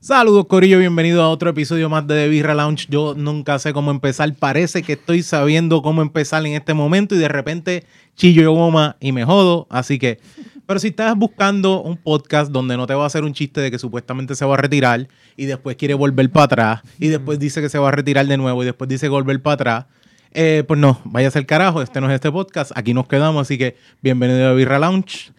Saludos Corillo, bienvenido a otro episodio más de The Birra Lounge. Yo nunca sé cómo empezar, parece que estoy sabiendo cómo empezar en este momento y de repente chillo yo goma y me jodo, así que... Pero si estás buscando un podcast donde no te va a hacer un chiste de que supuestamente se va a retirar y después quiere volver para atrás y después dice que se va a retirar de nuevo y después dice volver para atrás, eh, pues no, váyase al carajo, este no es este podcast, aquí nos quedamos, así que bienvenido a Birra Lounge.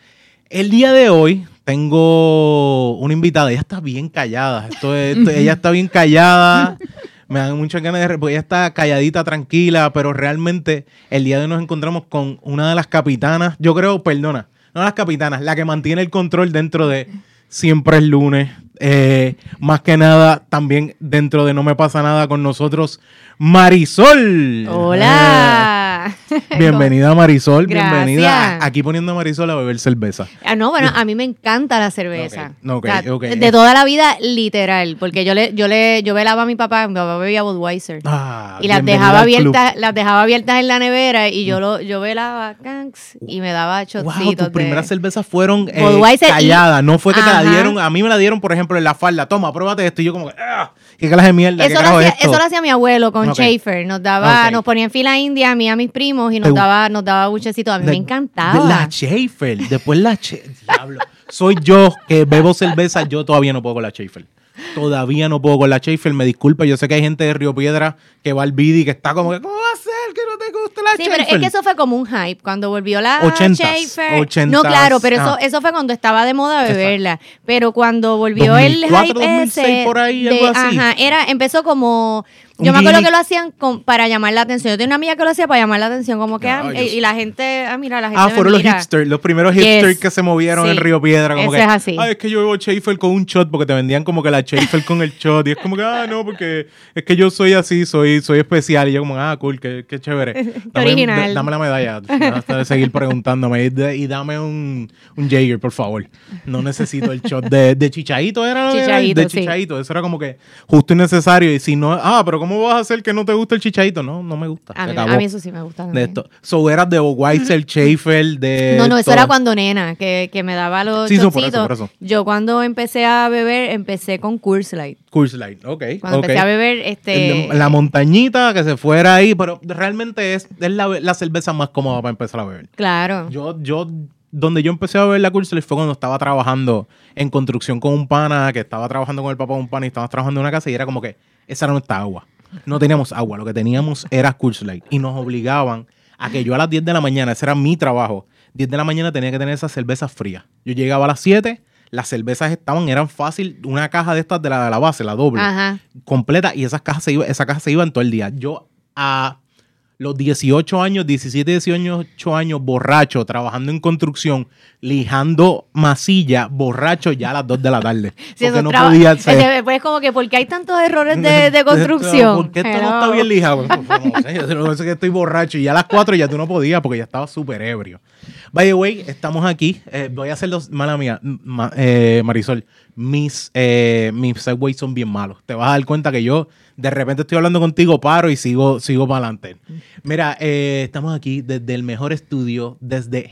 El día de hoy tengo una invitada, ella está bien callada, esto es- esto- ella está bien callada, me dan muchas ganas de... Porque ella está calladita, tranquila, pero realmente el día de hoy nos encontramos con una de las capitanas, yo creo, perdona, no las capitanas, la que mantiene el control dentro de Siempre es lunes, eh, más que nada también dentro de No me pasa nada con nosotros, Marisol. Hola. Eh, bienvenida Marisol, bienvenida. Aquí poniendo a Marisol a beber cerveza. Ah, no, bueno, a mí me encanta la cerveza. Ok, ok, O sea, ok. De toda la vida, literal. Porque yo le, yo le, yo velaba a mi papá, mi papá bebía Budweiser. Ah, y las dejaba abiertas, las dejaba abiertas en la nevera y yo lo, yo velaba y me daba Wow, shotcitos tus primeras cervezas fueron eh, y- calladas. No fue que te la Ajá. dieron. A mí me la dieron, por ejemplo, en la falda. Toma, pruébate esto. Y yo, como, que, "Ah, ¿qué clase de mierda? ¿Qué Eso lo, hacía, esto? eso lo hacía mi abuelo con. Schaefer. Nos daba, nos ponía en fila india a mí a mis primos y nos daba, nos daba buchecitos. A mí me encantaba. la Schaefer. Después la Schaefer. Diablo. Soy yo que bebo cerveza. Yo todavía no puedo con la Schaefer. Todavía no puedo con la Schaefer. Me disculpa. Yo sé que hay gente de Río Piedra que va al Bidi que está como que, ¿cómo va a ser que no te guste la Sí, Schaefer? pero es que eso fue como un hype. Cuando volvió la Ochentas, Schaefer. ochentas, no, claro, pero eso, ah. eso fue cuando estaba de moda beberla. Pero cuando volvió 2004, el hype 2006 ese. por ahí, de- algo así. Ajá, era, empezó como. Yo me acuerdo que lo hacían con- para llamar la atención. Yo tenía una amiga que lo hacía para llamar la atención, como que. No, ah, y, la gente. Ah, mira, la gente. Ah, fueron los hipsters, los primeros Yes. hipsters que se movieron en. Río Piedra. Como Eso que, es así. Ay, es que yo bebo Schaefer con un shot porque te vendían como que la Schaefer con el shot. Y es como que, ah, no, porque es que yo soy así, soy, soy especial. Y yo como, ah, cool, qué, qué chévere. Dame, original. da- dame la medalla. Hasta de seguir preguntándome. Y, de- y dame un, un Jaeger, por favor. No necesito el shot de, de chichaito, ¿era? Chichaíto, De sí. chichaito. Eso era como que justo y necesario. Y si no, ah, pero ¿cómo vas a hacer que no te guste el chichaito? No, no me gusta. A mí, acabó a mí eso sí me gusta. de esto. So eras de Weiser, Schaefer, de. No, no, eso todo. era cuando nena, que, que me daba los Sí, no, por eso, por eso. Yo cuando empecé a beber, empecé con Coors Light. Coors Light, ok. Cuando empecé a beber, este... La montañita que se fuera ahí, pero realmente es, es la, la cerveza más cómoda para empezar a beber. Claro. Yo, yo, donde yo empecé a beber la Coors Light fue cuando estaba trabajando en construcción con un pana, que estaba trabajando con el papá de un pana y estábamos trabajando en una casa y era como que esa era nuestra agua. No teníamos agua, lo que teníamos era Coors Light y nos obligaban a que yo a las 10 de la mañana, ese era mi trabajo, 10 de la mañana tenía que tener esas cervezas frías. Yo llegaba a las 7, las cervezas estaban, eran fácil, una caja de estas de la, de la base, la doble Ajá. completa y esas cajas se iba, esa caja se iban todo el día. Yo a los 18 años, 17, 18 años, borracho, trabajando en construcción, lijando masilla, borracho ya a las 2 de la tarde. Sí, porque no podía ser. Ese- Pues como que, ¿por qué hay tantos errores de, de construcción? ¿Por qué esto no está bien lijado? Pues, no sé, yo sé que estoy borracho y ya a las 4 ya tú no podías porque ya estaba súper ebrio. By the way, estamos aquí. eh, voy a hacer los. Mala mía, ma- eh, Marisol. Mis, eh, mis segways son bien malos. Te vas a dar cuenta que yo de repente estoy hablando contigo, paro y sigo, sigo para adelante. Mira, eh, estamos aquí desde el mejor estudio, desde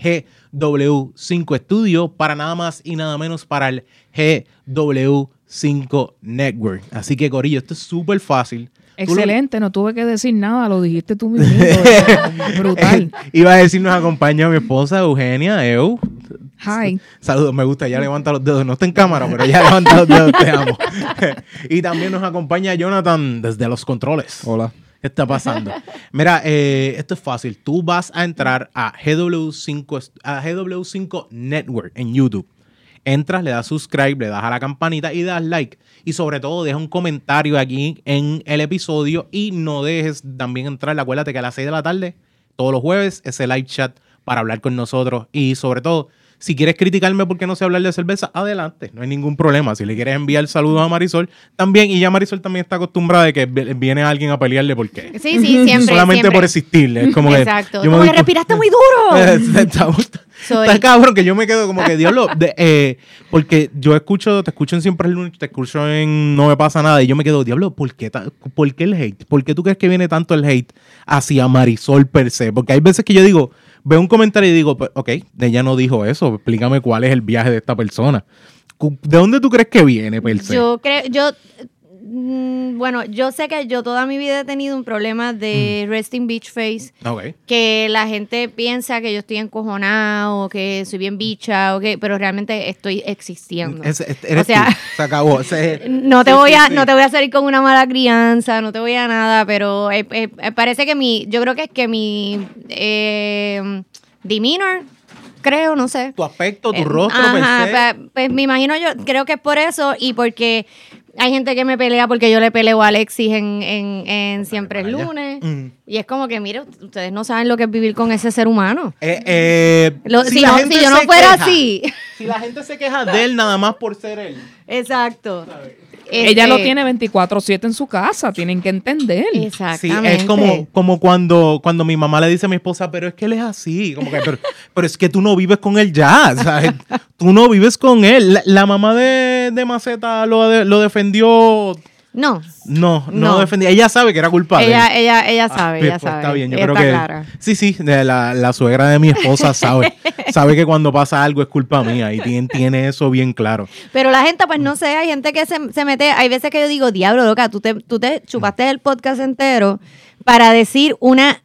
GW5 Studio, para nada más y nada menos para el GW5 Network. Así que, Corillo, esto es súper fácil. Lo- Excelente, no tuve que decir nada, lo dijiste tú mismo. Brutal. Iba a decir, nos acompaña mi esposa Eugenia, Eu. Hi. Saludos, me gusta, ya levanta los dedos. No está en cámara, pero ya levanta los dedos, te amo. y también nos acompaña Jonathan desde los controles. Hola. ¿Qué está pasando? Mira, eh, esto es fácil. Tú vas a entrar a GW5, est- a GW5 Network en YouTube. Entras, le das subscribe, le das a la campanita y das like. Y sobre todo, deja un comentario aquí en el episodio y no dejes también entrar. Acuérdate que a las 6 de la tarde, todos los jueves, ese live chat para hablar con nosotros. Y sobre todo, si quieres criticarme porque no sé hablar de cerveza, adelante, no hay ningún problema. Si le quieres enviar saludos a Marisol, también. Y ya Marisol también está acostumbrada de que vi- viene alguien a pelearle porque Sí, sí, siempre. solamente siempre. por existirle. Es como que. Exacto. yo me Como que respiraste muy duro. Soy- Está cabrón que yo me quedo como que, diablo, de- eh, porque yo escucho, te escucho en Siempre el lunes, te escucho en No me pasa nada, y yo me quedo, diablo, ¿por qué, ta- ¿por qué el hate? ¿Por qué tú crees que viene tanto el hate hacia Marisol per se? Porque hay veces que yo digo, veo un comentario y digo, pues, ok, ella no dijo eso, explícame cuál es el viaje de esta persona. ¿De dónde tú crees que viene per? Yo creo, yo, bueno, yo sé que yo toda mi vida he tenido un problema Mm. de resting beach face. Que la gente piensa que yo estoy encojonada o que soy bien bicha o que pero realmente estoy existiendo. Es- es- eres O sea- tú, se acabó. No te sí, voy a sí. no te voy a salir con una mala crianza, no te voy a nada, pero eh, eh, eh, parece que mi yo creo que es que mi eh, demeanor creo, no sé. Tu aspecto, tu rostro ajá, pa- pues me imagino yo, creo que es por eso y porque hay gente que me pelea porque yo le peleo a Alexis en, en, en Siempre es lunes. Mm. Y es como que, mire, ustedes no saben lo que es vivir con ese ser humano. Eh, eh, Lo- si, la no- gente si yo no se fuera queja, así. Si la gente se queja de él nada más por ser él. Exacto. Ella lo Este, tiene 24-7 en su casa, tienen que entender. Sí, Exactamente. es como, como cuando, cuando mi mamá le dice a mi esposa, pero es que él es así. Como que, pero, pero es que tú no vives con él ya. ¿sabes? Tú no vives con él. La, la mamá de, de Maceta lo, lo defendió. No, No, no, No. defendía. Ella sabe que era culpa de él. ella, ella, ella Ah, sabe, pues, ella pues, sabe. Está bien, yo Ella creo que. clara. Sí, sí, la, la suegra de mi esposa sabe. sabe que cuando pasa algo es culpa mía y tiene, tiene eso bien claro. Pero la gente, pues no sé, hay gente que se, se mete, hay veces que yo digo, diablo, loca, tú te, tú te chupaste el podcast entero para decir una,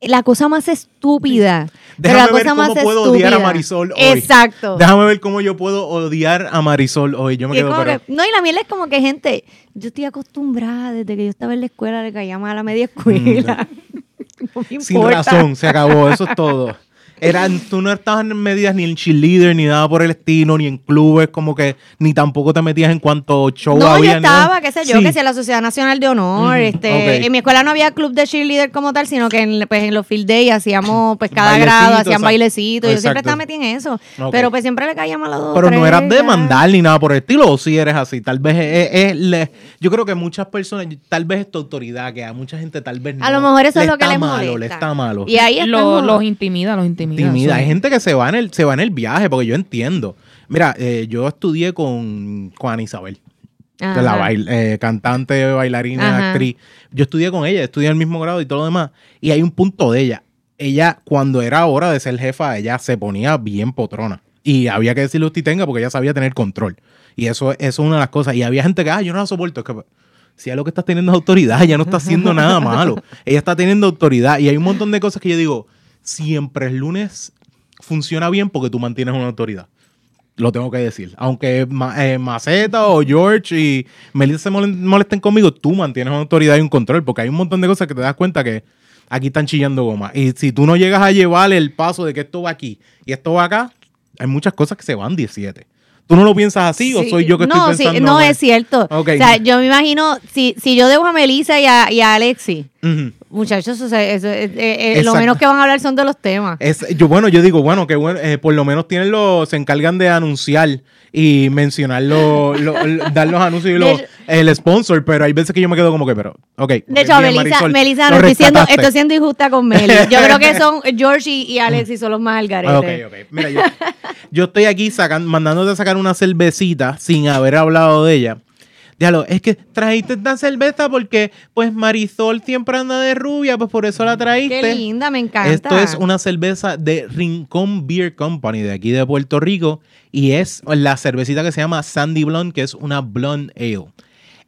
la cosa más estúpida. Déjame ver cómo puedo odiar a. Marisol hoy. Exacto. Déjame ver cómo yo puedo odiar a Marisol hoy. Yo me quedo, que- no, y la miel es como que gente, yo estoy acostumbrada desde que yo estaba en la escuela, le caía mal a la media escuela. No me Mm, Sin razón, se acabó, eso es todo. Eran, tú no estabas en medias ni en cheerleader ni nada por el estilo, ni en clubes, como que ni tampoco te metías en cuanto show No, había. yo estaba, qué sé yo, Sí. que si en la Sociedad Nacional de Honor, Ujú, este, ok. en mi escuela no había club de cheerleader como tal, sino que en, pues, en los field day hacíamos, pues cada Bailecito, grado hacían exacto. bailecitos, yo siempre estaba metida en eso, Ok. pero pues siempre le caía mal a dos Pero no tres, eras de mandar ni nada por el estilo, o si eres así. Tal vez es, es- le- yo creo que muchas personas, tal vez es tu autoridad, que a mucha gente tal vez no. A lo mejor eso le es lo que está les malo, molesta. le está malo. Y ahí Lo- los intimida, los intimida. Timida. eso. Hay gente que se va en el, se va en el viaje, porque yo entiendo. Mira, eh, yo estudié con, con Ana Isabel. Ajá. la bail- eh, cantante, bailarina, Ajá. actriz. Yo estudié con ella, estudié en el mismo grado y todo lo demás. Y hay un punto de ella. Ella, cuando era hora de ser jefa, ella se ponía bien potrona. Y había que decirle usted tenga porque ella sabía tener control. Y eso, eso es una de las cosas. Y había gente que, ah, yo no la soporto. Es que, si es lo que estás teniendo es autoridad, ella no está haciendo nada malo. Ella está teniendo autoridad. Y hay un montón de cosas que yo digo, siempre el lunes funciona bien porque tú mantienes una autoridad. Lo tengo que decir. Aunque Ma- eh, Maceta o George y Melissa se molesten conmigo, tú mantienes una autoridad y un control. Porque hay un montón de cosas que te das cuenta que aquí están chillando goma. Y si tú no llegas a llevar el paso de que esto va aquí y esto va acá, hay muchas cosas que se van 17. ¿Tú no lo piensas así o soy yo que no, estoy pensando? sí, no, mal? es cierto. O sea, yo me imagino, si, si yo dejo a Melissa y a, y a Alexi. Muchachos, o sea, eso, eh, eh, eh, lo menos que van a hablar son de los temas. Es, yo, bueno, yo digo, bueno, que bueno, eh, por lo menos tienen los, se encargan de anunciar y mencionar los, lo- lo- dar los anuncios y los, De- el sponsor, pero hay veces que yo me quedo como que, pero, ok. De hecho, bien, Melissa, Marisol, Melissa lo no estoy siendo, estoy siendo injusta con Meli. Yo creo que son George y, y Alexi son los más al garete. Ah, Ok, ok. Mira, yo, yo estoy aquí sacan, mandándote a sacar una cervecita sin haber hablado de ella. Diablo, es que trajiste esta cerveza porque, pues, Marisol siempre anda de rubia, pues por eso la traíste. Qué linda, me encanta. Esto es una cerveza de Rincón Beer Company de aquí de Puerto Rico y es la cervecita que se llama Sandy Blonde, que es una Blonde Ale.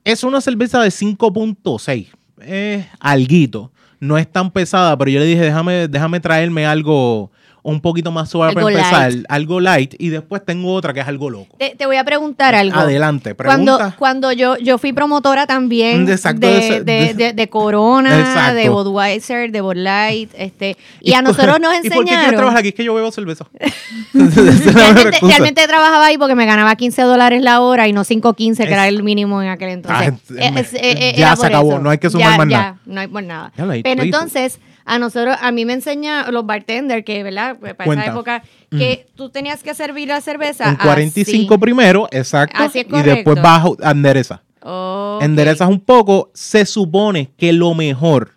Es una cerveza de 5.6, es alguito, no es tan pesada, pero yo le dije, déjame, déjame traerme algo un poquito más suave Algo para empezar, light. algo light y después tengo otra que es algo loco. Te, te voy a preguntar algo. Adelante, Cuando, pregunta. cuando yo, yo fui promotora también exacto, de, de, de- de Corona, Exacto. de Budweiser, de Bud Light, este, y a nosotros nos ¿Y por qué enseñaron. trabajar aquí? Es que yo bebo cerveza. realmente, realmente trabajaba ahí porque me ganaba 15 dólares la hora y no 5.15, que Es- era el mínimo en aquel entonces. Ah, Eh, es- eh, eh, ya se acabó, eso. no hay que sumar Ya, más ya, nada. no hay por nada. Pero entonces, a nosotros, a mí me enseña los bartenders que, ¿verdad? Pues Para Cuenta. esa época, que tú tenías que servir la cerveza. En 45 así. primero, exacto. Así es y después bajo, endereza. Ok. Enderezas un poco. Se supone que lo mejor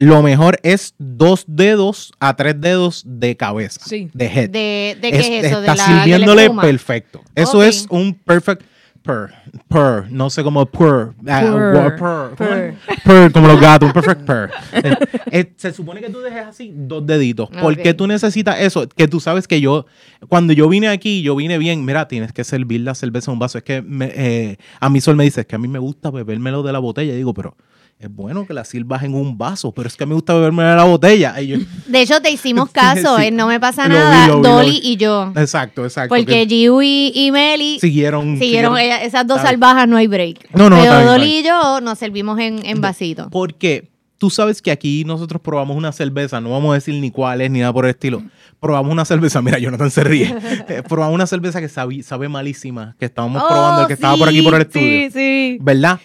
lo mejor es dos dedos a tres dedos de cabeza. Sí. De head. ¿De, de qué es, eso? Está de la, de la sirviéndole perfecto. Eso es un perfect purr. Purr. No sé cómo purr. Purr. wa- purr. Purr. Purr, como los gatos. Un perfect purr. Eh, eh, se supone que tú dejes así dos deditos. ¿Por qué tú necesitas eso? Que tú sabes que yo, cuando yo vine aquí, yo vine bien. Mira, tienes que servir la cerveza en un vaso. Es que me- eh, a mí Sol me dice, es que a mí me gusta bebérmelo de la botella. Y digo, pero es bueno que la sirvas en un vaso, pero es que a mí me gusta bebérmelo de la botella. Y yo, De hecho, te hicimos caso, Sí. eh, no me pasa vi, nada, vi, Dolly y yo. exacto, exacto. Porque que Giu y, y Meli siguieron. siguieron, ella- esas dos salvajas, no hay break. No, no, Pero bien, Dolly y yo nos servimos en, en vasito. Porque tú sabes que aquí nosotros probamos una cerveza, no vamos a decir ni cuál es ni nada por el estilo. Probamos una cerveza, mira, Jonathan se ríe. Eh, probamos una cerveza que sabe, sabe malísima, que estábamos probando, el que estaba por aquí por el estudio. Oh, Sí, sí. ¿Verdad?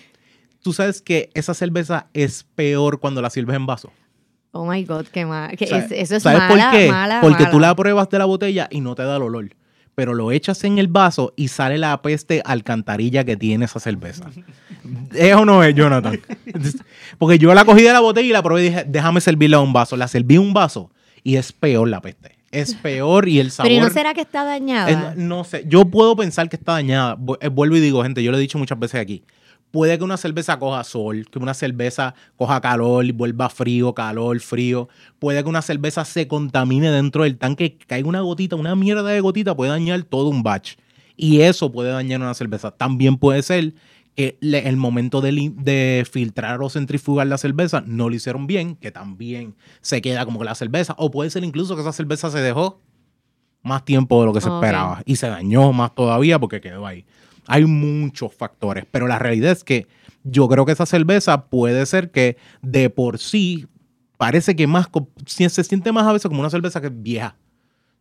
Tú sabes que esa cerveza es peor cuando la sirves en vaso. Oh my God, qué mal. que es- eso es ¿Sabes mala, por qué? mala, Porque tú la pruebas de la botella y no te da el olor. Pero lo echas en el vaso y sale la peste alcantarilla que tiene esa cerveza. ¿Es o no es, Jonathan? Porque yo la cogí de la botella y la probé y dije, déjame servirla a un vaso. La serví en un vaso y es peor la peste. Es peor y el sabor... Pero ¿y no será que está dañada? No, sé, yo puedo pensar que está dañada. Eh, Vuelvo y digo, gente, yo lo he dicho muchas veces aquí. Puede que una cerveza coja sol, que una cerveza coja calor y vuelva frío, calor, frío. Puede que una cerveza se contamine dentro del tanque, que caiga una gotita, una mierda de gotita, puede dañar todo un batch. Y eso puede dañar una cerveza. También puede ser que el momento de, filtrar o centrifugar la cerveza no lo hicieron bien, que también se queda como que la cerveza. O puede ser incluso que esa cerveza se dejó más tiempo de lo que se esperaba y se dañó más todavía porque quedó ahí. Hay muchos factores, pero la realidad es que yo creo que esa cerveza puede ser que de por sí parece que más se siente más a veces como una cerveza que es vieja.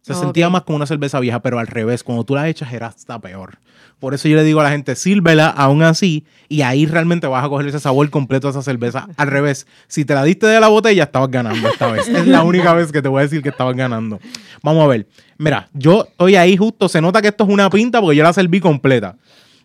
Se Ok. sentía más como una cerveza vieja, pero al revés, cuando tú la echas era hasta peor. Por eso yo le digo a la gente, sírvela aún así y ahí realmente vas a coger ese sabor completo a esa cerveza. Al revés, si te la diste de la botella, estabas ganando esta vez. Es la única vez que te voy a decir que estabas ganando. Vamos a ver. Mira, yo estoy ahí justo. Se nota que esto es una pinta porque yo la serví completa.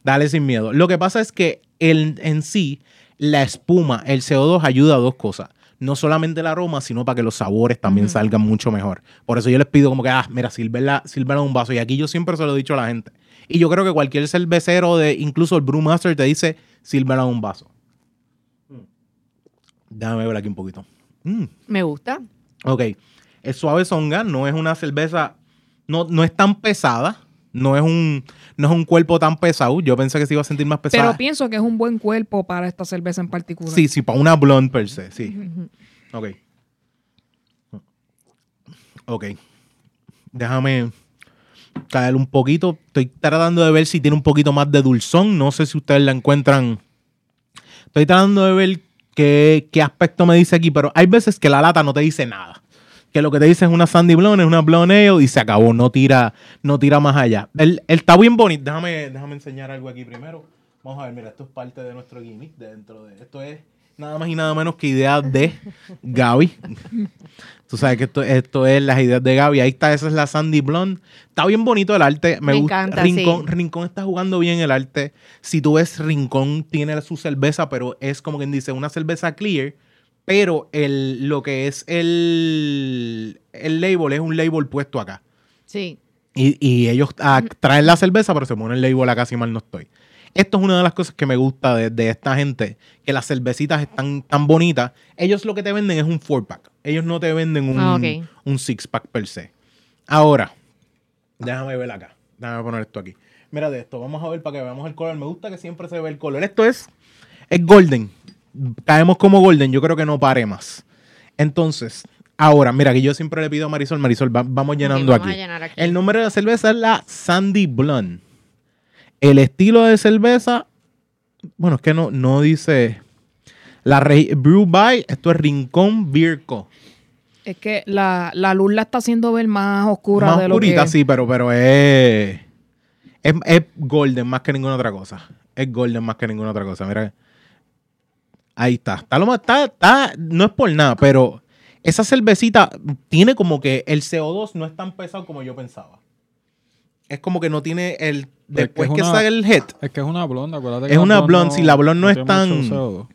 Dale sin miedo. Lo que pasa es que el, en sí, la espuma, el CO2 ayuda a dos cosas. No solamente el aroma, sino para que los sabores también salgan mucho mejor. Por eso yo les pido como que, ah, mira, sírvela, sírvela un vaso. Y aquí yo siempre se lo he dicho a la gente. Y yo creo que cualquier cervecero, de, incluso el Brewmaster, te dice, sírvela un vaso. Mm. Déjame ver aquí un poquito. Mm. Me gusta. Ok. Es suave songa, no es una cerveza, no, no es tan pesada, no es un, no es un cuerpo tan pesado. Yo pensé que se iba a sentir más pesada. Pero pienso que es un buen cuerpo para esta cerveza en particular. Sí, sí, para una blonde per se, sí. Ok. Ok. Déjame caer un poquito. Estoy tratando de ver si tiene un poquito más de dulzón. No sé si ustedes la encuentran. Estoy tratando de ver qué, qué aspecto me dice aquí, pero hay veces que la lata no te dice nada. Que lo que te dice es una Sandy Blonde, es una Blonde Ale y se acabó. No tira, no tira más allá. El, el está bien bonito. Déjame, déjame enseñar algo aquí primero. Vamos a ver, mira, esto es parte de nuestro gimmick dentro de esto es nada más y nada menos que ideas de Gaby. Tú sabes que esto, esto es las ideas de Gaby. Ahí está, esa es la Sandy Blonde. Está bien bonito el arte. Me, Me gusta. encanta, Rincón, sí. Rincón está jugando bien el arte. Si tú ves, Rincón tiene su cerveza, pero es como quien dice, una cerveza clear. Pero el, lo que es el, el label es un label puesto acá. Sí. Y, y ellos ah, traen la cerveza, pero se ponen el label acá si mal no estoy. Esto es una de las cosas que me gusta de, de esta gente, que las cervecitas están tan bonitas. Ellos lo que te venden es un four pack. Ellos no te venden un, Ah, un six pack per se. Ahora, déjame ver acá. Déjame poner esto aquí. Mira de esto, vamos a ver para que veamos el color. Me gusta que siempre se ve el color. Esto es, es golden. Caemos como golden, yo creo que no pare más. Entonces, ahora, mira, que yo siempre le pido a Marisol, Marisol, va- vamos llenando vamos aquí. El nombre de la cerveza es la Sandy Blonde. El estilo de cerveza, bueno, es que no, no dice. La re- Brew by, esto es Rincón Beer Co. Es que la, la luz la está haciendo ver más oscura Más de lo oscurita, que sí, pero, pero es, es. Es golden más que ninguna otra cosa. Es golden más que ninguna otra cosa. Mira. Ahí está. Está lo más. Está, está- no es por nada, pero esa cervecita tiene como que el CO2 no es tan pesado como yo pensaba. Es como que no tiene el. Pero es que Después es que, una- sale el head, Es que es una blonda, acuérdate que Es una blonde, si la blonde no es tan- mucho CO2.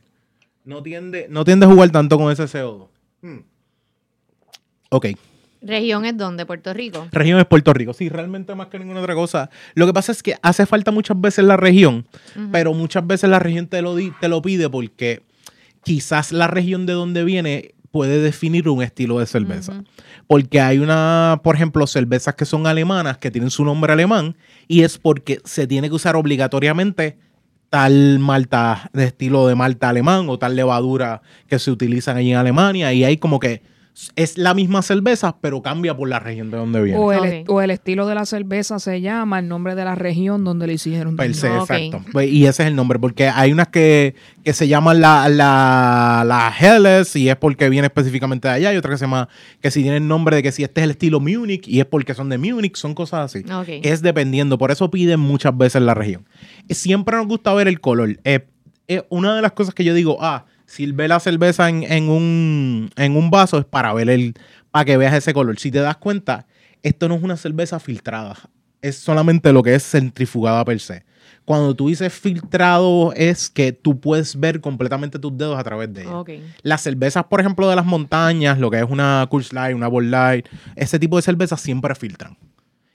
no tiende, no tiende a jugar tanto con ese CO2. Ok. ¿Región es dónde? ¿Puerto Rico? Región es Puerto Rico. Sí, realmente más que ninguna otra cosa. Lo que pasa es que hace falta muchas veces la región, pero muchas veces la región te lo, di- te lo pide porque quizás la región de donde viene puede definir un estilo de cerveza. Porque hay una, por ejemplo, cervezas que son alemanas, que tienen su nombre alemán, y es porque se tiene que usar obligatoriamente tal malta de estilo de malta alemán o tal levadura que se utilizan allí en Alemania, y hay como que es la misma cerveza, pero cambia por la región de donde viene. O el, o el estilo de la cerveza se llama el nombre de la región donde le hicieron. Per se, exacto. Pues, Y ese es el nombre, porque hay unas que, que se llaman la, la, la Helles y es porque viene específicamente de allá, y otra que se llama, que si tiene el nombre de que si este es el estilo Munich y es porque son de Munich, son cosas así. Es dependiendo, por eso piden muchas veces la región. Siempre nos gusta ver el color. Eh, eh, una de las cosas que yo digo, ah, sirve la cerveza en, en un, en un vaso es para ver el, para que veas ese color. Si te das cuenta, esto no es una cerveza filtrada. Es solamente lo que es centrifugada per se. Cuando tú dices filtrado es que tú puedes ver completamente tus dedos a través de ella. Las cervezas, por ejemplo, de las montañas, lo que es una Coors Light, una Bud Light, ese tipo de cervezas siempre filtran.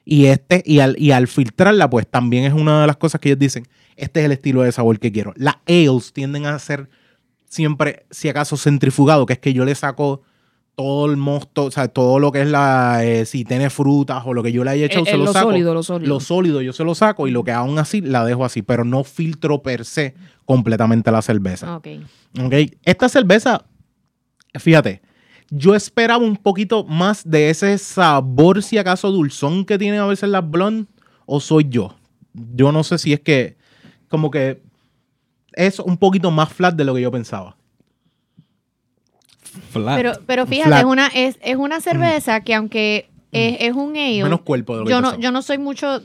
Y este, y al, y al filtrarla, pues también es una de las cosas que ellos dicen, este es el estilo de sabor que quiero. Las ales tienden a ser siempre, si acaso, centrifugado, que es que yo le saco todo el mosto, o sea, todo lo que es la, eh, si tiene frutas o lo que yo le haya echado, Eh, se eh, lo, lo saco. sólido, lo sólido. Lo sólido yo se lo saco y lo que aún así la dejo así, pero no filtro per se completamente la cerveza. Ok. Ok, Esta cerveza, fíjate, yo esperaba un poquito más de ese sabor, si acaso dulzón que tienen a veces las blonde, o soy yo. Yo no sé si es que, como que es un poquito más flat de lo que yo pensaba. Flat. Pero, pero fíjate, Flat. es una, es, es una cerveza que aunque es, es un ale, Menos cuerpo de lo que yo yo no, pensaba. yo no soy mucho...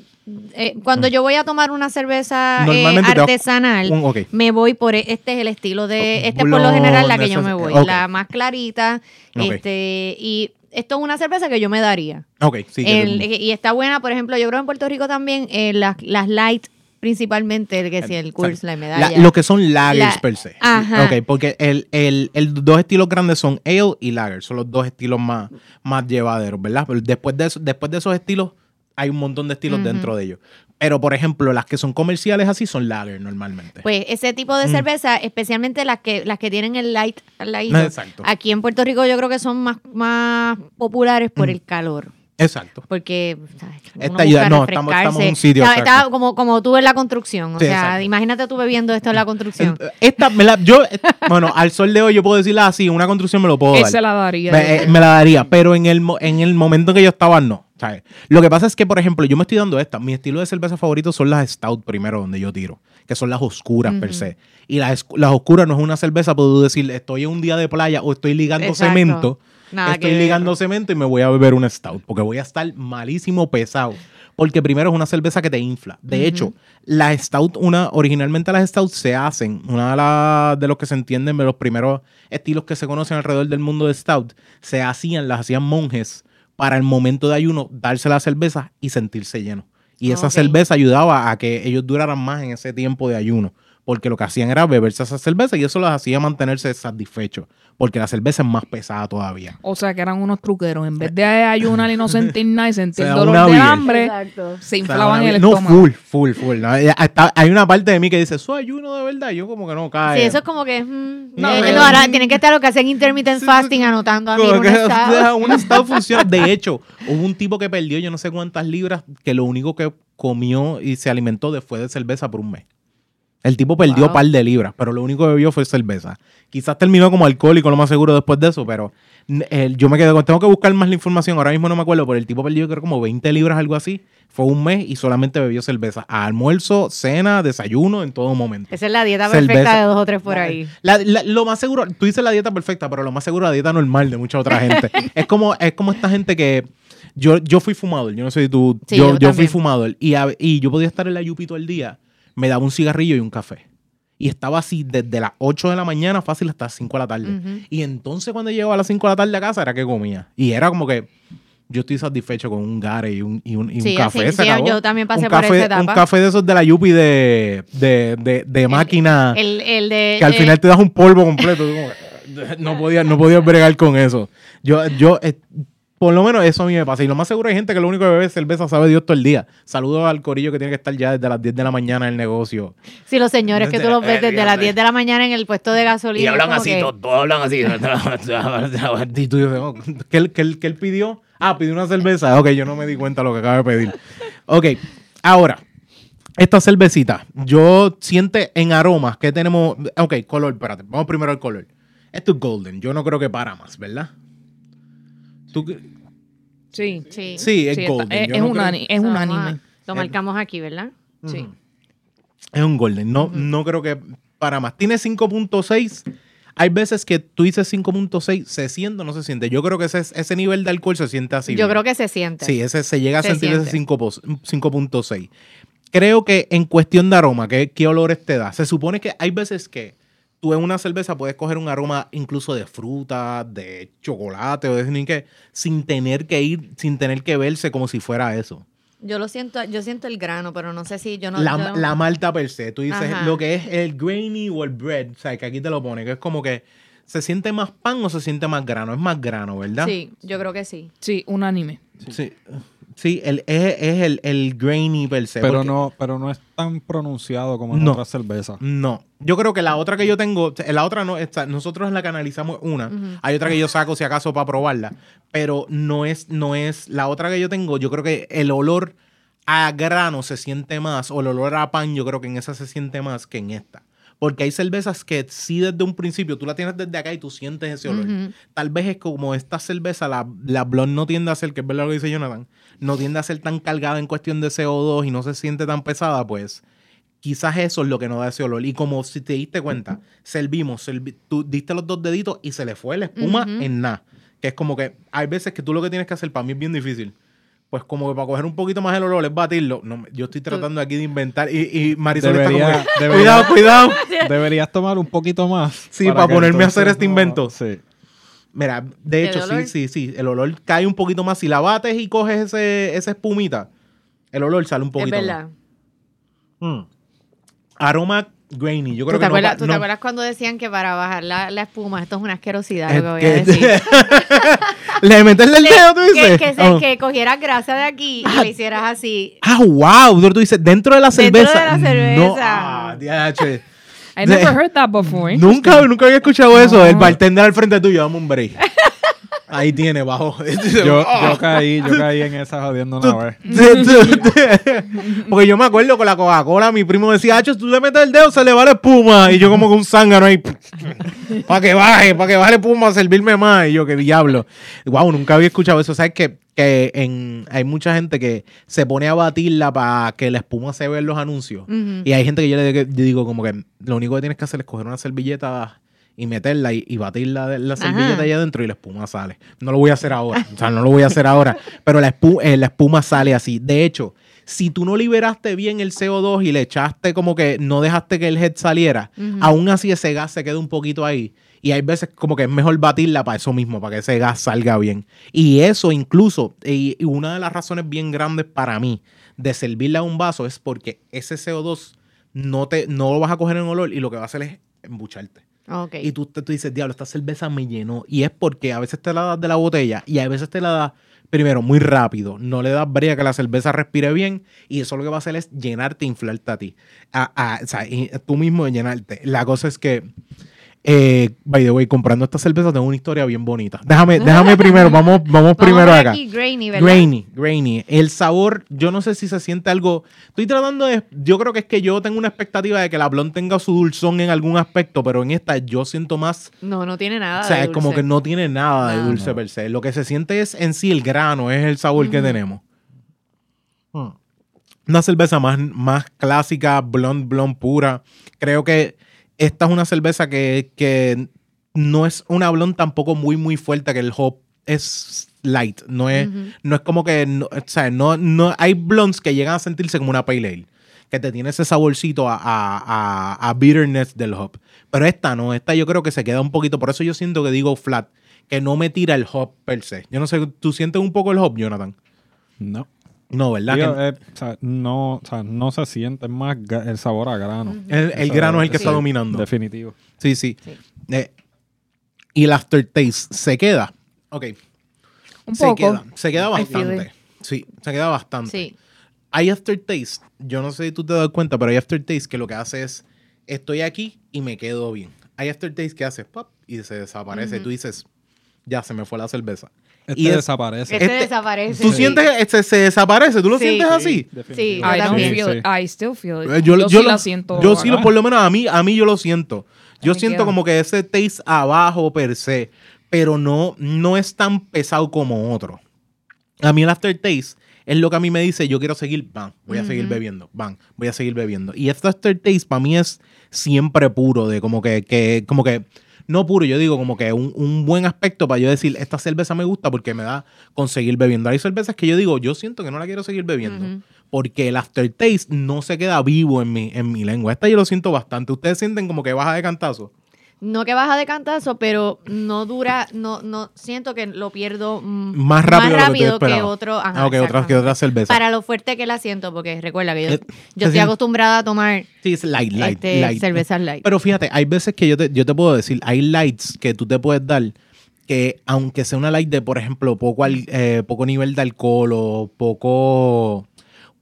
eh, cuando yo voy a tomar una cerveza eh, artesanal, un- me voy por e- este es el estilo de este es por lo general la que yo me voy, la más clarita, este y esto es una cerveza que yo me daría. Ok, sí. El- y está buena, por ejemplo, yo creo en Puerto Rico también eh, las, las light principalmente, que si el Coors, la la- medalla. lo que son lagers La- per se. Ajá. Ok, porque el, el- el dos estilos grandes son ale y lager. Son los dos estilos más, más llevaderos, ¿verdad? Pero después de, eso- después de esos estilos, hay un montón de estilos dentro de ellos. Pero, por ejemplo, las que son comerciales así son lager normalmente. Pues ese tipo de Mm. cerveza, especialmente las que las que tienen el light al. Aquí en Puerto Rico yo creo que son más, más populares por Mm. el calor. Exacto. Porque ¿sabes? Esta ayuda- no, estamos- estamos en un sitio, Está, como, como tú en la construcción. O Sí, sea, exacto. imagínate tú bebiendo esto en la construcción. Esta, me la- yo, eh, bueno, al sol de hoy yo puedo decirla así, una construcción me lo puedo dar. se la daría. Me, eh, me la daría, pero en el, mo- en el momento en que yo estaba, no. ¿sabes? Lo que pasa es que, por ejemplo, yo me estoy dando esta. Mi estilo de cerveza favorito son las Stout primero, donde yo tiro, que son las oscuras per se. Y las, las oscuras no es una cerveza, puedo decir, estoy en un día de playa o estoy ligando Exacto. cemento. Nada estoy ligando cemento y me voy a beber una Stout, porque voy a estar malísimo pesado. Porque primero es una cerveza que te infla. De hecho, las Stout, una, originalmente las Stout se hacen, una de, las de los que se entienden de los primeros estilos que se conocen alrededor del mundo de Stout, se hacían, las hacían monjes para el momento de ayuno darse la cerveza y sentirse lleno. Y esa cerveza ayudaba a que ellos duraran más en ese tiempo de ayuno. Porque lo que hacían era beberse esa cerveza y eso los hacía mantenerse satisfechos. Porque la cerveza es más pesada todavía. O sea, que eran unos truqueros. En vez de ayunar y no sentir nada y sentir dolor de hambre, Exacto. se inflaban O sea, el no, estómago. full, full, full. ¿no? Eh, hasta- hay una parte de mí que dice, ¿eso ayuno de verdad? Y yo como que no cae. Sí, eso es como que. mm, No, eh, no, ahora tienen que estar lo que hacen intermittent Sí, fasting anotando a mí un estado. un estado funciona. De hecho, hubo un tipo que perdió yo no sé cuántas libras que lo único que comió y se alimentó de fue de cerveza por un mes. El tipo perdió un Wow. par de libras, pero lo único que bebió fue cerveza. Quizás terminó como alcohólico, lo más seguro, después de eso, pero el- yo me quedé con, tengo que buscar más la información, ahora mismo no me acuerdo, pero el tipo perdió creo como 20 libras, algo así. Fue un mes y solamente bebió cerveza. A almuerzo, cena, desayuno, en todo momento. Esa es la dieta Cerveza. perfecta de dos o tres por ahí. La- la- lo más seguro, tú dices la dieta perfecta, pero lo más seguro la dieta normal de mucha otra gente. es como es como esta gente que yo, yo fui fumador, yo no sé si tú, Sí, yo, yo yo fui fumador y, a- y yo podía estar en la Yupi todo el día, me daba un cigarrillo y un café. Y estaba así desde las 8 de la mañana fácil hasta las 5 de la tarde. Ujú. Y entonces cuando llegaba a las 5 de la tarde a casa era que comía. Y era como que yo estoy satisfecho con un gare y un, y un, y un café. se sí, acabó. yo también pasé un por café, esa etapa. Un café de esos de la Yupi de, de, de, de máquina El, el de. que al eh, final te das un polvo completo. no podía, no podía bregar con eso. Yo, yo, eh, por lo menos eso a mí me pasa. Y lo más seguro hay gente que lo único que bebe es cerveza sabe Dios todo el día. Saludos al corillo que tiene que estar ya desde las 10 de la mañana en el negocio. Sí, los señores que tú los ves desde las 10 de la mañana en el puesto de gasolina. Y hablan así, que- todos, todos hablan así. y tú dices, oh, ¿qué, él- qué qué él pidió? Ah, pidió una cerveza. Ok, yo no me di cuenta de lo que acaba de pedir. Ok, ahora, esta cervecita, yo siente en aromas que tenemos. Ok, color, espérate, vamos primero al color. Esto es golden, yo no creo que para más, ¿verdad? ¿Tú qué- Sí. Sí. Sí, es Sí, está- golden. es, yo es no un creo- ani- es un anime. Lo marcamos aquí, ¿verdad? Sí. Es un golden. No, no creo que para más. Tiene 5.6. Hay veces que tú dices 5.6, ¿se siente o no se siente? Yo creo que ese, ese nivel de alcohol se siente así. Yo bien. creo que se siente. Sí, ese se llega a Se sentir ese siente. 5 pos- 5.6. Creo que en cuestión de aroma, ¿qué, ¿qué olores te da? Se supone que hay veces que tú en una cerveza puedes coger un aroma incluso de fruta, de chocolate o de ni que sin tener que ir, sin tener que verse como si fuera eso. Yo lo siento, yo siento el grano, pero no sé si yo no. la, yo- la malta per se, tú dices Ajá. lo que es el grainy o el bread, o sea, que aquí te lo pone, que es como que se siente más pan o se siente más grano, es más grano, ¿verdad? Sí, yo creo que sí. Sí, un anime. Sí, sí el, es, es el, el grainy per se. Pero porque- no, pero no es tan pronunciado como en No. otras cervezas. No, yo creo que la otra que yo tengo, la otra no, esta- nosotros la que analizamos una, hay otra que yo saco si acaso para probarla, pero no es, no es, la otra que yo tengo, yo creo que el olor a grano se siente más, o el olor a pan, yo creo que en esa se siente más que en esta. Porque hay cervezas que sí desde un principio, tú la tienes desde acá y tú sientes ese olor. Tal vez es como esta cerveza, la, la blonde no tiende a ser, que es verdad lo que dice Jonathan, no tiende a ser tan cargada en cuestión de CO2 y no se siente tan pesada, pues quizás eso es lo que nos da ese olor. Y como si te diste cuenta, servimos, servi- tú diste los dos deditos y se le fue la espuma en nada. Que es como que hay veces que tú lo que tienes que hacer, para mí es bien difícil. Pues como que para coger un poquito más el olor es batirlo. No, yo estoy tratando aquí de inventar. Y, y Marisol Debería- está como que, cuidado, cuidado. Deberías tomar un poquito más. Sí, para ponerme a hacer este no- invento. Sí. Mira, de ¿El hecho, sí, sí, sí. El olor cae un poquito más. Si la bates y coges ese, esa espumita, el olor sale un Es poquito verdad. más. Mm. Aroma grainy. Yo ¿Tú creo te, que no acuerdas, pa- tú te no- acuerdas cuando decían que para bajar la, la espuma, esto es una asquerosidad Es lo que voy que- a decir? ¿Le meterle el dedo, tú que, dices? que, se- Oh. que cogieras grasa de aquí y le hicieras así. Ah, wow. Tú dices, dentro de la Dentro de cerveza. la cerveza. No, ah. I never heard that before. Nunca, nunca había escuchado eso. El bartender al frente tuyo, dame un break. Ahí tiene, bajo. Yo, Ah. yo caí, yo caí en esa jodiendo una vez. Porque yo me acuerdo con la Coca-Cola, mi primo decía, Hacho, tú le metes el dedo, se le va la espuma. Y yo como que un zángano ahí. para que baje, para que baje la espuma, a servirme más. Y yo, qué diablo. Wow, nunca había escuchado eso. ¿Sabes que que en, hay mucha gente que se pone a batirla para que la espuma se vea en los anuncios. Y hay gente que yo le yo digo como que lo único que tienes que hacer es coger una servilleta y meterla y, y batirla de la servilleta allá adentro y la espuma sale. No lo voy a hacer ahora. O sea, no lo voy a hacer ahora. Pero la, espu- eh, la espuma sale así. De hecho, si tú no liberaste bien el CO2 y le echaste como que no dejaste que el head saliera, aún así ese gas se queda un poquito ahí. Y hay veces como que es mejor batirla para eso mismo, para que ese gas salga bien. Y eso incluso, y, y una de las razones bien grandes para mí de servirla a un vaso es porque ese CO2 no, te, no lo vas a coger en olor y lo que va a hacer es embucharte. Ok. Y tú, tú dices, diablo, esta cerveza me llenó. Y es porque a veces te la das de la botella y a veces te la das, primero, muy rápido. No le das brea que la cerveza respire bien. Y eso lo que va a hacer es llenarte, inflarte a ti. A- o sea, tú mismo llenarte. La cosa es que, eh, by the way, comprando esta cerveza tengo una historia bien bonita. Déjame, déjame primero, vamos, vamos Vamos primero acá. aquí, grainy, ¿verdad? Grainy, grainy. El sabor, yo no sé si se siente algo. Estoy tratando de. Yo creo que es que yo tengo una expectativa de que la blonde tenga su dulzón en algún aspecto, pero en esta yo siento más. No, no tiene nada o sea, de es como que no tiene nada de dulce per se. Lo que se siente es en sí el grano, es el sabor que tenemos. Hmm. Una cerveza más, más clásica, blonde, blonde pura. Creo que esta es una cerveza que, que no es una blonde tampoco muy, muy fuerte, que el hop es light. No es, no es como que, no, o sea, no, no, hay blondes que llegan a sentirse como una pale ale, que te tiene ese saborcito a, a, a- a bitterness del hop. Pero esta no, esta yo creo que se queda un poquito, por eso yo siento que digo flat, que no me tira el hop per se. Yo no sé, ¿tú sientes un poco el hop, Jonathan? No. No, ¿verdad? Digo, Que eh, o sea, no, o sea, no se siente es más el sabor a grano. el, grano es el que está es dominando. Definitivo. Sí, sí. Sí. Eh, y el aftertaste se queda. Ok. Un se poco. Queda, se queda bastante. Sí, se queda bastante. Sí. Hay aftertaste, yo no sé si tú te das cuenta, pero hay aftertaste que lo que hace es, estoy aquí y me quedo bien. Hay aftertaste que hace pop y se desaparece. Tú dices, ya se me fue la cerveza. Este Y es- desaparece. Este, Este- desaparece. ¿Tú sí. sientes que se, se desaparece? ¿Tú lo Sí. sientes Sí. así? Sí, yo I don't también. feel. I still feel it. Eh, Yo, sí lo- la siento. Yo sí, lo- por lo menos a mí, a mí yo lo siento. Yo siento queda. como que ese taste abajo per se, pero no, no es tan pesado como otro. A mí el aftertaste es lo que a mí me dice, yo quiero seguir, van, voy a seguir bebiendo, van, voy a seguir bebiendo. Y este aftertaste para mí es siempre puro, de como que, que como que, no puro, yo digo como que un, un buen aspecto para yo decir, esta cerveza me gusta porque me da con seguir bebiendo. Hay cervezas que yo digo, yo siento que no la quiero seguir bebiendo. Porque el aftertaste no se queda vivo en mi, en mi lengua. Esta yo lo siento bastante. Ustedes sienten como que baja de cantazo. No que baja de cantazo, pero no dura, no, no, siento que lo pierdo Más rápido, que, que, otro. ajá, Ah, ok, otras que otras cervezas. Para lo fuerte que la siento, porque recuerda que yo, Eh, yo estoy acostumbrada a tomar Sí, es light, light, este, light. cervezas light. Pero fíjate, hay veces que yo te, yo te puedo decir, hay lights que tú te puedes dar que aunque sea una light de, por ejemplo, poco, al- eh, poco nivel de alcohol o poco,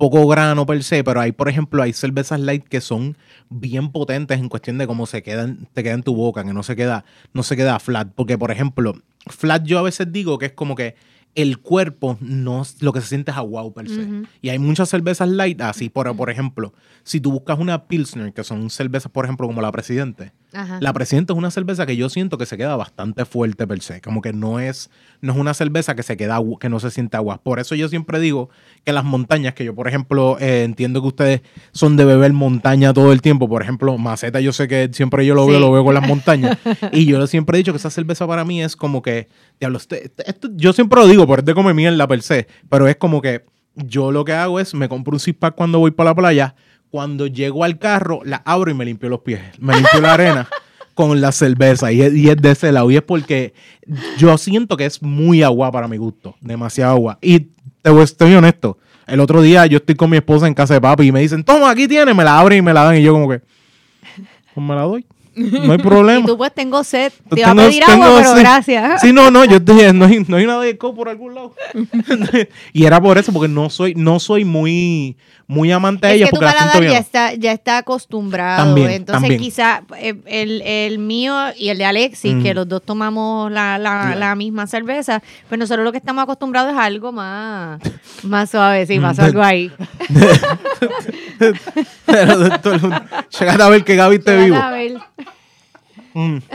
poco grano per se, pero hay, por ejemplo, hay cervezas light que son bien potentes en cuestión de cómo se quedan, te queda en tu boca, que no se queda, no se queda flat. Porque, por ejemplo, flat yo a veces digo que es como que el cuerpo no lo que se siente es aguau per se. Y hay muchas cervezas light así. Por, por ejemplo, si tú buscas una Pilsner, que son cervezas, por ejemplo, como la Presidente. Ajá. La Presidente es una cerveza que yo siento que se queda bastante fuerte per se. Como que no es, no es una cerveza que se queda, que no se siente agua. Por eso yo siempre digo que las montañas, que yo, por ejemplo, eh, entiendo que ustedes son de beber montaña todo el tiempo. Por ejemplo, Maceta, yo sé que siempre yo lo veo, Sí. lo veo con las montañas. y yo siempre he dicho que esa cerveza para mí es como que, diablo, este- este- yo siempre lo digo, pero es de come mierda per se. Pero es como que yo lo que hago es, me compro un six pack cuando voy para la playa. Cuando llego al carro, la abro y me limpio los pies. Me limpio la arena con la cerveza. Y es, de ese lado. Y es porque yo siento que es muy agua para mi gusto. Demasiado agua. Y te voy, estoy honesto. El otro día yo estoy con mi esposa en casa de papi y me dicen, toma, aquí tienes. Me la abren y me la dan. Y yo como que, pues me la doy. No hay problema. Y tú pues tengo sed. Te Tengo- iba a pedir agua, pero sí. gracias. Sí, no, no, yo estoy, no hay, no hay nada de co por algún lado. y era por eso, porque no soy, no soy muy, muy amante de Es ella que tu porque siento paladar ya está, ya está acostumbrado. También, Entonces, también. quizá eh, el, el mío y el de Alexis, Mm. que los dos tomamos la, la, Ya. la misma cerveza, pues nosotros lo que estamos acostumbrados es algo más, más suave. Sí, Mm. pasó algo ahí. Todo el mundo- a ver que Gaby te vivo. A ver. Mm.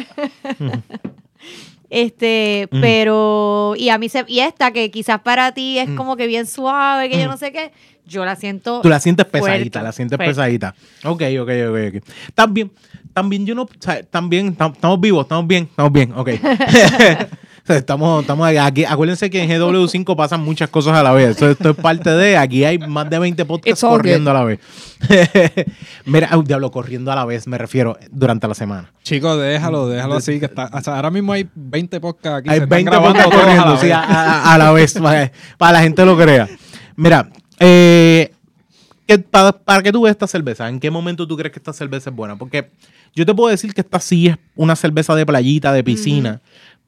Este, Mm. pero, y a mí se, y esta que quizás para ti es Mm. como que bien suave, que yo no sé qué, yo la siento. Tú la sientes fuerte, pesadita, la sientes fuerte. pesadita. Ok, ok, ok, ok. También, también yo no, también, tam- estamos vivos, estamos bien, estamos bien, ok. estamos, estamos aquí. Acuérdense que en GW5 pasan muchas cosas a la vez. Esto, esto es parte de, aquí hay más de 20 podcasts corriendo good. a la vez. Mira, au, diablo, corriendo a la vez, me refiero, durante la semana. Chicos, déjalo, déjalo así. que está, ahora mismo hay 20 podcasts aquí. Hay se están 20 grabando podcasts todos a la corriendo, sí, vez. a, a- a la vez, para, para la gente lo crea. Mira, eh, ¿qué- para, para que tú veas esta cerveza, ¿en qué momento tú crees que esta cerveza es buena? Porque yo te puedo decir que esta sí es una cerveza de playita, de piscina,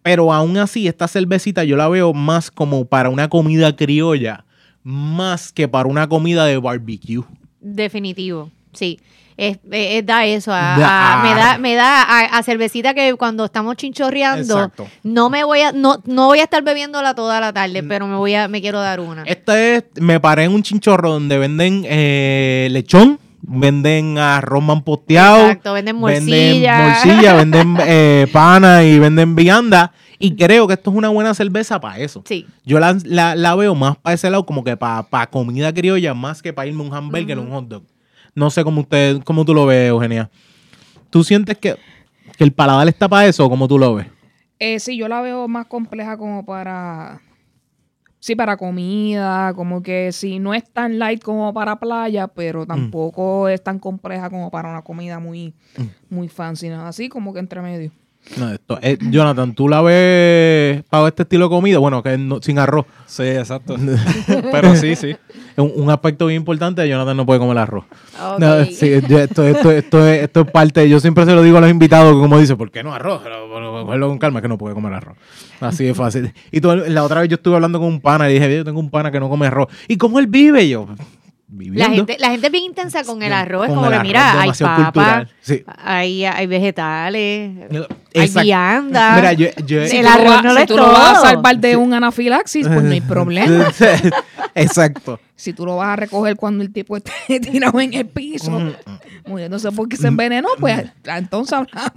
pero aún así esta cervecita yo la veo más como para una comida criolla, más que para una comida de barbecue. Definitivo, sí. Es, da eso, a- Da- a- me da, me da a, a cervecita que cuando estamos chinchorreando, Exacto. no me voy a, no, no voy a estar bebiéndola toda la tarde, Mm. pero me voy a, me quiero dar una. Esta es, me paré en un chinchorro donde venden eh, lechón, venden arroz manposteado, Exacto, venden morcilla. venden morcilla, venden eh, pana y venden vianda. Y creo que esto es una buena cerveza para eso. Sí. Yo la, la- la veo más para ese lado, como que para comida criolla, más que para irme un hamburger o un hot dog. No sé cómo usted, cómo tú lo ves, Eugenia. ¿Tú sientes que, que el paladar está para eso o cómo tú lo ves? Eh, sí, yo la veo más compleja como para. Sí, para comida, como que sí, no es tan light como para playa, pero Mm. tampoco es tan compleja como para una comida muy, muy fancy, nada así, como que entre medio. No, esto, eh, Jonathan, ¿tú la ves para este estilo de comida? Bueno, que no- sin arroz. Sí, exacto. Pero sí, sí. Un, un aspecto bien importante, Jonathan no puede comer arroz. Ok. No, sí, yo- esto, esto, esto, es, esto es parte, yo siempre se lo digo a los invitados, como dice, ¿por qué no arroz? Cógelo con calma, que no puede comer arroz. Así de fácil. Y todo, la otra vez yo estuve hablando con un pana y dije, yo tengo un pana que no come arroz. ¿Y cómo él vive? Y yo, viviendo. La gente, la gente es bien intensa con el arroz. Es Con como el que, mira, hay papa, cultural. Sí. hay, hay vegetales, hay vianda. Mira, yo, yo- Si El tú lo arroz vas- no lo si es tú lo vas a salvar de un anafilaxis, pues no hay problema. Exacto. Si tú lo vas a recoger cuando el tipo esté tirado en el piso, muriéndose porque se envenenó, pues entonces hablamos.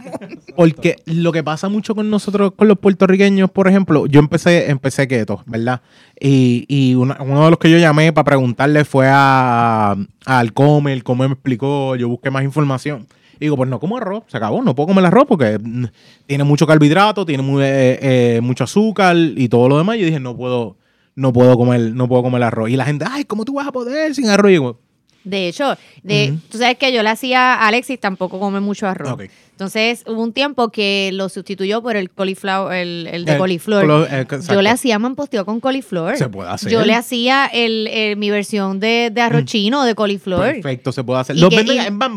Porque lo que pasa mucho con nosotros, con los puertorriqueños, por ejemplo, yo empecé, empecé keto, ¿verdad? Y, y una- uno de los que yo llamé para preguntarle fue a, a Alcome, el Come me explicó, yo busqué más información. Y digo, pues no como arroz, se acabó, no puedo comer arroz porque mm, tiene mucho carbohidrato, tiene mu- eh, eh, mucho azúcar y todo lo demás. Y yo dije, no puedo, no puedo comer, no puedo comer arroz. Y la gente, ay, ¿cómo tú vas a poder sin arroz? Y De hecho, de, tú sabes que yo le hacía a Alexis tampoco come mucho arroz. Ok. Entonces hubo un tiempo que lo sustituyó por el cauliflower, el, el de El coliflor. colo- eh, yo le hacía manposteo con coliflor. Se puede hacer. Yo le hacía el, mi versión de, de arroz chino de coliflor. perfecto, se puede hacer. Los que- venden, y- hasta,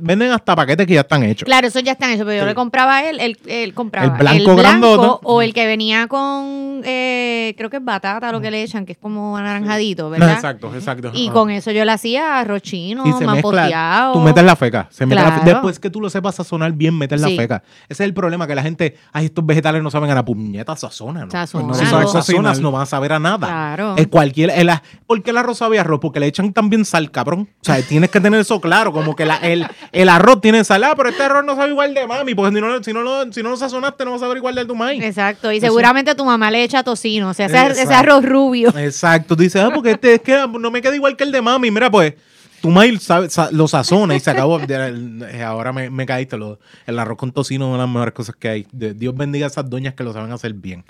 venden hasta paquetes que ya están hechos. Claro, eso ya están hechos, pero yo Sí. le compraba él, él, él compraba El blanco grandote. o el que venía con, eh, creo que es batata lo que le echan, que es como anaranjadito, ¿verdad? Exacto, exacto. Y con eso yo le hacía arroz chino, Y se mezcla. mamposteado. Tú metes la feca. Se mete la fe- Claro. Después que tú lo sepas sazonar bien, metes la Sí. feca. Ese es el problema, que la gente, ay, estos vegetales no saben a la puñeta, sazonan. ¿no? Sazonan. Pues no, No saben saben sazonas, cocinar. no van a saber a nada. Claro. Es cualquier, el, ¿Por qué el arroz sabe a arroz? Porque le echan también sal, cabrón. O sea, tienes que tener eso claro, como que la- el, el arroz tiene sal, ah, pero este arroz no sabe igual de mami, porque si no, si no, lo- si no lo sazonaste, no va a saber igual del tu maíz. Exacto, y seguramente tu mamá le echa tocino, o sea, ese, ese Exacto. arroz rubio. Exacto, tú dices, ah, porque este es que no me queda igual que el de mami. Mira, pues, tu maíz sabe- sa- lo sazona y se acabó. Eh, Ahora me, me caíste. Lo, el arroz con tocino es una de las mejores cosas que hay. Dios bendiga a esas doñas que lo saben hacer bien.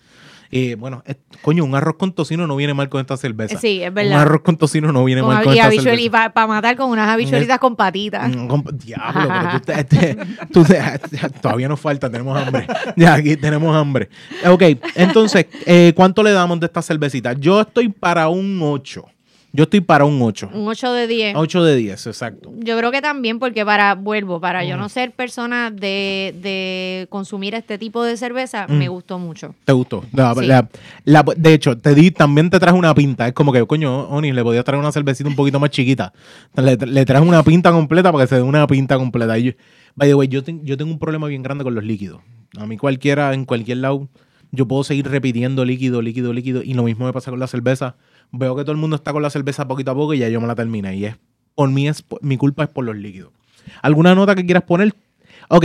Y bueno, coño, un arroz con tocino no viene mal con esta cerveza. Sí, es verdad. Un arroz con tocino no viene Con mal con esta habichuel- y cerveza. para matar con unas habichuelitas con patitas. Mm, Diablo, pero tú, te- te- tú todavía nos falta, tenemos hambre. Ya aquí tenemos hambre. Ok, entonces, eh, ¿cuánto le damos de esta cervecita? Yo estoy para un 8. Yo estoy para un 8. Un 8 de 10. 8 de 10, exacto. Yo creo que también porque para, vuelvo, para Mm. yo no ser persona de, de consumir este tipo de cerveza, Mm. me gustó mucho. ¿Te gustó? La- Sí. la- la- de hecho, te di, también te traje una pinta. Es como que, coño, Oni, le podías traer una cervecita un poquito más chiquita. Le, le traes una pinta completa para que se dé una pinta completa. Y yo- by the way, yo, ten- yo tengo un problema bien grande con los líquidos. A mí cualquiera, en cualquier lado, yo puedo seguir repitiendo líquido, líquido, líquido. Y lo mismo me pasa con la cerveza. Veo que todo el mundo está con la cerveza poquito a poco y ya yo me la terminé. Y es, por mí, es, mi culpa es por los líquidos. ¿Alguna nota que quieras poner? Ok,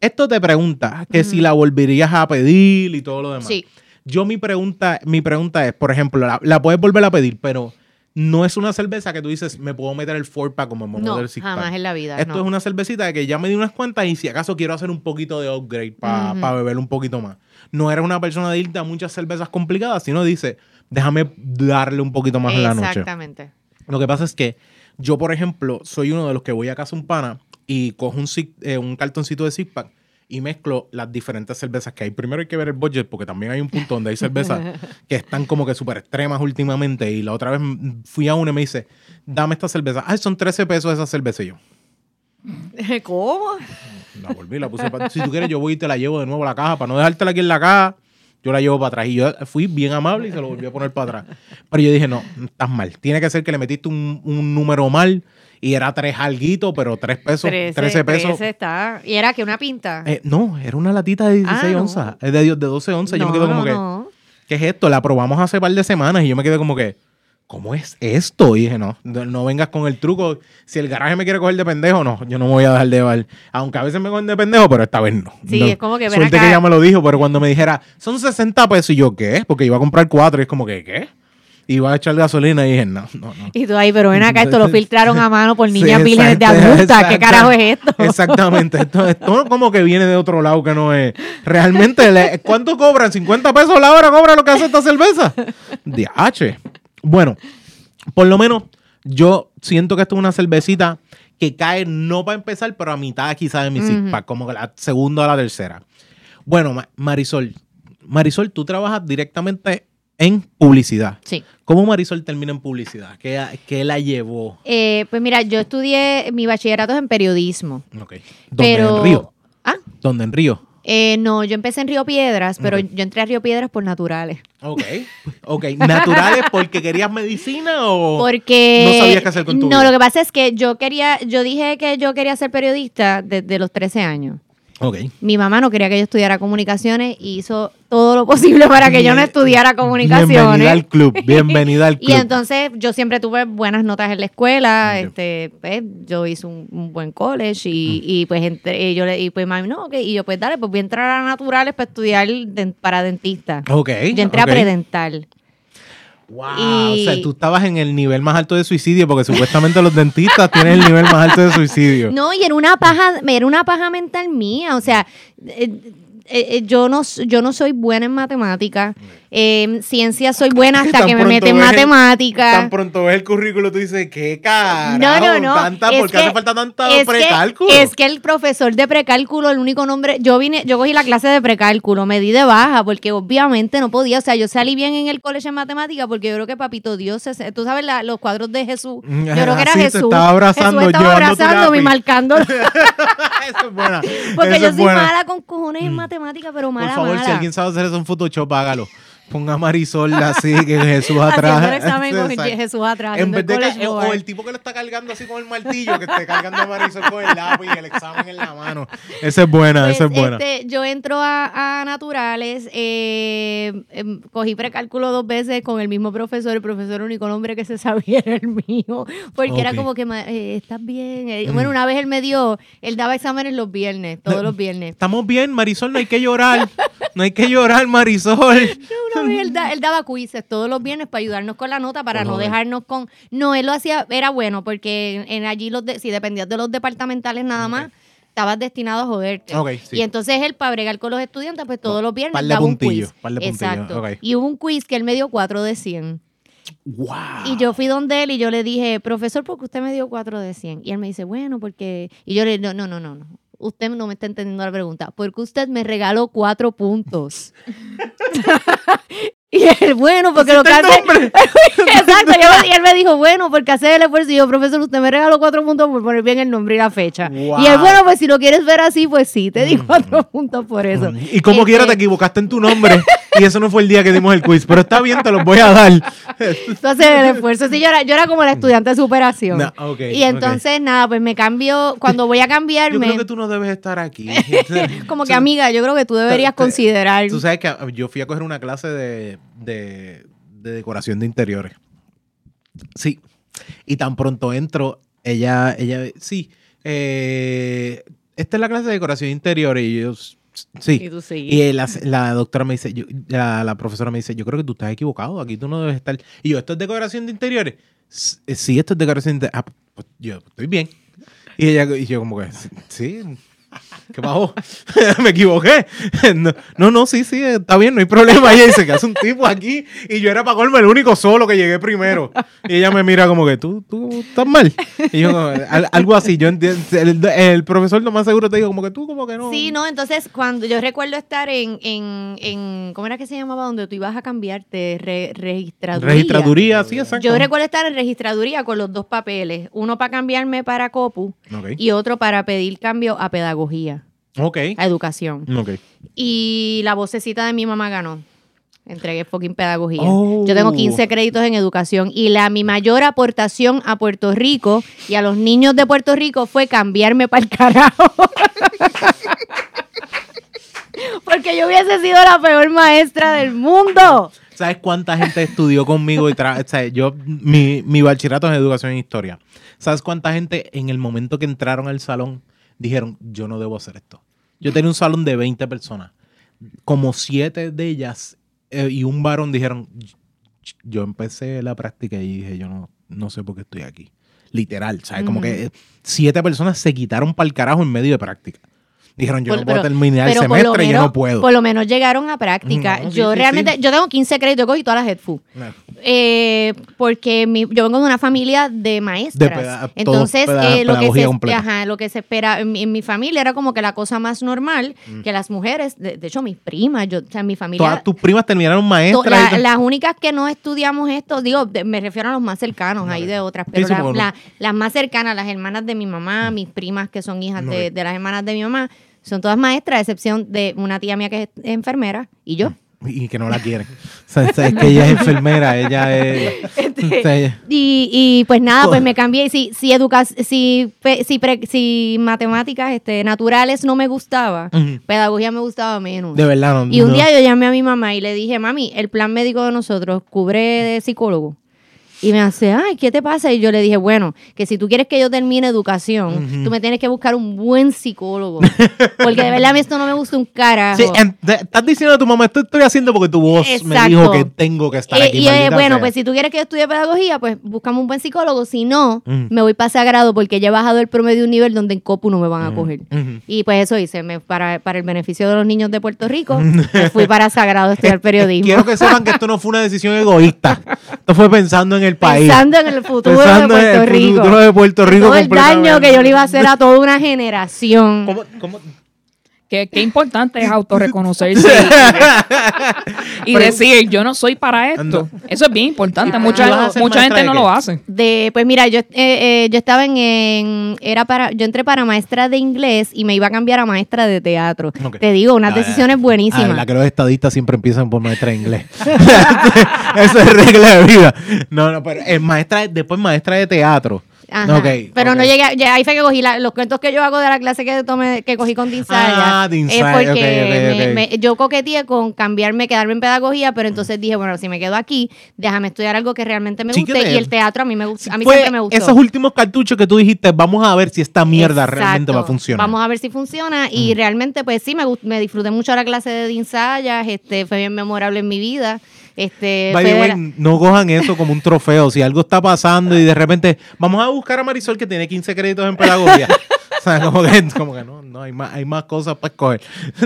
esto te pregunta que si la volverías a pedir y todo lo demás. Sí. Yo mi pregunta, mi pregunta es, por ejemplo, la, la puedes volver a pedir, pero no es una cerveza que tú dices, me puedo meter el four pack como me No, jamás en la vida. Esto no. es una cervecita que ya me di unas cuantas y si acaso quiero hacer un poquito de upgrade para Ujú. beber un poquito más. No eres una persona de irte a muchas cervezas complicadas, sino dice, déjame darle un poquito más en la noche. Exactamente. Lo que pasa es que yo, por ejemplo, soy uno de los que voy a casa un pana y cojo un, eh, un cartoncito de six pack y mezclo las diferentes cervezas que hay. Primero hay que ver el budget porque también hay un punto donde hay cervezas que están como que súper extremas últimamente y la otra vez fui a una y me dice, dame esta cerveza. Ay, son 13 pesos esa cerveza y yo. ¿Cómo? La volví, la puse Si tú quieres, yo voy y te la llevo de nuevo a la caja. Para no dejártela aquí en la caja, yo la llevo para atrás. Y yo fui bien amable y se lo volví a poner para atrás. Pero yo dije, no, estás mal. Tiene que ser que le metiste un, un número mal y era tres alguitos, pero tres pesos, 13, pesos. 13 está. ¿Y era que una pinta? Eh, no, era una latita de 16 Ah, no. onzas. Es de, de 12 onzas. yo me No, quedo como no, que, no. ¿qué es esto? La probamos hace par de semanas y yo me quedé como que, ¿cómo es esto? Y dije, no, no vengas con el truco. Si el garaje me quiere coger de pendejo, no, yo no me voy a dejar de llevar. Aunque a veces me cogen de pendejo, pero esta vez no. Sí, No. es como que ven Suerte acá. que ella me lo dijo, pero cuando me dijera, son 60 pesos, y yo, ¿qué? Porque iba a comprar cuatro y es como que, ¿qué? Iba a echar gasolina y dije, no, no, no. Y tú ahí, pero ven acá, esto lo filtraron a mano por Sí, niñas vírgenes de adultas. ¿Qué carajo es esto? Exactamente. Esto, esto como que viene de otro lado que no es. Realmente, ¿cuánto cobran? ¿50 pesos la hora cobra lo que hace esta cerveza? DH. Bueno, por lo menos yo siento que esto es una cervecita que cae no para empezar, pero a mitad quizás de mi six pack, como la segunda o la tercera. Bueno, Ma- Marisol, Marisol, tú trabajas directamente en publicidad. Sí. ¿Cómo Marisol termina en publicidad? ¿Qué, qué la llevó? Eh, pues mira, yo estudié mi bachillerato en periodismo. Ok. ¿Dónde Pero. en Río? Ah, ¿Dónde en Río? Eh, no, yo empecé en Río Piedras, pero yo entré a Río Piedras por naturales. Ok. Ok. ¿Naturales porque querías medicina o Porque no sabías qué hacer con tu No, vida? lo que pasa es que yo quería, yo dije que yo quería ser periodista desde los 13 años. Mi mamá no quería que yo estudiara comunicaciones y hizo todo lo posible para que yo no estudiara comunicaciones. Bienvenida al club. Bienvenida al club. Y entonces yo siempre tuve buenas notas en la escuela, este, pues, yo hice un, un buen college y, y, pues entré, y yo le, y pues mami, no, ok, y yo pues dale, pues voy a entrar a naturales para estudiar para dentista. Ok. Yo entré a predental. Wow. Y- O sea, tú estabas en el nivel más alto de suicidio porque supuestamente los dentistas tienen el nivel más alto de suicidio. No, y era una paja, era una paja mental mía, o sea, eh, eh, eh, yo no yo no soy buena en matemáticas, en ciencias soy buena hasta que me meten matemáticas. Tan pronto ves el currículo, tú dices, ¿qué carajo? No, no, no. Tanta, ¿Por qué que- hace falta tanta es que- precálculo? es que el profesor de precálculo, el único nombre, yo vine, yo cogí la clase de precálculo, me di de baja porque obviamente no podía, o sea, yo salí bien en el colegio en matemática porque yo creo que papito Dios, tú sabes la- los cuadros de Jesús, yo creo que era te Jesús. estaba abrazando, Jesús estaba abrazándome y marcando, Eso es buena. porque eso yo soy buena. mala con cojones en matemática, pero Por favor, mala. si alguien sabe hacer eso en Photoshop, hágalo. Ponga Marisol así, que Jesús atrás. Jesús atrás. En vez de college o el tipo que lo está cargando así con el martillo, que esté cargando a Marisol con el lápiz y el examen en la mano. Esa es buena, Pues, esa es buena. este, yo entro a, a naturales, eh, em, cogí precálculo dos veces con el mismo profesor, el profesor el único nombre que se sabía era el mío, porque era como que, eh, ¿estás bien? Eh, Bueno, una vez él me dio, él daba exámenes los viernes, todos los viernes. Estamos bien, Marisol, no hay que llorar. No hay que llorar, Marisol. Una él, da- él daba quizzes todos los viernes para ayudarnos con la nota, para no Joder. dejarnos con... No, él lo hacía, era bueno, porque en, allí, los de- si dependías de los departamentales nada más, estabas destinado a joderte. Sí. Y entonces él, para bregar con los estudiantes, pues todos los viernes daba un puntillos, quiz. par de Exacto. Y hubo un quiz que él me dio 4 de 100. Wow. Y yo fui donde él y yo le dije, profesor, ¿por qué usted me dio 4 de 100? Y él me dice, bueno, porque... Y yo le dije, no, no, no, no, no. Usted no me está entendiendo la pregunta. Porque usted me regaló cuatro puntos. y él, bueno, porque lo que hace... Exacto. yo- y él me dijo, bueno, porque hace el esfuerzo. Y yo, profesor, usted me regaló cuatro puntos por poner bien el nombre y la fecha. Wow. Y él, bueno, pues si lo quieres ver así, pues sí, te di cuatro puntos por eso. Y como quiera te Este, equivocaste en tu nombre. y eso no fue el día que dimos el quiz. Pero está bien, te los voy a dar. Entonces el esfuerzo, sí, yo era, yo era como la estudiante de superación. No, y entonces, nada, pues me cambio, cuando voy a Yo cambiarme, creo que tú no debes estar aquí. como que amiga, yo creo que tú deberías considerar. Tú sabes que ah, yo fui a coger una clase de, de, de decoración de interiores. Sí. Y tan pronto entro, ella, ella, sí. eh, esta es la clase de decoración de interiores. Y yo, s- sí. Y tú sí. Y la, la doctora me dice, yo- la, la profesora me dice, yo creo que tú estás equivocado, aquí tú no debes estar. Y yo, ¿esto es decoración de interiores? "S- eh, Sí, esto es decoración de interiores. Ah, pues yo estoy bien. Y ella, y yo como que, sí, ¿qué pasó? me equivoqué. no, no, no, sí, sí, está bien, no hay problema. Y ella dice que hace un tipo aquí y yo era para colmo el único solo que llegué primero. Y ella me mira como que, tú, tú estás mal. Y yo, al- algo así, yo entiendo, el, el profesor lo más seguro te digo como que tú como que no. Sí, no, entonces cuando yo recuerdo estar en, en, en ¿cómo era que se llamaba? Donde tú ibas a cambiarte, Re- registraduría. Registraduría, sí, exacto. Yo recuerdo estar en registraduría con los dos papeles, uno para cambiarme para COPU y otro para pedir cambio a pedagogía, Ok. a educación. Ok. Y la vocecita de mi mamá ganó. Entregué fucking pedagogía. Oh. Yo tengo 15 créditos en educación y la mi mayor aportación a Puerto Rico y a los niños de Puerto Rico fue cambiarme para el carajo. Porque yo hubiese sido la peor maestra del mundo. ¿Sabes cuánta gente estudió conmigo y tra- o sea, yo mi, mi bachillerato es en educación e historia? ¿Sabes cuánta gente en el momento que entraron al salón dijeron, yo no debo hacer esto? Yo tenía un salón de 20 personas. Como siete de ellas eh, y un varón dijeron, yo empecé la práctica y dije, yo no, no sé por qué estoy aquí. Literal, ¿sabes? Como que eh, siete personas se quitaron para el carajo en medio de práctica. Dijeron, yo Por- no puedo pero- terminar el semestre y yo menos, no puedo. por lo menos llegaron a práctica. No, sí, yo sí, realmente, sí. yo tengo 15 créditos, yo cogí todas las headfu. No. Eh, porque mi- yo vengo de una familia de maestras. De peda- Entonces, peda- eh, lo, que se, completa. ajá, lo que se espera en, mi- en mi familia era como que la cosa más normal, Mm. que las mujeres, de, de hecho mis primas, yo, o sea, mi familia... Todas tus primas terminaron maestras. la- las únicas que no estudiamos esto, digo, de- me refiero a los más cercanos, ahí de otras, pero la- la- las más cercanas, las hermanas de mi mamá, mis primas que son hijas de las hermanas de mi mamá, son todas maestras, a excepción de una tía mía que es enfermera y yo. y que no la quieren. O sea, es que ella es enfermera, ella es... Este, o sea, ella- Y, y, pues nada, pues me cambié. Y Si, si, educa si, si, pre- si matemáticas este, naturales no me gustaba, pedagogía me gustaba menos. de verdad, no. Y un no. día yo llamé a mi mamá y le dije, mami, el plan médico de nosotros cubre de psicólogo. Y me hace, ay, ¿qué te pasa? Y yo le dije, bueno, que si tú quieres que yo termine educación, tú me tienes que buscar un buen psicólogo. Porque de verdad a mí esto no me gusta un carajo. Sí, estás diciendo a tu mamá, esto estoy haciendo porque tu voz me dijo que tengo que estar Eh, aquí. y eh, bueno, sea. pues si tú quieres que yo estudie pedagogía, pues buscamos un buen psicólogo. Si no, me voy para Sagrado porque ya he bajado el promedio de un nivel donde en COPU no me van a coger. Y pues eso hice. Me, para, para el beneficio de los niños de Puerto Rico, me fui para Sagrado a estudiar periodismo. Quiero que sepan que esto no fue una decisión egoísta. Esto fue pensando en el país. Pensando en el futuro Pensando de en Puerto el Rico. futuro de Puerto Rico Todo el daño que yo le iba a hacer a toda una generación. ¿Cómo, cómo? Qué, qué importante es autorreconocerse y, y decir, yo no soy para esto. Eso es bien importante. ¿Y Mucha, mucha gente no qué? lo hace. De, pues mira, yo, eh, eh, yo estaba en, en- era para, yo entré para maestra de inglés y me iba a cambiar a maestra de teatro. Te digo, unas Ah, decisiones Ah, buenísimas. la que los estadistas siempre empiezan por maestra de inglés. Esa es regla de vida. No, no, pero es maestra, después maestra de teatro. Ajá. Pero no llegué, ya ahí fue que cogí la- los cuentos que yo hago de la clase que tomé, que cogí con Dinsaya. Ah, Dinsaya, Es porque me- yo coqueteé con cambiarme, quedarme en pedagogía, pero entonces dije, bueno, si me quedo aquí, déjame estudiar algo que realmente me guste. te- Y el teatro a mí me gusta, a mí Fue siempre me gustó. esos últimos cartuchos que tú dijiste, vamos a ver si esta mierda realmente va a funcionar. Vamos a ver si funciona. Y realmente, pues sí, me, me disfruté mucho la clase de Dinsayas. Este, fue bien memorable en mi vida. Este, By the way, no cojan eso como un trofeo. Si algo está pasando y de repente vamos a buscar a Marisol que tiene 15 créditos en pedagogía. o sea, como que, como que no, no hay más, hay más cosas para escoger.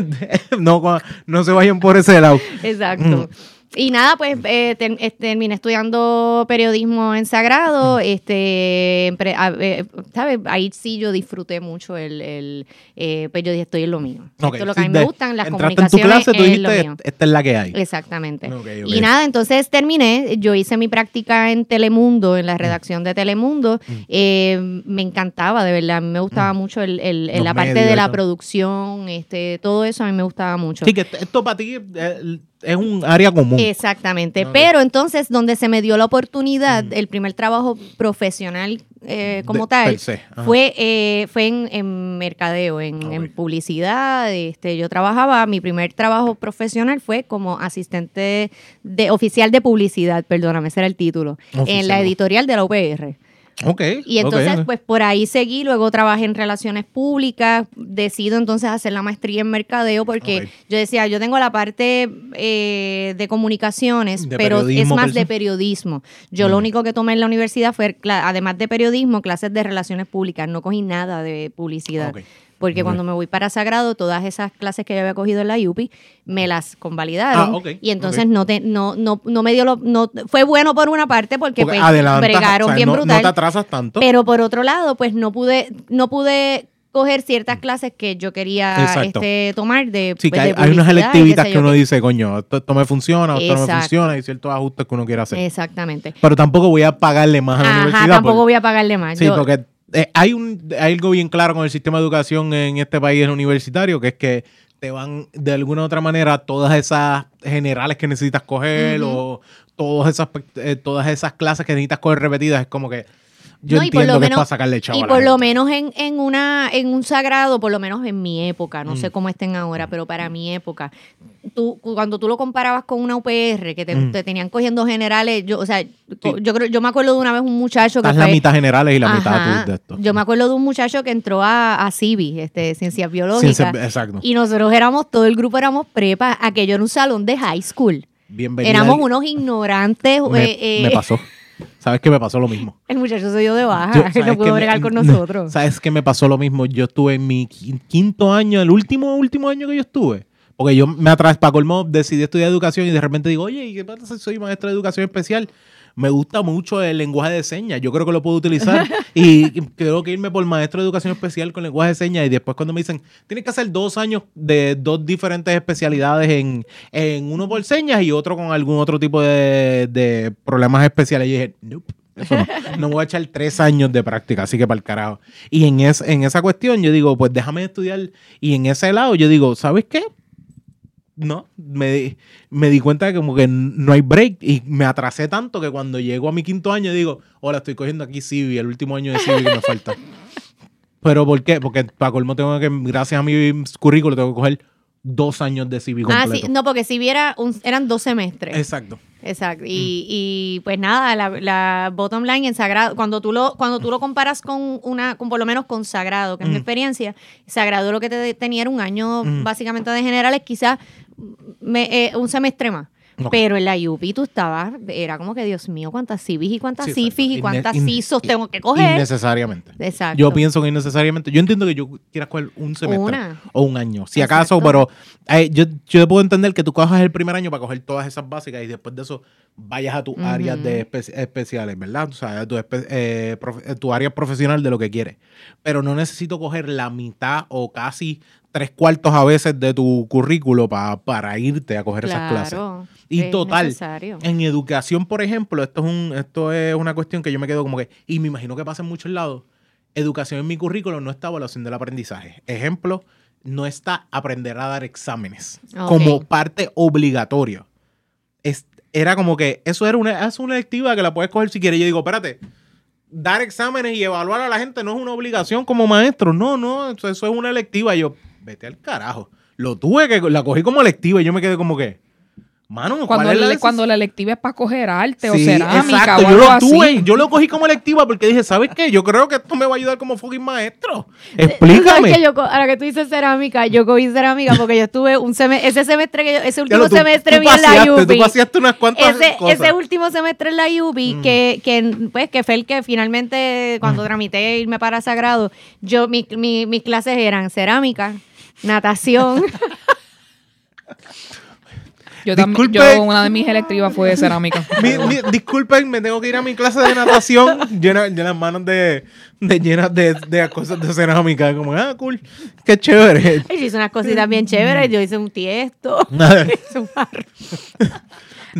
no, no se vayan por ese lado. Exacto. Mm. Y nada, pues eh, ter- eh, terminé estudiando periodismo en Sagrado. Mm. Este, eh, ¿sabes? Ahí sí yo disfruté mucho el, el eh, pues yo dije, estoy en lo mío. Ok, Esto es lo que a mí me gustan, las entraste en tu comunicaciones clase, tú dijiste, esta es la que hay. Exactamente. Y nada, entonces terminé, yo hice mi práctica en Telemundo, en la redacción de Telemundo. Mm. Eh, me encantaba, de verdad, a mí me gustaba mucho el, el- la parte medios de la producción, este, todo eso a mí me gustaba mucho. Sí, que esto para ti eh, es un área común. Exactamente. Pero entonces, donde se me dio la oportunidad, el primer trabajo profesional eh, como De- tal, fue, eh, fue en, en mercadeo, en, Ok. en publicidad. Este, yo trabajaba, mi primer trabajo profesional fue como asistente de oficial de publicidad, perdóname, ese era el título, en la editorial de la UPR. Ok. Y entonces, pues por ahí seguí, luego trabajé en relaciones públicas, decido entonces hacer la maestría en mercadeo porque yo decía, yo tengo la parte eh, de comunicaciones, De pero es más de periodismo. Yo lo Mm. único que tomé en la universidad fue, además de periodismo, clases de relaciones públicas, no cogí nada de publicidad. Porque cuando me voy para Sagrado, todas esas clases que yo había cogido en la UPI, me las convalidaron. Ah, ok, Y entonces no, te, no, no, no me dio lo... No, fue bueno por una parte porque, Porque pues, adelantas, bregaron o sea, bien no, brutal. No te atrasas tanto. Pero por otro lado, pues no pude, no pude coger ciertas clases que yo quería este, tomar de, Sí, que pues, hay, de hay unas electivitas que uno dice, coño, esto, esto me funciona, esto no me funciona, y ciertos ajustes que uno quiere hacer. Exactamente. Pero tampoco voy a pagarle más a la Ajá, universidad. tampoco porque- voy a pagarle más. Sí, Yo- porque eh, hay, un, hay algo bien claro con el sistema de educación en este país universitario, que es que te van de alguna u otra manera todas esas generales que necesitas coger o todas esas, eh, todas esas clases que necesitas coger repetidas. Es como que yo No, y por entiendo lo que menos- es para sacarle chavo Y a la por lo gente. menos en, en una en un sagrado, por lo menos en mi época, no Mm. sé cómo estén ahora, pero para mi época, tú cuando tú lo comparabas con una UPR que te, Mm. te tenían cogiendo generales, yo o sea, yo creo yo me acuerdo de una vez un muchacho que Estás la mitad generales y la Ajá. mitad tú de esto. Yo me acuerdo de un muchacho que entró a, a CIVI, este, Ciencias Biológicas. Ciencia- exacto. Y nosotros éramos, todo el grupo éramos prepa, aquello era un salón de high school. Bienvenida. éramos al- unos ignorantes. me, eh, eh, me pasó. ¿Sabes que me pasó lo mismo? El muchacho se dio de baja, Yo- él ¿sabes no qué pudo bregar con nosotros. ¿Sabes qué me pasó lo mismo? Yo estuve en mi qui- quinto año, el último, último año que yo estuve. Porque yo me atrás, para colmo, decidí estudiar educación y de repente digo, oye, ¿y qué pasa si soy maestro de educación especial? Me gusta mucho el lenguaje de señas. Yo creo que lo puedo utilizar. y creo que irme por maestro de educación especial con lenguaje de señas. Y después, cuando me dicen, tienes que hacer dos años de dos diferentes especialidades en, en uno por señas y otro con algún otro tipo de, de problemas especiales. Y dije, nope. Eso no. no voy a echar tres años de práctica, así que para el carajo. Y en, es, en esa cuestión yo digo, pues déjame estudiar. Y en ese lado yo digo, ¿sabes qué? No, me, di- me di cuenta de que como que no hay break y me atrasé tanto que cuando llego a mi quinto año digo, hola, estoy cogiendo aquí Civi, el último año de Civi que me falta. ¿Pero por qué? Porque para colmo tengo que, gracias a mi currículo, tengo que coger dos años de Civi Ah, completo. sí, no, porque si viera, un- eran dos semestres. Exacto. Exacto. Y, y, pues nada, la, la bottom line en Sagrado, cuando tú lo, cuando tú lo comparas con una, con por lo menos con Sagrado, que es mi Mm. experiencia, Sagrado lo que te tenía era un año Mm. básicamente de generales, quizás me- eh, un semestre más. Pero en la UP tú estabas, era como que, Dios mío, cuántas civis y cuántas Sí, cifis y cuántas CISOs tengo que coger. Innecesariamente. Exacto. Yo pienso que innecesariamente. Yo entiendo que yo quiera coger un semestre Una. o un año. Si Exacto. acaso, pero eh, yo, yo puedo entender que tú cojas el primer año para coger todas esas básicas y después de eso vayas a tu Ujú. áreas de espe- especiales, ¿verdad? O sea, a tu, eh, tu área profesional de lo que quieres. Pero no necesito coger la mitad o casi tres cuartos a veces de tu currículo pa- para irte a coger esas clases. Y es total, necesario. En educación, por ejemplo, esto es, un, esto es una cuestión que yo me quedo como que, y me imagino que pasa en muchos lados, educación en mi currículo no está evaluación del aprendizaje. Ejemplo, no está aprender a dar exámenes como parte obligatoria. Es- era como que eso era una, es una electiva que la puedes coger si quieres. Yo digo, espérate, dar exámenes y evaluar a la gente no es una obligación como maestro. No, no, eso, eso es una electiva. Yo, vete al carajo. Lo tuve que, la cogí como electiva y yo me quedé como que, mano, ¿cuál Cuando, es la cuando la electiva es para coger arte o Sí, cerámica exacto. o Yo algo lo así. tuve, yo lo cogí como electiva porque dije, ¿sabes qué? Yo creo que esto me va a ayudar como fucking maestro. Explícame. que yo, ahora que tú dices cerámica, yo cogí cerámica porque yo estuve un semestre, ese semestre que yo, ese último tú- semestre tú vi en la paseaste, UBI. Tú paseaste unas cuantas ese, cosas. ese último semestre en la UBI, Mm. que, que, pues, que fue el que finalmente, cuando tramité irme para Sagrado, yo, mi, mi- mis clases eran cerámica, natación. Yo también, yo una de mis electivas fue de cerámica. Mi- mi- disculpen, me tengo que ir a mi clase de natación llena, llenas manos de, de llenas de, de cosas de cerámica. Como, ah, cool, qué chévere. yo hice unas cositas bien chéveres, yo hice un tiesto, Nada. hice un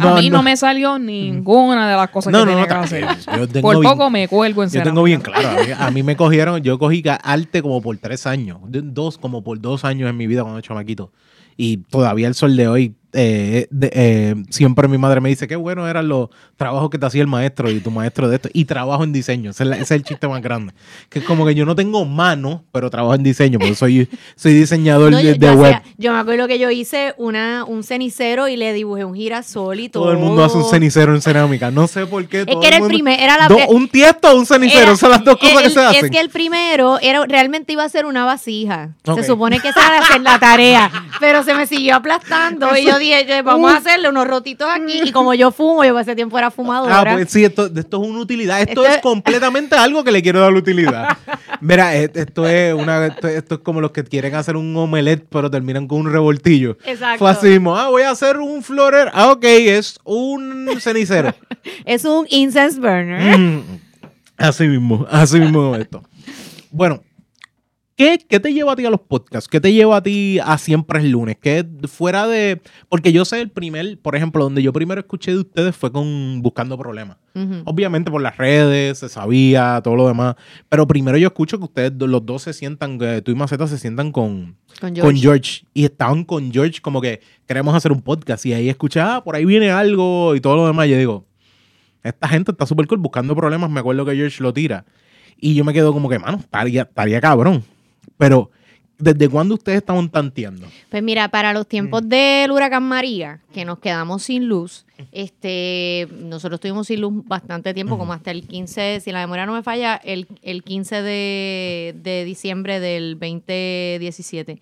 a mí no. me salió ninguna de las cosas No, que no, tenía no, que hacer. Yo tengo Por bien- poco me cuelgo en Yo tengo bien claro, a mí, a mí me cogieron, yo cogí arte como por tres años, dos, como por dos años en mi vida cuando era chamaquito. Y todavía el sol de hoy, eh, de- eh, siempre mi madre me dice, qué bueno eran los trabajos que te hacía el maestro y tu maestro de esto. Y trabajo en diseño, ese es, la- ese es el chiste más grande. Que es como que yo no tengo mano, pero trabajo en diseño, porque soy, soy diseñador No, de, yo, de yo web. yo me acuerdo que yo hice una, un cenicero y le dibujé un girasol y todo. Todo el mundo hace un cenicero en cerámica. No sé por qué. Es todo que era el primer- era la- Do- un tiesto o un cenicero. Son las dos cosas que se hacen. Es que el primero era, realmente iba a ser una vasija. Se supone que esa era hacer la tarea. Pero se me siguió aplastando. y yo dije, vamos a hacerle unos rotitos aquí. Y como yo fumo, yo ese tiempo era fumadora. Ah, pues sí, esto, esto es una utilidad. Esto, Esto es completamente algo que le quiero dar utilidad. Mira, esto es una esto, esto es como los que quieren hacer un omelette, pero terminan con un revoltillo. Exacto. Fue así mismo. Ah, voy a hacer un florer. Ah, ok, es un cenicero. Es un incense burner. Mm, así mismo, así mismo esto. Bueno, ¿qué, ¿qué te lleva a ti a los podcasts? ¿Qué te lleva a ti a Siempre es lunes? ¿Qué fuera de...? Porque yo sé el primer, por ejemplo, donde yo primero escuché de ustedes fue con Buscando Problemas. Obviamente por las redes, se sabía, todo lo demás. Pero primero yo escucho que ustedes los dos se sientan, que tú y Maceta se sientan con, Con con George. Y estaban con George como que queremos hacer un podcast. Y ahí escuché, ah, por ahí viene algo y todo lo demás. Y yo digo, esta gente está súper cool buscando problemas. Me acuerdo que George lo tira. Y yo me quedo como que, mano, estaría, estaría cabrón. Pero, ¿desde cuándo ustedes estaban tanteando? Pues mira, para los tiempos del huracán María, que nos quedamos sin luz, este, nosotros estuvimos sin luz bastante tiempo, como hasta el 15, si la memoria no me falla, el, el 15 de, de diciembre del 2017.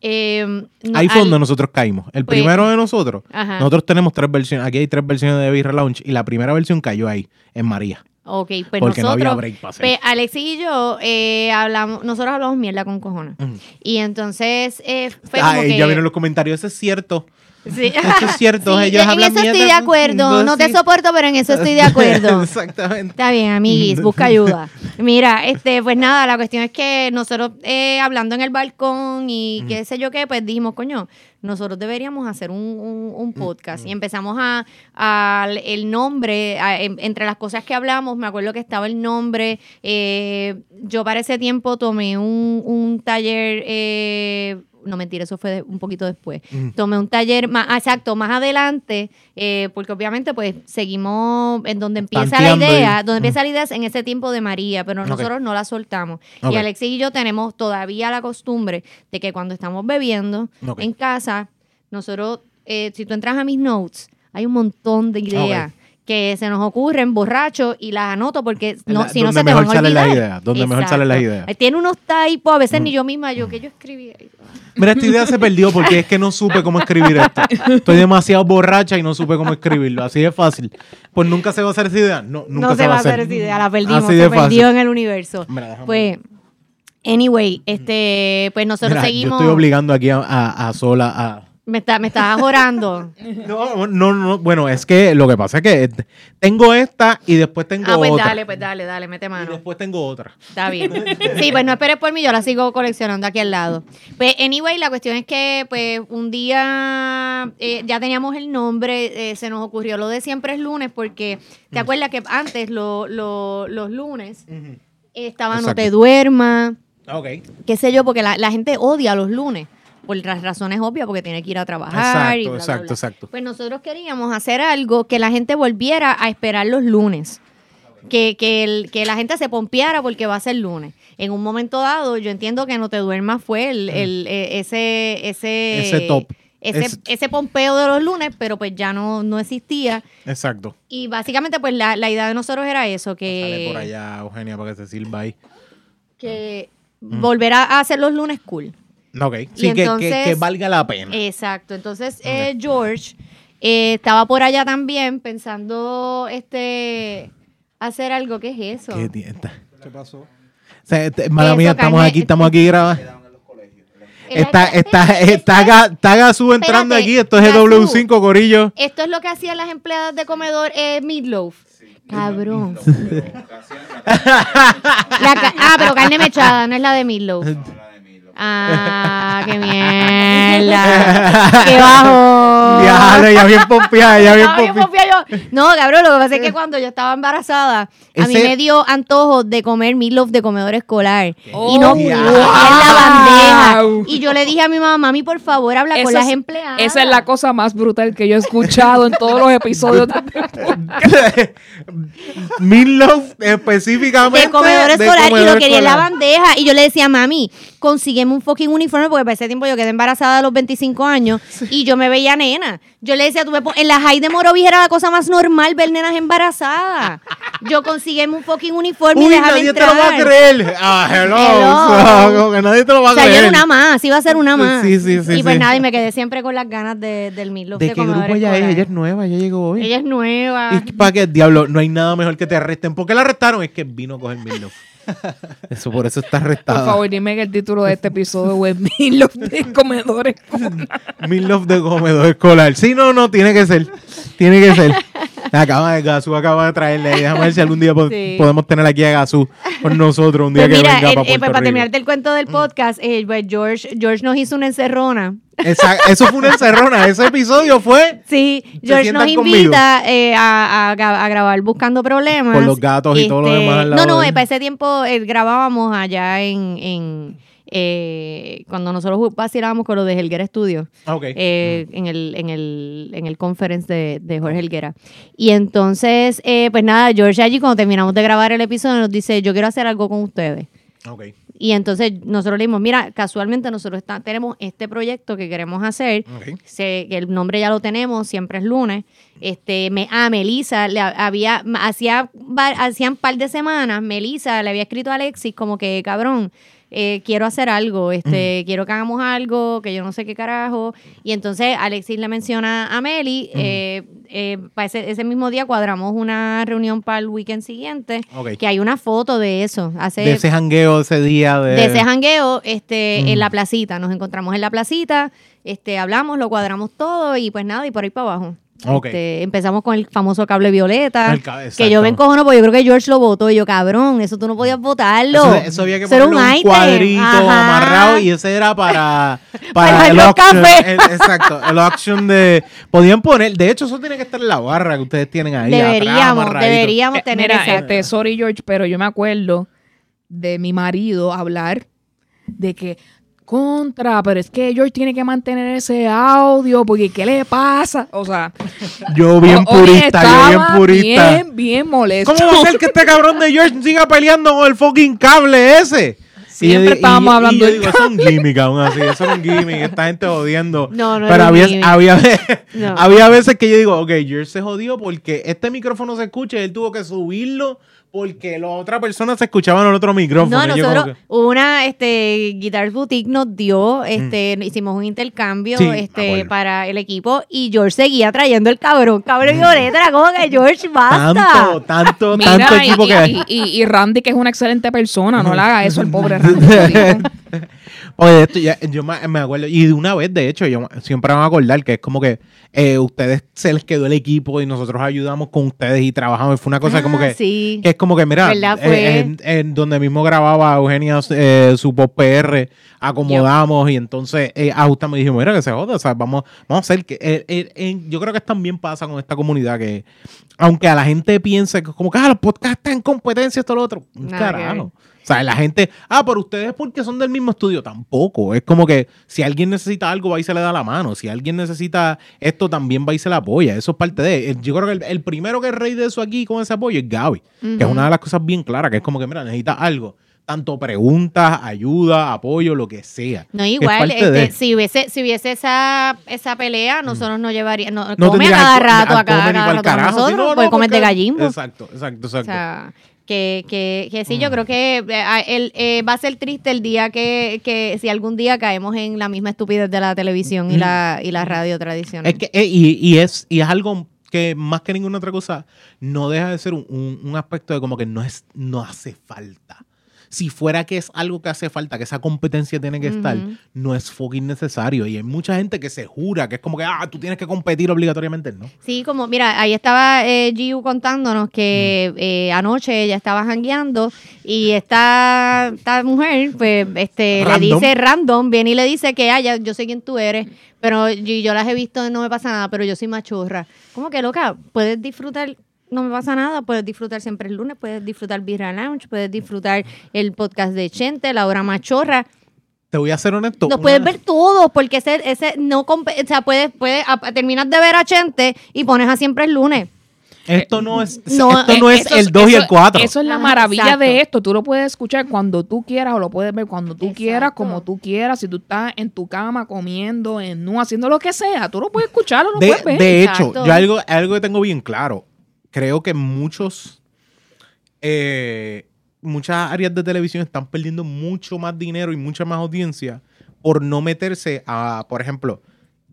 Eh, no- Ahí fue donde nosotros caímos. El pues- primero de nosotros, Ajá. nosotros tenemos tres versiones. Aquí hay tres versiones de Beer Launch y la primera versión cayó ahí, en María. Ok, pues Porque no nosotros, había break para pues, Alexis y yo eh, hablamos, nosotros hablamos mierda con cojones. Y entonces eh, fue como Ay, que... ya vieron los comentarios, eso es cierto. Sí. Eso es cierto, Sí, ellos en hablan eso estoy de acuerdo. No te Sí. soporto, pero en eso estoy de acuerdo. Exactamente. Está bien, amiguis, busca ayuda. Mira, este, pues nada, la cuestión es que nosotros eh, hablando en el balcón y qué sé yo qué, pues dijimos, coño, nosotros deberíamos hacer un, un- un podcast. Y empezamos a, a el nombre, a- en- entre las cosas que hablamos, me acuerdo que estaba el nombre. eh, yo para ese tiempo tomé un, un taller. eh, no mentira, eso fue de- un poquito después. Tomé un taller más, ah, exacto, más adelante, eh, porque obviamente pues seguimos en donde empieza la Tanteando idea, donde empieza la idea es en ese tiempo de María, pero nosotros no la soltamos. Y Alexis y yo tenemos todavía la costumbre de que cuando estamos bebiendo en casa, nosotros, eh, si tú entras a mis notes, hay un montón de ideas. Que se nos ocurren borrachos y las anoto porque no, La- si no se te mejor van a salen las olvidar. ideas, donde mejor salen las ideas. Tiene unos typos, a veces ni yo misma, yo que yo escribí. Mira, esta idea se perdió porque es que no supe cómo escribir esto. Estoy demasiado borracha y no supe cómo escribirlo. Así de fácil. Pues nunca se va a hacer esa idea. No, nunca no se va a hacer esa idea, la perdimos, Así se de perdió fácil. en el universo. Mira, déjame- Pues, anyway, este, pues nosotros Mira, seguimos. Yo estoy obligando aquí a, a- a sola a. Me, está, me estabas orando. No, no, no. Bueno, es que lo que pasa es que tengo esta y después tengo ah, pues otra. dale, pues dale, dale, mete Y mano. después tengo otra. Está bien. Sí, pues no esperes por mí, yo la sigo coleccionando aquí al lado. Pues, anyway, la cuestión es que, pues, un día eh, ya teníamos el nombre, eh, se nos ocurrió lo de siempre es lunes, porque, ¿te acuerdas que antes lo- lo- los lunes estaba No te duermas, Ok. qué sé yo, porque la, la gente odia los lunes. Por las razones obvias, porque tiene que ir a trabajar. Exacto, bla, exacto, bla. exacto. Pues nosotros queríamos hacer algo que la gente volviera a esperar los lunes. Que, que, el- que la gente se pompeara porque va a ser lunes. En un momento dado, yo entiendo que No Te Duermas fue el, el- eh, ese, ese, Mm. Ese top. Ese, Es- ese pompeo de los lunes, pero pues ya no, no existía. Exacto. Y básicamente, pues la, la idea de nosotros era eso, Sale por que, allá, Eugenia, para que se sirva ahí. que volver a hacer los lunes cool. Ok. Sí, que- que, entonces- que valga la pena. Exacto. Entonces, eh, George eh, estaba por allá también pensando este hacer algo. ¿Qué es eso? ¿Qué? ¿Qué pasó? O sea, te- mala mía, estamos aquí, estamos aquí grabando. Él Está, está, espérate, está, Ga- está Gazú entrando Espérate, aquí. Esto es Gazú. GW5, Corillo. Esto es lo que hacían las empleadas de comedor eh, Meatloaf. Cabrón. La ca- ah, pero carne mechada, no es la de Meatloaf. Ah, qué mierda. Qué bajo. Diablo, ya bien pompeada, ya bien bien pompeada. No, cabrón, lo que pasa es que cuando yo estaba embarazada, a mí me dio antojo de comer meatloaf de comedor escolar. y no pude en la bandeja. Y yo le dije a mi mamá, mami, por favor, habla con las es- empleadas. Esa es la cosa más brutal que yo he escuchado en todos los episodios. de- Meatloaf específicamente. de comedor de escolar y lo quería en la bandeja. Y yo le decía, mami, consígueme un fucking uniforme porque para ese tiempo yo quedé embarazada a los 25 años y yo me veía nena. Yo le decía, tú me en la high de Morovis era la cosa más normal ver nenas embarazadas. Yo consígueme un fucking uniforme y Uy, déjame nadie te lo va a creer. Ah, hello. Hello. Como que nadie te lo va a O sea, creer. yo era una más, iba a ser una más. Sí, sí, sí, Y pues sí. nada, y me quedé siempre con las ganas de, del Meatloaf ¿De qué grupo ella es? Ella es nueva, ella llegó hoy. Ella es nueva. ¿Y para qué diablo? No hay nada mejor que te arresten. ¿Por qué la arrestaron? Es que vino a coger Meatloaf. Eso, por eso está Por arrestada. favor, dime que el título de este episodio es Los de comedores. Meatloaf de comedor escolar. Sí, no, no, tiene que ser. Tiene que ser. Acaba de Gazú, acaba de traerle. ahí. Déjame ver si algún día po- Sí. podemos tener aquí a Gazú con nosotros. Un día Pues que mira, venga eh, para eh, Puerto pues para terminarte el cuento del podcast, eh, pues George, George nos hizo una encerrona. Esa- eso fue una encerrona. Ese episodio fue Sí, George nos invita eh, a, a gra- a grabar Buscando Problemas. Con los gatos y todo lo demás al lado No, no, eh, para ese tiempo eh, grabábamos allá en... en eh, cuando nosotros vacilábamos con lo de Helguera Studio. Ok. eh, en, el, en, el, en el conference de, de Jorge Helguera. Y entonces, eh, pues nada, George allí cuando terminamos de grabar el episodio nos dice, yo quiero hacer algo con ustedes. Ok. Y entonces nosotros le dimos, mira, casualmente nosotros está- tenemos este proyecto que queremos hacer. Ok. Se- el nombre ya lo tenemos, siempre es lunes. Este, me, a Melissa le ha- había, hacía, hacían par de semanas, Melissa le había escrito a Alexis como que, cabrón, eh, quiero hacer algo, este, quiero que hagamos algo, que yo no sé qué carajo. Y entonces Alexis le menciona a Meli, eh, eh, para ese, ese mismo día cuadramos una reunión para el weekend siguiente, Ok. que hay una foto de eso. Hace, De ese jangueo ese día de... de ese jangueo este, Mm. en la placita. Nos encontramos en la placita, este, hablamos, lo cuadramos todo y pues nada, y por ahí para abajo. Ok. Este, empezamos con el famoso cable violeta. El que yo me encojono porque yo creo que George lo votó. Y yo, cabrón, eso tú no podías votarlo. Eso, eso había que ponerle un, ítem. cuadrito Ajá. amarrado y ese era para, para, Para el los auction. el- exacto, el auction de... Podían poner, de hecho eso tiene que estar en la barra que ustedes tienen ahí. atrás, Deberíamos, deberíamos Eh, tener Mira, esa. este, sorry George, pero yo me acuerdo de mi marido hablar de que contra, pero es que George tiene que mantener ese audio porque ¿qué le pasa? O sea, Yo bien purista, yo bien purista. Bien, bien molesto. ¿Cómo va a ser que este cabrón de George siga peleando con el fucking cable ese? Siempre estábamos y- hablando Y yo digo, eso es un gimmick aún así, eso es un gimmick, esta gente jodiendo. No, no Pero había, No. había veces que yo digo, ok, George se jodió porque este micrófono se escucha y él tuvo que subirlo porque la otra persona se escuchaba en el otro micrófono. No, Y nosotros, que- una este, Guitar Boutique nos dio, este, hicimos un intercambio Mm. Sí, este, acuerdo. para el equipo y George seguía trayendo el cabrón, cabrón violeta, era como que George basta. tanto, tanto, Mira, tanto y, equipo que hay. y, y- y Randy, que es una excelente persona, no le haga eso al pobre Randy. Oye, esto ya, yo me, acuerdo, y de una vez, de hecho, yo siempre me voy a acordar que es como que eh, ustedes se les quedó el equipo y nosotros ayudamos con ustedes y trabajamos. Fue una cosa como Ah, que, sí. que es como que, mira, eh, en, en donde mismo grababa Eugenia eh, su post PR, acomodamos y entonces eh, ajustamos y dijimos, mira que se joda, o sea, vamos, vamos a hacer que, yo creo que también pasa con esta comunidad que, aunque a la gente piense que como que ah, los podcasts están en competencia, esto lo otro, Nada carajo. Sea, la gente, ah, pero ustedes porque son del mismo estudio, tampoco. Es como que si alguien necesita algo, va y se le da la mano. Si alguien necesita esto, también va y se le apoya. Eso es parte de. Yo creo que el, el primero que es rey de eso aquí con ese apoyo es Gaby, que es una de las cosas bien claras, que es como que, mira, necesitas algo. Tanto preguntas, ayuda, apoyo, lo que sea. No, igual, este, de- si hubiese, si hubiese esa, esa pelea, nosotros no llevaríamos, no, No come a tendrías cada rato, al a cada, rato carajo, nosotros, no, no, porque de gallimbo. Exacto, exacto, O exacto. sea, que, que, que sí, yo creo que eh, a- el, eh, va a ser triste el día que, que si algún día caemos en la misma estupidez de la televisión y, la, y la radio tradicional. Es que, eh, y, y es, y es algo que más que ninguna otra cosa, no deja de ser un, un- un aspecto de como que no es, no hace falta. Si fuera que es algo que hace falta, que esa competencia tiene que estar, no es fucking necesario. Y hay mucha gente que se jura que es como que, ah, tú tienes que competir obligatoriamente, ¿no? Sí, como, mira, ahí estaba eh, Giu contándonos que Mm. eh, anoche ella estaba jangueando y esta, esta mujer, pues, este, le dice random, viene y le dice que, ah, ya, yo sé quién tú eres, pero yo, yo las he visto y no me pasa nada, pero yo soy machorra. Como que, loca, puedes disfrutar, no me pasa nada, puedes disfrutar siempre el lunes, puedes disfrutar Birra Lounge, puedes disfrutar el podcast de Chente, la hora machorra. Te voy a ser honesto. Los una- puedes ver todos, porque ese, ese no o sea, puedes, puedes a- terminas de ver a Chente y pones a siempre el lunes. Esto no es, No, esto no Eh, es eso el 2 y eso- el 4. Eso es la Ajá, maravilla exacto. de esto. Tú lo puedes escuchar cuando tú quieras o lo puedes ver cuando tú quieras, como tú quieras. Si tú estás en tu cama comiendo, en nu, haciendo lo que sea, tú lo puedes escuchar o lo De, puedes ver. de hecho, Exacto. yo algo, algo que tengo bien claro. Creo que muchos, eh, muchas áreas de televisión están perdiendo mucho más dinero y mucha más audiencia por no meterse a, por ejemplo,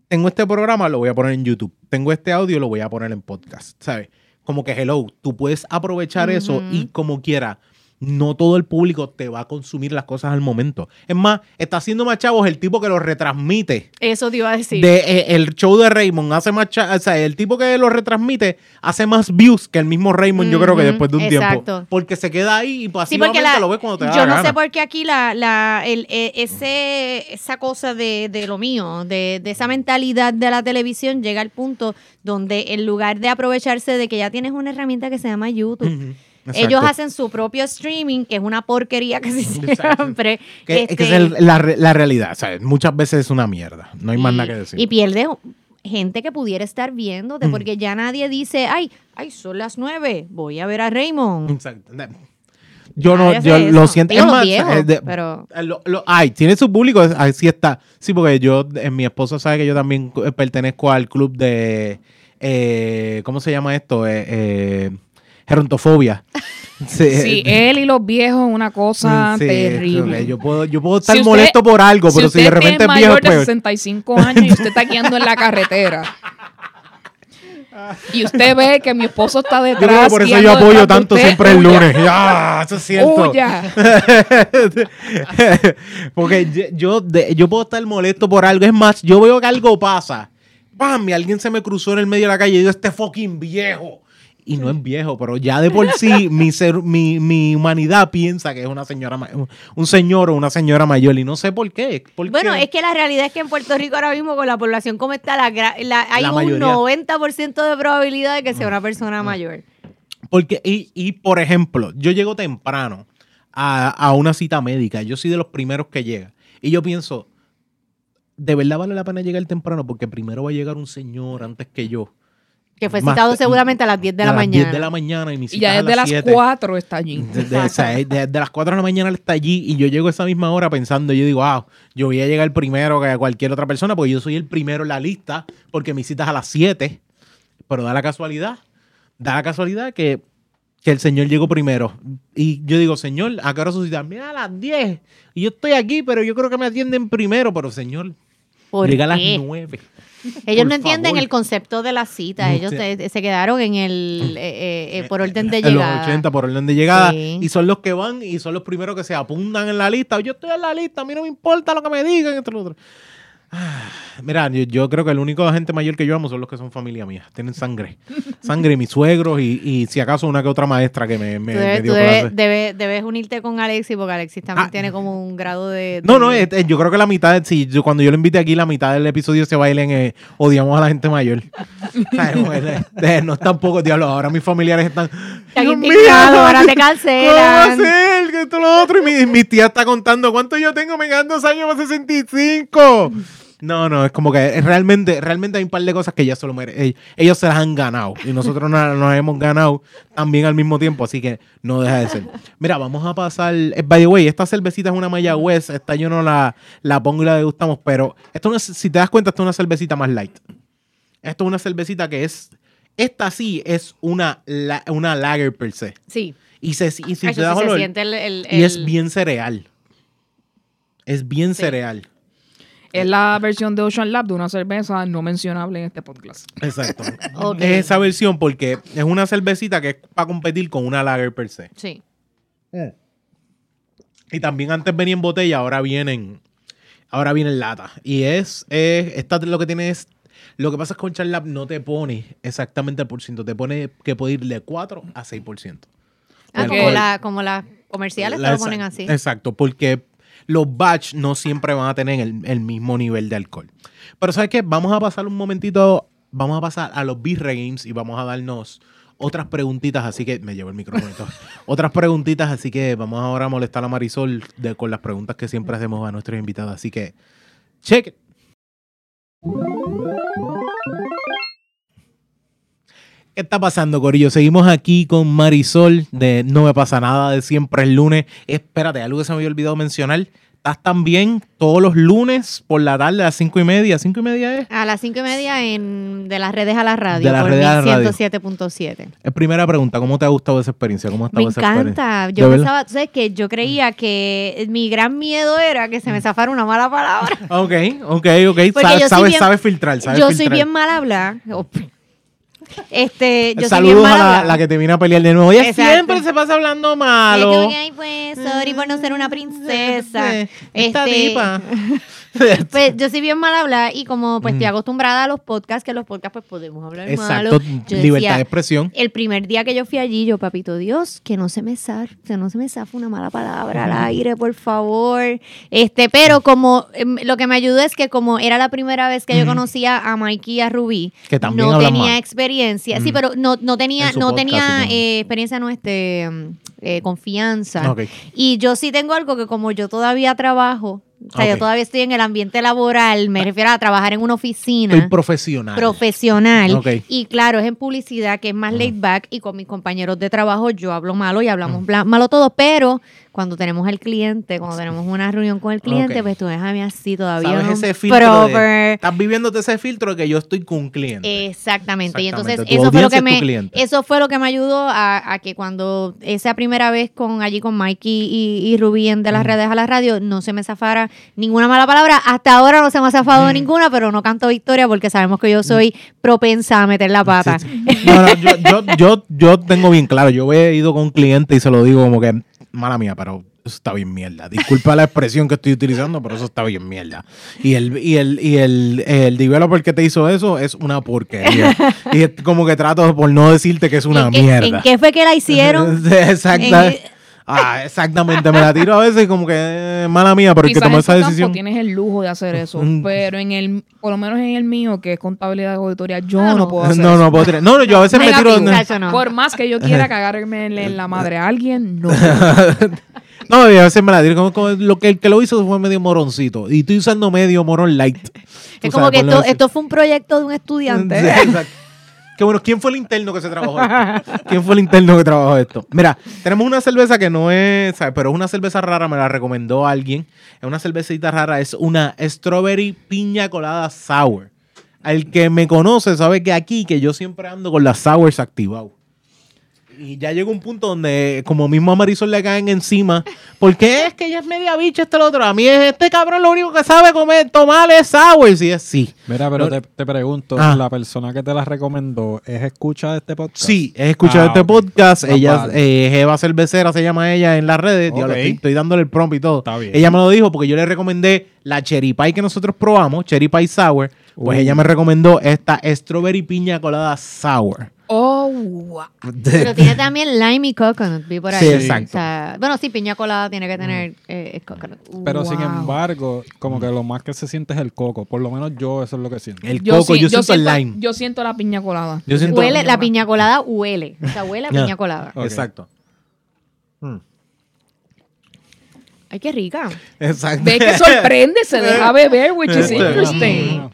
tengo este programa, lo voy a poner en YouTube. Tengo este audio, lo voy a poner en podcast, ¿sabes? Como que, hello, tú puedes aprovechar eso y como quiera. No todo el público te va a consumir las cosas al momento. Es más, está haciendo más chavos el tipo que lo retransmite Eso te iba a decir. de, eh, el show de Raymond hace más cha- o sea, el tipo que lo retransmite hace más views que el mismo Raymond, yo creo que después de un exacto. tiempo. Porque se queda ahí y Sí, pasivamente porque la- lo ves cuando te da yo la no gana. sé por qué aquí la, la, el, eh, ese, esa cosa de, de lo mío, de, de esa mentalidad de la televisión llega al punto donde en lugar de aprovecharse de que ya tienes una herramienta que se llama YouTube, exacto. hacen su propio streaming, que es una porquería casi siempre. que, este, que es el- la, la realidad, ¿sabes? Muchas veces es una mierda. No hay más nada que decir. Y pierde gente que pudiera estar viéndote, Mm. porque ya nadie dice, ay, ay, son las nueve, voy a ver a Raymond. Exacto. Yo no, yo eso. lo siento. Digo, es más, eh, de- pero- eh, lo- lo- ay, tiene su público, es- ahí sí está. Sí, porque yo, eh, mi esposa sabe que yo también pertenezco al club de, eh, ¿cómo se llama esto? Eh, gerontofobia. Sí, Sí, él y los viejos, una cosa sí, terrible. Yo puedo, yo puedo estar Si usted- molesto por algo, pero si, usted de repente es es viejo, mayor de pues, 65 años y usted está guiando en la carretera. y usted ve que mi esposo está Yo detrás. que por eso yo apoyo de tanto usted. siempre el lunes. Ya, eso es cierto. Porque yo, yo, de- yo puedo estar molesto por algo. Es más, yo veo que algo pasa. ¡Pam! Y alguien se me cruzó en el medio de la calle y yo, este fucking viejo. Y no es viejo, pero ya de por sí mi, ser, mi, mi humanidad piensa que es una señora, un señor o una señora mayor. Y no sé por qué. ¿Por Bueno, qué? es que la realidad es que en Puerto Rico ahora mismo con la población como está, la, hay La un mayoría. 90% de probabilidad de que sea una persona mayor. Porque, y, y, por ejemplo, yo llego temprano a, a una cita médica. Yo soy de los primeros que llega. Y yo pienso, ¿de verdad vale la pena llegar temprano? Porque primero va a llegar un señor antes que yo. Que fue citado te- seguramente a las 10 de la a las mañana. 10 de la mañana y mi Y cita ya es a desde las 7. 4 está allí. Desde, o sea, desde las 4 de la mañana él está allí y yo llego a esa misma hora pensando, yo digo, wow, yo voy a llegar primero que cualquier otra persona porque yo soy el primero en la lista porque mi cita es a las 7. Pero da la casualidad, da la casualidad que, que el señor llegó primero. Y yo digo, señor, ¿a qué hora su cita? Mira, a las 10. Y yo estoy aquí, pero yo creo que me atienden primero. Pero señor, ¿Por llega a las qué? 9. Ellos Por no entienden favor. el concepto de la cita. Ellos se, se quedaron en el eh, eh, eh, por orden de En los llegada. 80 por orden de llegada. Sí. Y son los que van y son los primeros que se apuntan en la lista. Yo estoy en la lista, a mí no me importa lo que me digan. Esto, lo otro. Ah, Mira, yo, yo creo que el único gente mayor que yo amo son los que son familia mía. Tienen sangre. Sangre, mis suegros y, y si acaso una que otra maestra que me, me, Tú me dio tú debes- clase. debes- debes unirte con Alexis porque Alexis también Ah. tiene como un grado de... No, de- no, es- es- yo creo que la mitad, si yo, cuando yo lo invité aquí, la mitad del episodio se bailen eh, odiamos a la gente mayor. Sea, no, es- es- no es tampoco, diablo, ahora mis familiares están... "Dios mío, ahora te ¿Cómo va a cancelan. ser? Que esto, lo otro. Y mi, mi tía está contando cuánto yo tengo, me quedan dos años para 65. No, no, es como que realmente, realmente hay un par de cosas que ya se lo merecen. Ellos se las han ganado y nosotros no- nos hemos ganado también al mismo tiempo, así que no deja de ser. Mira, vamos a pasar. eh, By the way, esta cervecita es una Mayagüez. Esta yo no la, la pongo y la degustamos, pero esto no es- si te das cuenta, esto es una cervecita más light. Esto es una cervecita que es. Esta sí es una, la- una lager per se. Sí. Y, se, y si Ay, te sí das se olor, siente el... el- y es bien cereal. Es bien Sí. cereal. Es la versión de Ocean Lab de una cerveza no mencionable en este podcast. Exacto. Es esa versión porque es una cervecita que es para competir con una lager per se. Sí. Y también antes venía en botella, ahora vienen, ahora viene en lata. Y es, es esta lo que tiene es, lo que pasa es que con Charlap no te pone exactamente el por ciento, te pone que puede ir de 4 a 6%. Ah, como, alcohol. la, como las comerciales La- te lo ponen así. Exacto, porque los batch no siempre van a tener el, el mismo nivel de alcohol. Pero ¿sabes qué? Vamos a pasar un momentito, vamos a pasar a los Birra Games y vamos a darnos otras preguntitas, así que me llevo el micrófono otras preguntitas, así que vamos ahora a molestar a Marisol de- con las preguntas que siempre hacemos a nuestros invitados. Así que, check it. ¿Qué está pasando, Corillo? Seguimos aquí con Marisol de No Me Pasa Nada de Siempre el Lunes. Espérate, algo que se me había olvidado mencionar. Estás también todos los lunes por la tarde a las cinco y media. ¿Cinco y media es? A las cinco y media en, de las redes a la radio. De las por redes a la radio. 107.7. Es primera pregunta. ¿Cómo te ha gustado esa experiencia? ¿Cómo ha estado Me esa experiencia? encanta. ¿De Yo pensaba, sabes que yo creía que mi gran miedo era que se me zafara una mala palabra. Ok, ok, ok. Sabes, bien- sabes filtrar, sabes yo soy bien mal hablar. Este, yo Saludos a la, que te viene a pelear de nuevo. Ella Exacto. siempre se pasa hablando malo. ay, pues, sorry por no ser una princesa. Esta Este, tipa. Pues yo soy bien mal hablar y como pues estoy acostumbrada a los podcasts, que los podcasts pues podemos hablar malo. Exacto, yo libertad decía, de expresión. El primer día que yo fui allí, yo, papito Dios, que no se me zaf, que no se me zafa una mala palabra al aire, por favor. Este, pero como em, lo que me ayudó es que como era la primera vez que yo conocía a Mikey y a Rubí, Que también no tenía mal. experiencia. Sí, pero no, no tenía, no podcast tenía eh, experiencia, no este mm, eh, confianza. Y yo sí tengo algo que como yo todavía trabajo, o sea, yo todavía estoy en el ambiente laboral, me refiero a trabajar en una oficina Soy profesional. profesional. Ok. Y claro, es en publicidad, que es más laid back, y con mis compañeros de trabajo yo hablo malo y hablamos bla- malo todo, pero cuando tenemos el cliente, cuando tenemos una reunión con el cliente, pues tú déjame así todavía. ¿Sabes ese filtro? de- estás viviéndote ese filtro de que yo estoy con un cliente. Exactamente. Y entonces. Tu eso fue lo que me cliente. eso fue lo que me ayudó a, a que cuando esa primera vez con allí con Mikey y, y Rubí en de las redes a la radio no se me zafara ninguna mala palabra. Hasta ahora no se me ha zafado ninguna, pero no canto victoria porque sabemos que yo soy propensa a meter la pata. No, no, yo, yo, yo, yo tengo bien claro. Yo he ido con un cliente y se lo digo como que, mala mía, pero eso está bien mierda. Disculpa la expresión que estoy utilizando, pero eso está bien mierda. Y el, y el, y el, el developer que te hizo eso es una porquería. y es como que trato por no decirte que es una ¿En qué- mierda. ¿En qué fue que la hicieron? Ah, exactamente, me la tiro a veces como que eh, mala mía, porque Quizás tomó en esa campo decisión. tienes el lujo de hacer eso, Mm. pero en el, por lo menos en el mío, que es contabilidad de auditoría, yo Ah, no. no. puedo hacer No, eso. no puedo tirar. No, no, yo a veces me tiro. Negativo. Chacho, no. Por más que yo quiera cagarme en, la madre a alguien, no. No, y a veces me la tiro. Como, como lo que el que lo hizo fue medio moroncito. Y estoy usando medio morón light. Tú Es como sabes, que esto, esto fue un proyecto de un estudiante. Sí, exacto. Qué bueno, ¿quién fue el interno que se trabajó esto? ¿Quién fue el interno que trabajó esto? Mira, tenemos una cerveza que no es, pero es una cerveza rara, me la recomendó alguien. Es una cervecita rara, es una strawberry piña colada sour. Al que me conoce sabe que aquí, que yo siempre ando con las sours activados. Y ya llega un punto donde, como mismo a Marisol le caen encima, porque es que ella es media bicha, este lo otro. A mí es este cabrón lo único que sabe comer, tomar es. Y es sí. Mira, pero No- te, te pregunto, Ah. ¿la persona que te la recomendó es escucha de este podcast? Sí, he escuchado Ah, este ok. podcast. Ella vale. eh, es Eva Cervecera, se llama ella en las redes. Diablo, estoy, estoy dándole el prompt y todo. Está bien. Ella me lo dijo porque yo le recomendé la cherry pie que nosotros probamos, cherry pie sour. Pues Uh. ella me recomendó esta strawberry piña colada sour. Oh, wow. Pero tiene también lime y coconut, vi por ahí. Sí, exacto. O sea, bueno, sí, piña colada tiene que tener eh, coconut. Pero sin embargo, como que lo más que se siente es el coco. Por lo menos yo eso es lo que siento. El coco, sí- yo, siento el lime. Yo siento la piña colada. Yo siento- Huele, la piña colada huele. O sea, huele a piña colada. Exacto. Mm. Ay, qué rica. Exacto. Ve que sorprende, se deja beber, which is interesting.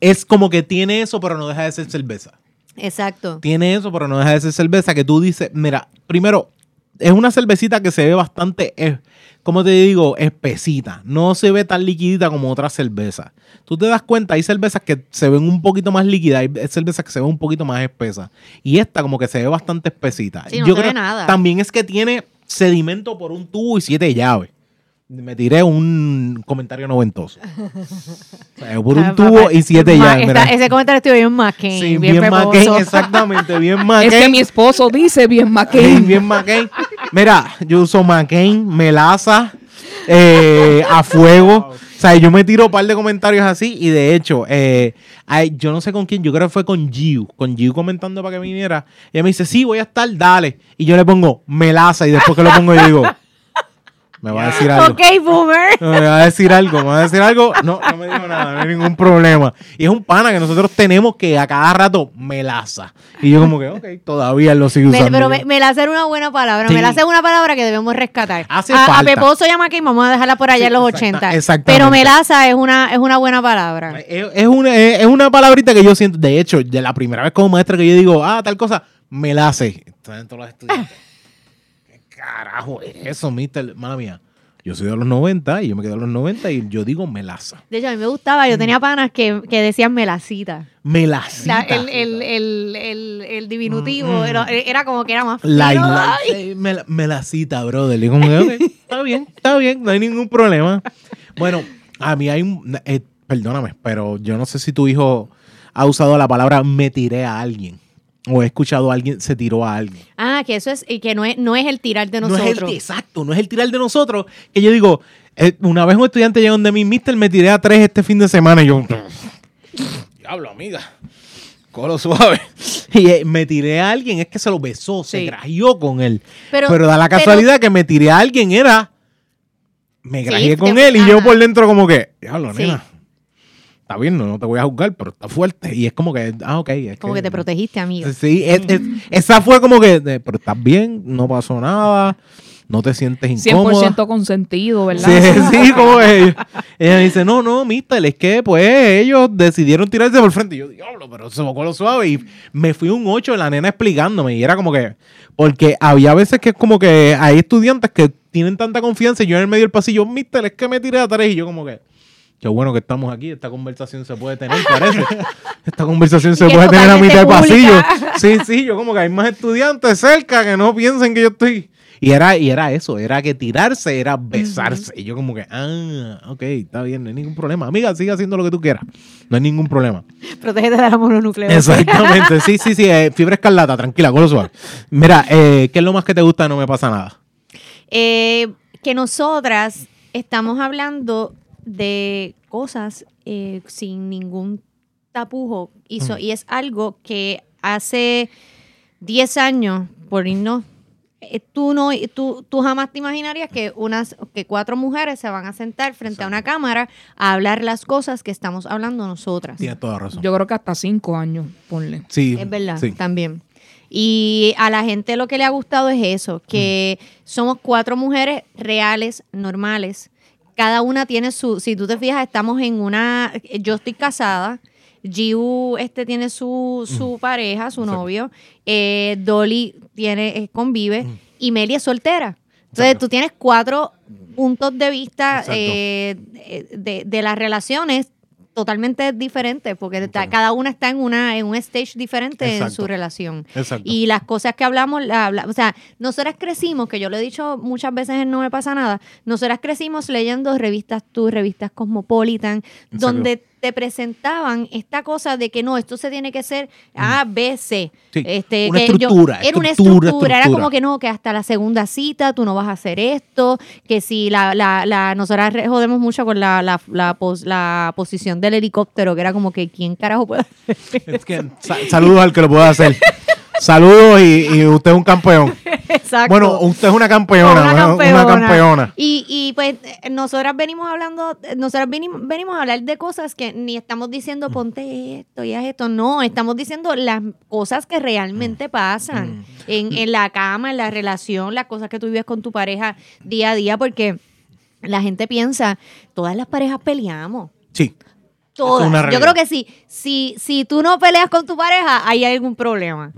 Es como que tiene eso, pero no deja de ser cerveza. Exacto. tiene eso, pero no deja de ser cerveza que tú dices, mira, primero, es una cervecita que se ve bastante, eh, como te digo, espesita. No se ve tan liquidita como otras cervezas. Tú te das cuenta, hay cervezas que se ven un poquito más líquidas, hay cervezas que se ven un poquito más espesas. Y esta como que se ve bastante espesita. Sí, no se ve nada. También es que tiene sedimento por un tubo y siete llaves. Me tiré un comentario noventoso. O sea, por un tubo y siete ma- llaves. está- mira. ese comentario estuvo bien McCain. Sí, bien, bien. McCain, exactamente, bien McCain. Es que mi esposo dice bien Sí, McCain. bien McCain. Mira, yo uso McCain, melaza, eh, a fuego. O sea, yo me tiro un par de comentarios así y de hecho, eh, ay, yo no sé con quién, yo creo que fue con Giu, con Giu comentando para que viniera. Ella me dice, sí, voy a estar, dale. Y yo le pongo melaza y después que lo pongo yo digo, me va a decir algo. Ok, boomer. Me va a decir algo, me va a decir algo. No, no me dijo nada, no hay ningún problema. Y es un pana que nosotros tenemos que a cada rato melaza. Y yo como que, ok, todavía lo sigo usando. pero yo. me, me la hace una buena palabra. Sí. Me la hace una palabra que debemos rescatar. Hace a, a falta. Peposo y a McCain vamos a dejarla por allá Sí, en los exacta- 80. exactamente. Pero melaza es una, es una buena palabra. Es, es una, es, es una palabrita que yo siento. De hecho, de la primera vez como maestra que yo digo, ah, tal cosa, me la hace. Están todos los estudiantes. ¿Qué carajo es eso, mister? Mala mía. Yo soy de los 90 y yo me quedo de los 90 y yo digo melaza. De hecho, a mí me gustaba. Yo tenía panas que, que decían melacita. Melacita. La- el, el, el, el, el diminutivo era, era como que era más La, la- mel- melacita, brother. Y como que, está bien, está bien, no hay ningún problema. Bueno, a mí hay un. eh, perdóname, pero yo no sé si tu hijo ha usado la palabra me tiré a alguien. O he escuchado a alguien se tiró a alguien. Ah, que eso es, y que no es, no es el tirar de No nosotros. es el, exacto, no es el tirar de nosotros. Que yo digo, eh, una vez un estudiante llegó donde mi mister me tiré a tres este fin de semana y yo. Diablo, amiga. Colo suave. Y eh, me tiré a alguien, es que se lo besó, se grajeó con él. Pero- Pero, da la pero- casualidad que me tiré a alguien, era. Me Sí, grajeé con te- él y yo por dentro, como que. Diablo, Sí. nena. Está bien, no, no te voy a juzgar, pero está fuerte. Y es como que. Ah, ok. es Como que te protegiste, amigo. Sí, es- es- esa fue como que. de, pero estás bien, no pasó nada, no te sientes incómoda. 100% consentido, ¿verdad? Sí, sí, como ella. Ella dice, no, no, mister, es que pues ellos decidieron tirarse por frente. Y yo, diablo, pero se bocó lo suave. Y me fui un 8 la nena explicándome. Y era como que, porque había veces que es como que hay estudiantes que tienen tanta confianza y yo en el medio del pasillo, mister, es que me tiré a tres. Y yo como que, qué bueno que estamos aquí, esta conversación se puede tener, parece. Esta conversación se puede tener a mitad de pasillo. Sí, sí, yo como que hay más estudiantes cerca que no piensen que yo estoy... Y era, y era eso, era que tirarse era besarse. Y yo como que, ah, ok, está bien, no hay ningún problema. Amiga, sigue haciendo lo que tú quieras. No hay ningún problema. Protégete de la mononucleosis. Exactamente, sí, sí, sí. eh, fibra escarlata, tranquila, con lo suave. Mira, eh, ¿qué es lo más que te gusta? No me pasa nada. Eh, que nosotras estamos hablando de cosas eh, sin ningún tapujo y, so- y es algo que hace 10 años, por irnos, eh, tú, no, tú, tú jamás te imaginarías que, unas, que cuatro mujeres se van a sentar frente a una cámara a hablar las cosas que estamos hablando nosotras. Tienes toda razón. Yo creo que hasta cinco años, ponle. sí, Es verdad, sí. también. Y a la gente lo que le ha gustado es eso, que somos cuatro mujeres reales, normales. Cada una tiene su, si tú te fijas, estamos en una, yo estoy casada, Giu este tiene su, su pareja, su Exacto. novio, eh, Dolly tiene, convive y Meli es soltera. Entonces Exacto. tú tienes cuatro puntos de vista eh, eh, de, de las relaciones totalmente diferentes, porque cada una está en una en un stage diferente en su relación. Exacto. Y las cosas que hablamos, la o sea, nosotras crecimos, que yo lo he dicho muchas veces en No Me Pasa Nada, nosotras crecimos leyendo revistas Tú, revistas Cosmopolitan, donde te presentaban esta cosa de que no, esto se tiene que ser A, B, C. Mm. Sí, Este, una que yo- estructura, era una estructura, estructura, era como que no, que hasta la segunda cita tú no vas a hacer esto, que si la, la, la nosotras jodemos mucho con la, la, la, pos- la posición del helicóptero, que era como que quién carajo puede hacer Es que, sa- saludos al que lo pueda hacer. Saludos y, y usted es un campeón. Exacto. Bueno, usted es una campeona. Una campeona. Una campeona. Y, y pues nosotras venimos hablando, nosotras venimos, venimos a hablar de cosas que ni estamos diciendo ponte esto y haz esto, no, estamos diciendo las cosas que Mm. realmente pasan en, en la cama, en la relación, las cosas que tú vives con tu pareja día a día, porque la gente piensa, todas las parejas peleamos. Sí. Todas. Yo creo que sí. Si, si tú no peleas con tu pareja, hay algún problema.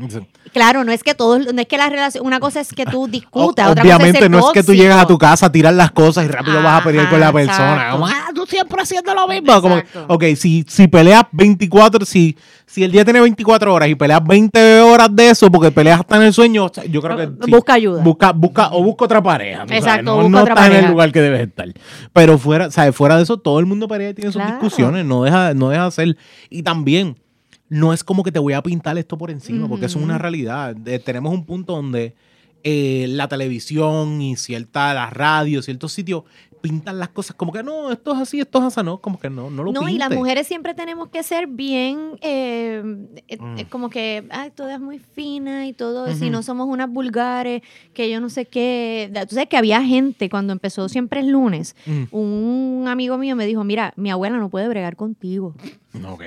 Claro, no es que todos, no es que la relación, una cosa es que tú discutas, O- otra cosa es obviamente no es que tú llegas a tu tóxico. casa a tirar las cosas y rápido vas a pelear con la Ajá, persona. exacto. Como, ah, tú siempre haciendo lo mismo. Como Exacto. ok, si, si peleas 24, si, si el día tiene 24 horas y peleas 20 horas de eso porque peleas hasta en el sueño, o sea, yo creo que sí. Busca ayuda. Busca, busca, o busca otra pareja. tú sabes, Exacto, No, busca no otra estás en el pareja. lugar que debes estar. Pero fuera, ¿sabes? fuera de eso, todo el mundo pelea y tiene sus Claro. discusiones. No deja, no deja de ser. Y también, no es como que te voy a pintar esto por encima, porque eso es una realidad. Tenemos un punto donde eh, la televisión y cierta, la radio, ciertos sitios pintan las cosas como que no, esto es así, esto es así, no, como que no, no lo No, y las mujeres siempre tenemos que ser bien, eh, eh, Mm. como que, ay, todo es muy fina y todo, si Ujú. no somos unas vulgares, que yo no sé qué. Tú sabes que había gente cuando empezó Siempre es lunes. Mm, Un amigo mío me dijo, mira, mi abuela no puede bregar contigo. ok.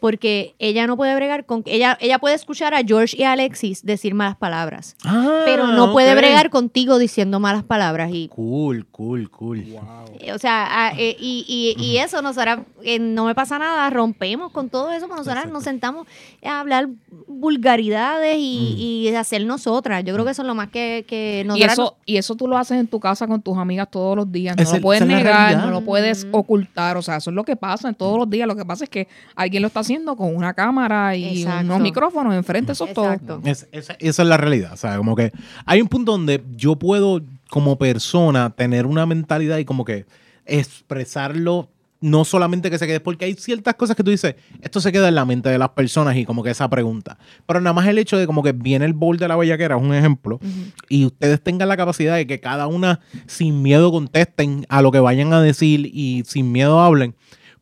Porque ella no puede bregar con... Ella, ella puede escuchar a George y a Alexis decir malas palabras. Ah, pero no puede bregar contigo diciendo malas palabras. Y Cool, cool, cool. Eh, O sea, ah, eh, y, y, y eso, nosotras, eh, no me pasa nada, rompemos con todo eso, nosotras nos sentamos a hablar vulgaridades y, y hacer nosotras. Yo creo que eso es lo más que, que Y nosotras... eso, y eso tú lo haces en tu casa con tus amigas todos los días. No lo puedes negar, no lo puedes ocultar. O sea, eso es lo que pasa en todos los días. Lo que pasa es que alguien lo está haciendo con una cámara y Exacto. unos micrófonos enfrente. Eso es todo. Exacto. Es- esa, esa es la realidad. O sea, como que hay un punto donde yo puedo, como persona, tener una mentalidad y como que expresarlo, no solamente que se quede, porque hay ciertas cosas que tú dices, esto se queda en la mente de las personas y como que esa pregunta. Pero nada más el hecho de como que viene el bol de la bellaquera, es un ejemplo, y ustedes tengan la capacidad de que cada una sin miedo contesten a lo que vayan a decir y sin miedo hablen,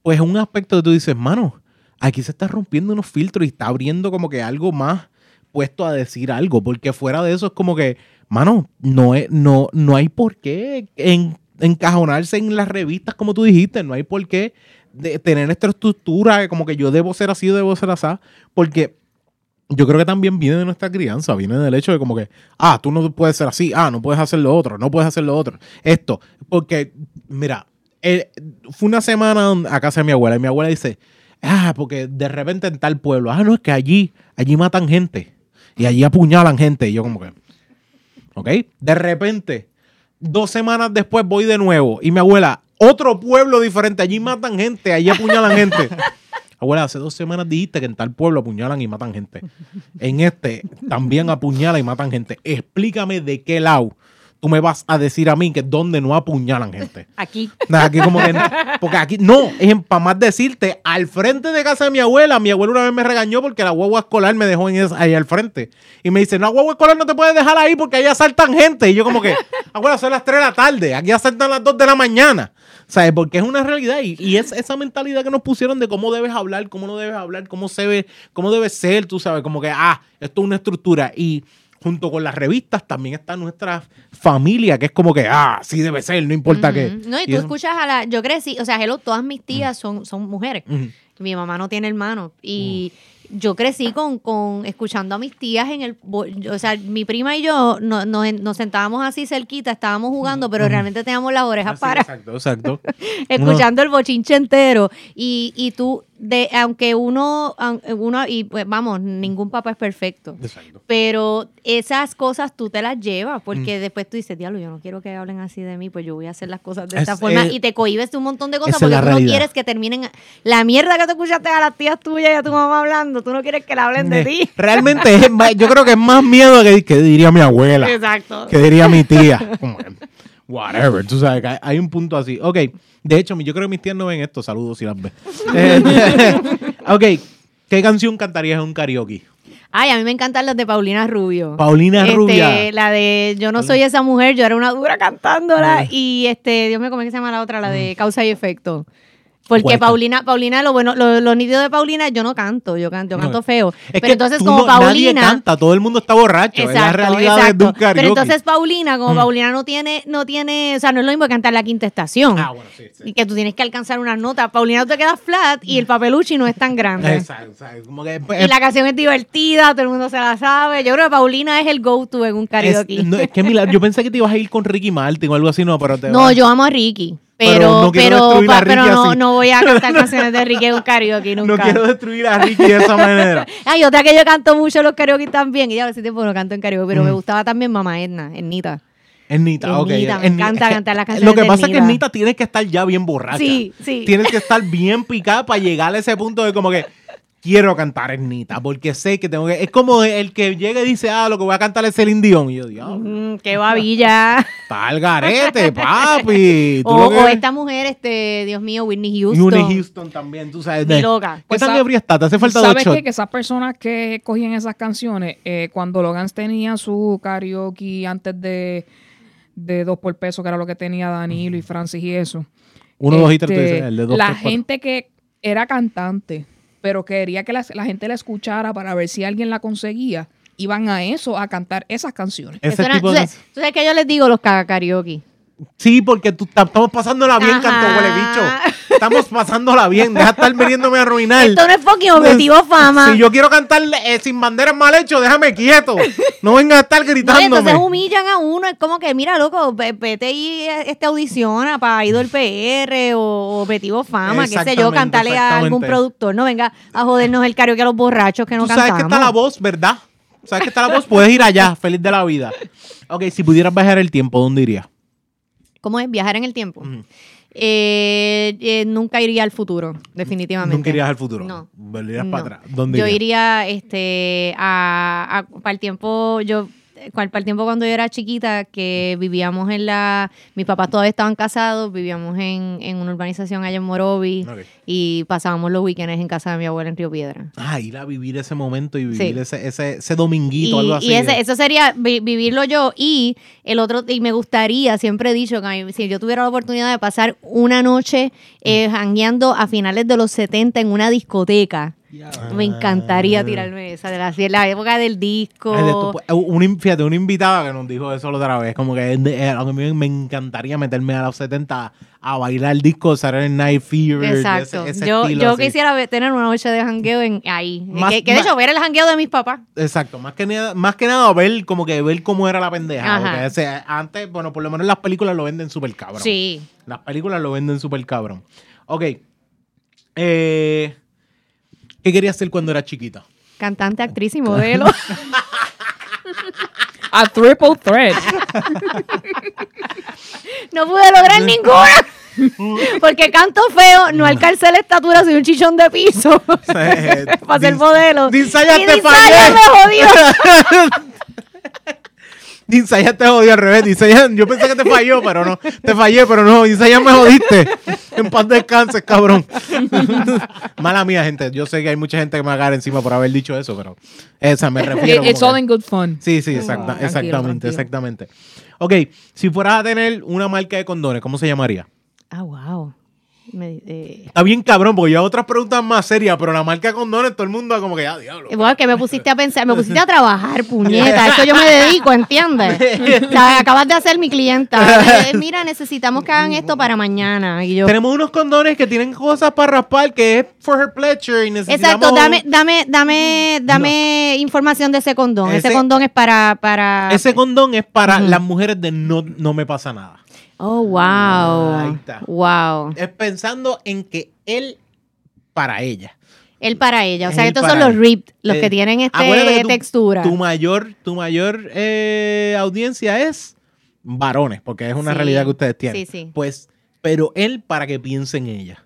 pues es un aspecto que tú dices, mano, aquí se está rompiendo unos filtros y está abriendo como que algo más puesto a decir algo, porque fuera de eso es como que, mano, no, es, no, no hay por qué en- encajonarse en las revistas como tú dijiste, no hay por qué tener esta estructura como que yo debo ser así debo ser así, porque yo creo que también viene de nuestra crianza, viene del hecho de como que, ah, tú no puedes ser así, ah, no puedes hacer lo otro, no puedes hacer lo otro, esto, porque, mira, eh, fue una semana donde- a casa de mi abuela y mi abuela dice, ah, porque de repente en tal pueblo, ah, no, es que allí, allí matan gente y allí apuñalan gente y yo como que, ¿ok? De repente, dos semanas después voy de nuevo y mi abuela, otro pueblo diferente, allí matan gente, allí apuñalan gente. Abuela, hace dos semanas dijiste que en tal pueblo apuñalan y matan gente. En este también apuñalan y matan gente. Explícame de qué lado tú me vas a decir a mí que es donde no apuñalan gente. Aquí. Aquí como que no. Porque aquí, no, es para más decirte, al frente de casa de mi abuela, mi abuela una vez me regañó porque la guagua escolar me dejó en esa- ahí al frente. Y me dice, no, guagua escolar no te puedes dejar ahí porque ahí asaltan gente. Y yo como que, abuela, son las 3 de la tarde, aquí asaltan las 2 de la mañana. ¿Sabes? Porque es una realidad y, y es esa mentalidad que nos pusieron de cómo debes hablar, cómo no debes hablar, cómo se ve, cómo debe ser, tú sabes, como que, ah, esto es una estructura. Y junto con las revistas también está nuestra familia, que es como que, ah, sí debe ser, no importa qué. No, y tú eso- escuchas a la. Yo crecí, o sea, hello, todas mis tías son, son mujeres. Mi mamá no tiene hermanos. Y yo crecí con, con escuchando a mis tías en el. O sea, mi prima y yo no- nos, nos sentábamos así cerquita, estábamos jugando, pero realmente teníamos las orejas Así, para Exacto, exacto. escuchando el bochinche entero. Y, y tú, de, aunque uno, uno, y pues vamos, ningún papá es perfecto. Exacto. Pero esas cosas tú te las llevas, Mm. porque después tú dices, diablo, yo no quiero que hablen así de mí, pues yo voy a hacer las cosas de Es, esta forma. eh, y te cohibes de un montón de cosas porque tú no quieres que terminen. La mierda que te escuchaste a las tías tuyas y a tu mamá hablando, tú no quieres que la hablen de ti. Realmente es yo creo que es más miedo que, que diría mi abuela. Exacto. Que diría mi tía. Como Whatever, tú sabes que hay, hay un punto así. Ok, de hecho, yo creo que mis tías no ven esto. Saludos si las ven. Eh, ok, ¿qué canción cantarías en un karaoke? Ay, a mí me encantan las de Paulina Rubio. Paulina Este, Rubia. La de Yo no soy esa mujer, yo era una dura cantándola. Y este, Dios ¿cómo es que se llama la otra? La de Causa y Efecto. Porque. Paulina, Paulina, lo bueno, lo, lo nítido de Paulina, yo no canto, yo canto, yo No. canto feo. Es Pero que entonces, tú como no- nadie Paulina. canta, todo el mundo está borracho. es la realidad de un karaoke. Pero entonces Paulina, como Paulina no tiene, no tiene, o sea, no es lo mismo que cantar la quinta estación. Ah, bueno, sí, sí. Y que tú tienes que alcanzar unas notas. Paulina tú te quedas flat y el papeluchi no es tan grande. Exacto, exacto, como que, Y la canción es divertida, todo el mundo se la sabe. Yo creo que Paulina es el go-to en un es, karaoke. no, es que mira, yo pensé que te ibas a ir con Ricky Martin o algo así, no, pero te No, vas- yo amo a Ricky. Pero Pero, no pero, pa- no, no voy a cantar canciones de Ricky en un karaoke no nunca. quiero destruir a Ricky de esa manera. Hay otra que yo canto mucho en los karaoke también. Y ya hace tiempo no canto en karaoke, pero me Mm. gustaba también Mamá Edna, Ernita. Ernita, ok. Ernita, me Ernita, encanta que cantar las Lo canciones que de pasa es que Ernita. Ernita tienes que estar ya bien borracha. Sí, sí. Tienes que estar bien picada para llegar a ese punto de como que quiero cantar Ernita, porque sé que tengo que... Es como el que llega y dice, ah, lo que voy a cantar es Celine Dion. Y yo, diablo, Mm, qué babilla. está al garete, papi. O, lo que- o esta mujer, este, Dios mío, Whitney Houston. Whitney Houston también, tú sabes. De- loca. ¿Qué Pues tan sa- ebria está? Te hace falta dos ¿Sabes qué? Que esas personas que cogían esas canciones, eh, cuando Logans tenía su karaoke antes de, de dos por peso, que era lo que tenía Danilo y Francis y eso. Uno, dos y tres, tú este, dices, el de dos, La tres, gente que era cantante, pero quería que la, la gente la escuchara para ver si alguien la conseguía, iban a eso, a cantar esas canciones. Ese Eso era- tipo tú, de... sabes, tú sabes que yo les digo los karaoke. Sí, porque tú, ta- estamos pasándola bien, Ajá. canto huele bicho. Estamos pasándola bien. Deja de estar veniéndome a arruinar. Esto no es fucking objetivo fama. Si yo quiero cantar eh, sin banderas mal hecho, déjame quieto. No venga a estar No, gritándome. entonces humillan a uno, es como que, mira, loco, ve- vete y eh, este audiciona para Idol PR o Objetivo Fama, qué sé yo, cantarle a algún productor, no venga a jodernos el karaoke a los borrachos que no Tú sabes cantamos. que está la voz, ¿verdad? Sabes que está la voz, puedes ir allá, feliz de la vida. Ok, si pudieras bajar el tiempo, ¿dónde irías? ¿Cómo es? Viajar en el tiempo. Eh, eh, nunca iría al futuro, definitivamente. Nunca irías al futuro. No. Volverías No. para atrás. ¿Dónde Yo iría este a, a- para el tiempo yo para el tiempo cuando yo era chiquita que vivíamos en la mis papás todavía estaban casados vivíamos en, en una urbanización allá en Morovi y pasábamos los weekends en casa de mi abuela en Río Piedra Ah, ir a vivir ese momento y vivir Sí. ese, ese, ese dominguito, y, algo así. y ese- eso sería vi- vivirlo yo y el otro y me gustaría siempre he dicho que a mí, si yo tuviera la oportunidad de pasar una noche eh, jangueando a finales de los 70 en una discoteca me encantaría tirarme esa de la, de la época del disco Ah. Ay, de tu- pues, un, fíjate, una invitada que nos dijo eso la otra vez, como que eh, a mí me encantaría meterme a los 70 a bailar el disco Saturday Night Fever. Exacto. ese- ese yo yo quisiera tener una noche de jangueo en, ahí. Más- que, que de más- hecho, ver el jangueo de mis papás. Exacto, más que nada, más que nada ver como que ver cómo era la pendeja. Ajá. porque ese- antes, bueno, por lo menos las películas lo venden súper cabrón. Sí. Las películas lo venden súper cabrón. Ok. Eh, ¿Qué querías hacer cuando era chiquita? Cantante, actriz y modelo. A triple threat. no pude lograr ninguna. Porque canto feo, no alcancé la estatura, soy un chichón de piso. Para ser modelo. Dinsaya, te fallé. me jodió. Insaya te jodió al revés. Insaya, yo pensé que te falló, pero no. Te fallé, pero no. Insaya me jodiste. En paz descanses, cabrón. Mala mía, gente. Yo sé que hay mucha gente que me va a caer encima por haber dicho eso, pero esa me refiero. It's all que- in good fun. Sí, sí, exacta- exactamente, tranquilo. exactamente. Ok, si fueras a tener una marca de condones, ¿cómo se llamaría? Ah, wow. Me- eh, Está bien cabrón, porque yo hago otras preguntas más serias, pero la marca condones, todo el mundo como que, ah, diablo. Igual que me pusiste a pensar, me pusiste a trabajar, puñeta. Eso yo me dedico, ¿entiendes? O sea, acabas de ser mi clienta. Eh, Mira, necesitamos que hagan esto para mañana. Y yo, Tenemos unos condones que tienen cosas para raspar, que es for her pleasure y necesitamos... Exacto, dame, dame, dame, dame información de ese condón. Ese, Ese- condón es para, para. Ese condón es para las mujeres de no, no me pasa nada. Oh, wow. Ahí está. Wow. Es pensando en que él para ella. Él para ella. O Es sea, estos son los ripped, los Eh, que tienen acuérdate este que tu- textura. Tu mayor, tu mayor eh, audiencia es varones, porque es una Sí. realidad que ustedes tienen. Sí, sí. Pues, pero él para que piense en ella.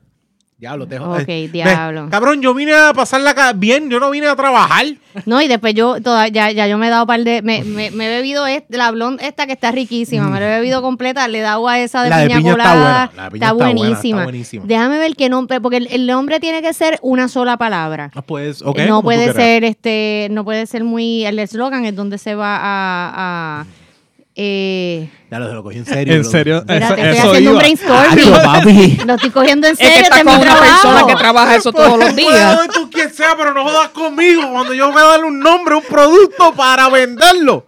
Diablo, te Ok, eh, diablo. Cabrón, yo vine a pasarla ca- bien, yo no vine a trabajar. No, y después yo, toda, ya, ya yo me he dado par de. Me, me, me he bebido est- la blonde esta que está riquísima. Me la he bebido completa. Le he dado a esa de La de piña piña está colada. buena, la de piña está buena, está buenísima. Déjame ver qué nombre. Porque el, el nombre tiene que ser una sola palabra. Ah, Pues, ok. no como tú puede ser, este, no puede ser muy. El eslogan es donde se va a. a eh, Ya lo, se lo cogí en serio. En serio, espérate, eso, estoy haciendo un brainstorming. Papi. Lo estoy cogiendo en Es serio. que este está es mi con una persona que trabaja eso todos los días. Puede tú quien sea, pero no jodas conmigo cuando yo voy a darle un nombre, un producto para venderlo.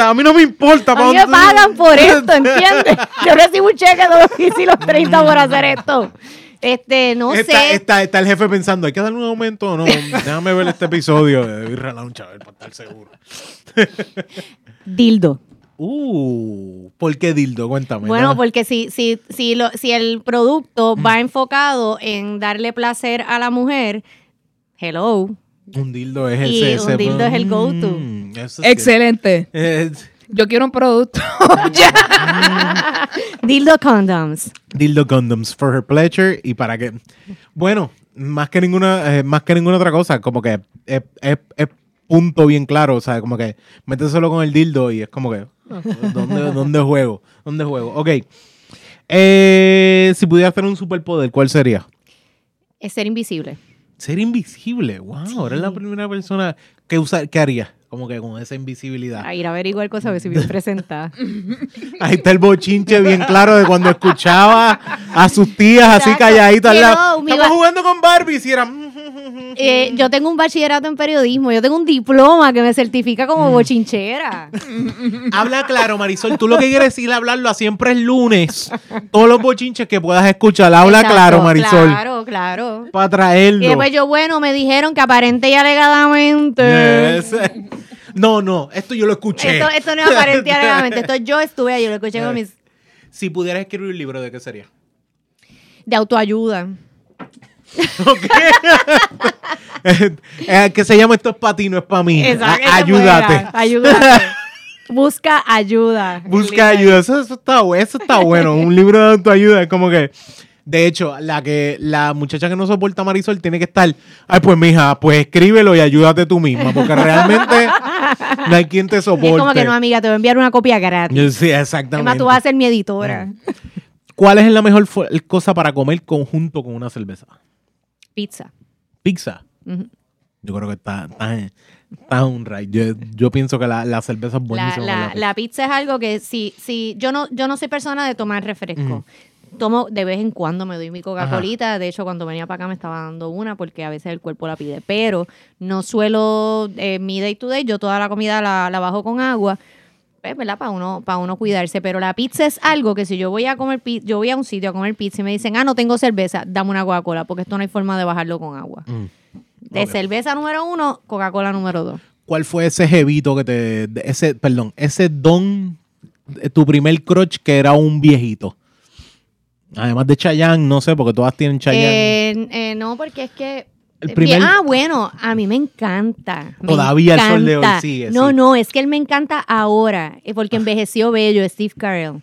A mí no me importa. A mí me pagan por esto, ¿entiendes? Yo recibo un cheque de los 15 y los 30 por hacer esto. Este, no está, sé. está, está el jefe pensando, ¿hay que darle un aumento o no? Déjame ver este episodio de Birra Lounge, a ver, para estar seguro. Dildo. Uh, ¿por qué dildo? Cuéntame. Bueno, ¿no? porque si, si, si, lo, si el producto va enfocado en darle placer a la mujer, hello. Un dildo es Y ese. un dildo es el go-to. Mm. Excelente. Eh, Yo quiero un producto. Dildo condoms. dildo condoms for her pleasure y para que bueno más que ninguna eh, más que ninguna otra cosa como que es punto bien claro o sea como que méteselo con el dildo y es como que ¿dónde, dónde juego? ¿dónde juego? ok Eh, si pudieras tener un superpoder ¿cuál sería? Es ser invisible. ser invisible wow eres la primera persona que usa que haría como que con esa invisibilidad A ir a averiguar cosas, a ver si bien presentada. Ahí está el bochinche bien claro de cuando escuchaba a sus tías así calladitas. Estamos jugando con Barbie y era... "Mm, Eh, yo tengo un bachillerato en periodismo, yo tengo un diploma que me certifica Mm. como bochinchera. Habla claro, Marisol. Tú lo que quieres ir a hablarlo a siempre es lunes. Todos los bochinches que puedas escuchar. Habla Exacto, claro, Marisol. Claro, claro. Para traerlo. Y después yo, bueno, me dijeron que aparente y alegadamente. Yes. No, no. Esto yo lo escuché. Esto, esto no es aparente y alegadamente. Esto yo estuve ahí, yo lo escuché con mis. Si pudieras escribir un libro, ¿de qué sería? de autoayuda. Ok. Eh, que se llama Esto es para ti, no es para mí. Exacto, ayúdate. Ayúdate. Busca ayuda. Busca ayuda. Eso, eso está, bu- eso está bueno. Un libro de autoayuda es como que. De hecho, la que la muchacha que no soporta Marisol tiene que estar. Ay, pues mija, pues escríbelo y ayúdate tú misma. Porque realmente no hay quien te Y es soporte. como que no, amiga, te voy a enviar una copia gratis. Sí, exactamente. más, tú vas a ser mi editora. ¿Cuál es la mejor cosa para comer conjunto con una cerveza? Pizza. Pizza. Yo creo que está, está, un right. Yo, yo pienso que la, la cerveza es buenísima. la- la pizza. la pizza es algo que si, si yo no, yo no soy persona de tomar refresco. Tomo de vez en cuando, me doy mi Coca-Colita. De hecho, cuando venía para acá me estaba dando una porque a veces el cuerpo la pide. Pero no suelo, eh, mi day to day, yo toda la comida la, la bajo con agua. Pues, ¿verdad? Para uno, para uno cuidarse. Pero la pizza es algo que si yo voy a comer yo voy a un sitio a comer pizza y me dicen, ah, no tengo cerveza, dame una Coca-Cola, porque esto no hay forma de bajarlo con agua. Mm. De cerveza número uno, Coca-Cola número dos. ¿Cuál fue ese jevito que te. de- ese, perdón, ese don. de tu primer crotch que era un viejito? Además de Chayanne, no sé, porque todas tienen Chayanne. Eh, eh, no, porque es que. El eh, primer- ah, bueno, a mí me encanta. me Todavía el sol de hoy sigue, No, sí. no, es que él me encanta ahora, eh, porque envejeció bello, Steve Carell.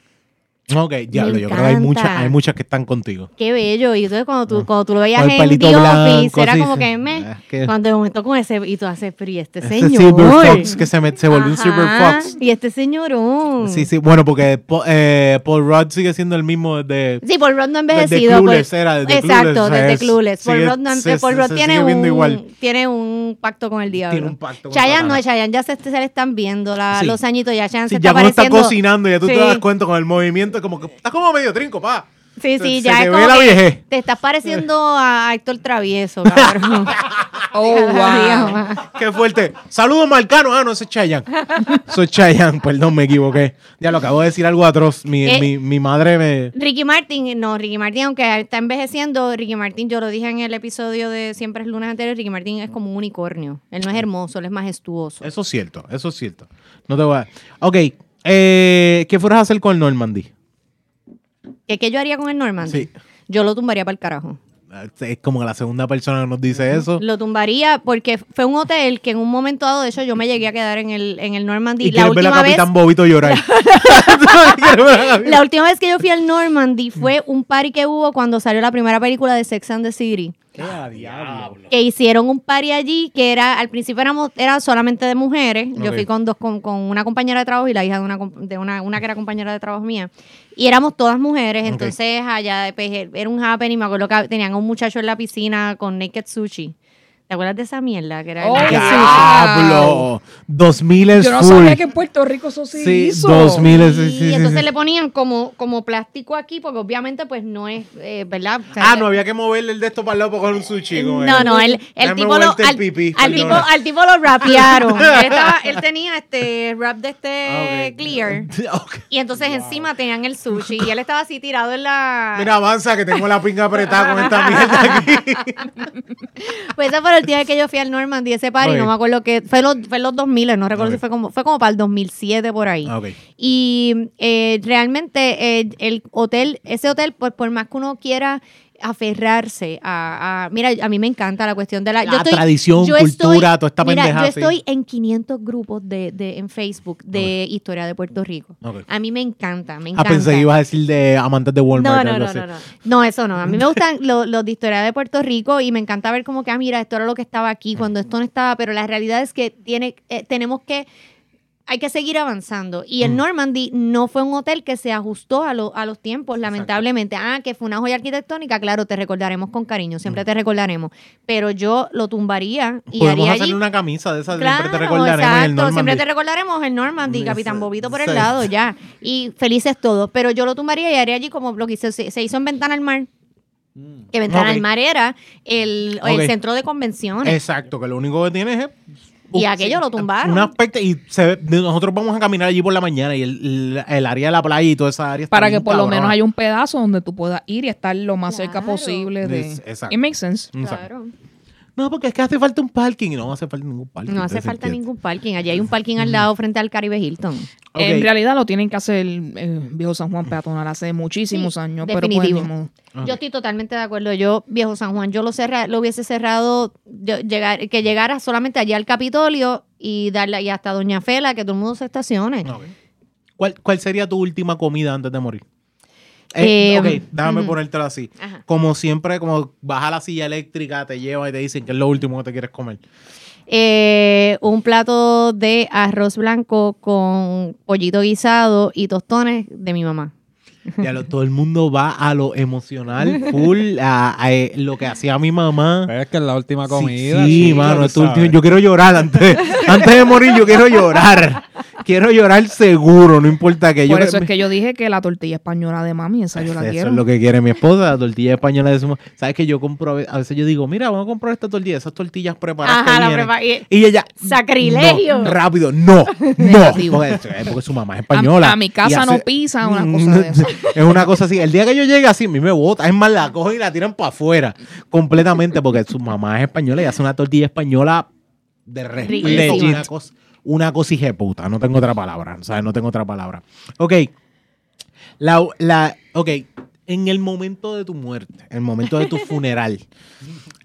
Ok, diablo, Me yo creo que hay muchas, hay muchas que están contigo. Qué bello. Y entonces cuando tú, cuando tú lo veías en The Office, era como que me. Es que- Cuando de momento con ese. Y tú haces, pero y este señor. Silver Fox que se, me, se volvió un Silver Ajá, Fox. Y este señorón. Sí, sí, bueno, porque Po- eh, Paul Rudd sigue siendo el mismo desde... Sí, Paul Rudd no ha envejecido. Clueless pues- era, desde Exacto, desde es- Clueless. Paul Rudd, no se- Paul Rudd se tiene, un, igual. tiene un pacto con el diablo. Tiene un pacto con Chayanne no. Chayanne ya se, se le están viendo la- Sí. los añitos. Ya Chayanne Sí, se ya está cuando está cocinando, ya tú te das cuenta con el movimiento, como que estás como medio trinco, pa. Sí, sí, se ya te es como que te estás pareciendo a Héctor Travieso, cabrón. Oh, wow. Qué fuerte. Saludos, Marcano. Ah, no, ese es Chayanne. Eso es Chayanne, perdón, me equivoqué. Ya lo acabo de decir algo atroz. Mi, Eh. mi, mi madre me... Ricky Martin, no, Ricky Martin, aunque está envejeciendo, Ricky Martin, yo lo dije en el episodio de Siempre es lunes anterior, Ricky Martin es como un unicornio. Él no es hermoso, él es majestuoso. Eso es cierto, eso es cierto. No te voy a... Ok, eh, ¿qué fueras a hacer con el Normandy? ¿Qué, qué yo haría con el Normandy? Sí. Yo lo tumbaría para el carajo. Es como la segunda persona que nos dice eso. Lo tumbaría porque fue un hotel que en un momento dado, de hecho, yo me llegué a quedar en el, en el Normandy. Y La quieres ver a última, vez, Capitán Bobito llorar. ¿Quieres ver a Capitán- la última vez que yo fui al Normandy fue un party que hubo cuando salió la primera película de Sex and the City. Que hicieron un party allí que era al principio éramos era solamente de mujeres. Yo fui con dos con, con una compañera de trabajo y la hija de una de una, una que era compañera de trabajo mía. Y éramos todas mujeres entonces allá pues, era un happening. Me acuerdo que tenían un muchacho en la piscina con naked sushi ¿te acuerdas de esa mierda que era el Oh, sushi? ¡Diablo! 2000 es Yo no full. sabía que en Puerto Rico eso se Sí, hizo. 2000 es... y sí, sí, sí, entonces sí. le ponían como, como plástico aquí, porque obviamente pues no es, eh, ¿verdad? O sea, Ah, no había que moverle el de esto para el lado para coger un sushi. como No, no, el, el tipo lo, el al, pipí, al tipo, al tipo lo rapearon. él, estaba- él tenía este rap de este Ah, clear. Y entonces encima tenían el sushi. Y él estaba así tirado en la. Mira, avanza, que tengo la pinga apretada con esta mierda aquí. Pues esa fue la última vez que yo fui al Normandy, ese party, Ok. no me acuerdo que. Fue, los, fue los 2000, no recuerdo si fue como, fue como para el 2007 por ahí. Ah. Y eh, realmente eh, el hotel, ese hotel, por, por más que uno quiera aferrarse a, a- mira, a mí me encanta la cuestión de la, La tradición, cultura, toda esta mira, pendeja, yo sí. estoy en 500 grupos de, de en Facebook de historia de Puerto Rico. A mí me encanta, me Ah, encanta. pensé que ibas a decir de amantes de Walmart. no, no, no, no. No, eso no. A mí me gustan lo- los de historia de Puerto Rico y me encanta ver como que, ah, mira, esto era lo que estaba aquí cuando esto no estaba, pero la realidad es que tiene, eh, tenemos que, hay que seguir avanzando. Y el Mm. Normandy no fue un hotel que se ajustó a, lo- a los tiempos, lamentablemente. Ah, que fue una joya arquitectónica, claro, te recordaremos con cariño, siempre te recordaremos. Pero yo lo tumbaría y Mm. Podemos haría hacerle allí. una camisa de esas, Claro, siempre te recordaremos en el exacto, Normandy. siempre te recordaremos el Normandy, Capitán Bobito por el lado, ya. Y felices todos. Pero yo lo tumbaría y haría allí como lo que se, se hizo en Ventana al Mar. Que Ventana al Mar era el, el centro de convenciones. Exacto, que lo único que tienes es... Y aquello lo tumbaron. Un aspecto, y se ve- nosotros vamos a caminar allí por la mañana y el, el- el área de la playa y toda esa área está Para que por lo menos haya un pedazo donde tú puedas ir y estar lo más cerca Claro. posible de... Exacto. It makes sense. Exacto. No, porque es que hace falta un parking y no hace falta ningún parking. No hace falta ningún parking. Allí hay un parking al lado frente al Caribe Hilton. En realidad lo tienen que hacer el Viejo San Juan peatonal hace muchísimos Sí, años, pero pues definitivo. ni modo. Ok. Yo estoy totalmente de acuerdo. Yo, viejo San Juan, yo lo cerra, lo hubiese cerrado, yo- llegar, que llegara solamente allí al Capitolio y darle y hasta Doña Fela, que todo el mundo se estacione. ¿Cuál, ¿Cuál sería tu última comida antes de morir? Eh, Eh, ok, déjame ujú. ponértelo así. Ajá. Como siempre, como baja la silla eléctrica, te lleva y te dicen que es lo último que te quieres comer. Eh, un plato de arroz blanco con pollito guisado y tostones de mi mamá. Ya lo- todo el mundo va a lo emocional, full, a, a, eh, lo que hacía mi mamá. Es que es la última Sí, comida. Sí, mano, último- yo quiero llorar antes, antes de morir, yo quiero llorar. Quiero llorar seguro, no importa que yo. Por eso es que yo dije que la tortilla española de mami, esa yo la Eso quiero. es lo que quiere mi esposa, la tortilla española de su ma- ¿Sabes que yo compro? a ve- A veces yo digo, mira, vamos a comprar esta tortilla, esas tortillas preparadas. Ajá, la vienen". prepa- y- Y ella. ¡Sacrilegio! no, rápido, no, no. Porque, eh, porque su mamá es española. A- a mi casa y no pisa, una cosa de esa. Es una cosa así. El día que yo llegue así, a mí me bota. Es más, la cogen y la tiran para afuera. Completamente, porque su mamá es española y hace una tortilla española de re- Riquísima. legit. Una cosa, una cosa hija puta. No tengo otra palabra. O sea, no tengo otra palabra. Ok. La, la, ok. En el momento de tu muerte, en el momento de tu funeral,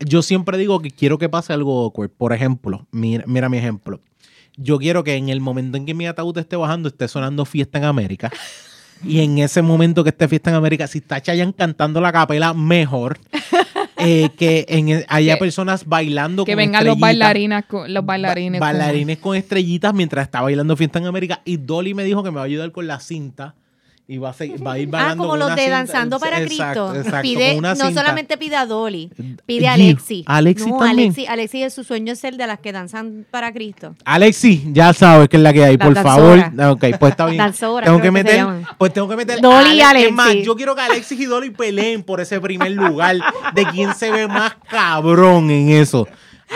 yo siempre digo que quiero que pase algo awkward. Por ejemplo, mira, mira mi ejemplo. Yo quiero que en el momento en que mi ataúd esté bajando esté sonando fiesta en América. Y en ese momento que esté Fiesta en América, si está Chayanne cantando la capela, mejor. Eh, que en, e- haya Que- personas bailando Que con vengan los bailarinas, con- los bailarines. Ba- con- bailarines con estrellitas mientras está bailando Fiesta en América. Y Dolly me dijo que me va a ayudar con la cinta. Y va a, seguir- va a ir Ah, bailando como con los de cinta. Danzando para Exacto, Cristo. exacto, pide, con una no solamente pide a Dolly, pide a Alexi. Alexi no, también. Alexi, Alexi es su sueño es ser de las que danzan para Cristo. Alexi, ya sabes que es la que hay, La por danzora. favor. Ah, Ok, pues está bien. Danzora, tengo que meter, pues tengo que meter Dolly y Es Alexi. más, yo quiero que Alexis y Dolly peleen por ese primer lugar de quién se ve más cabrón en eso.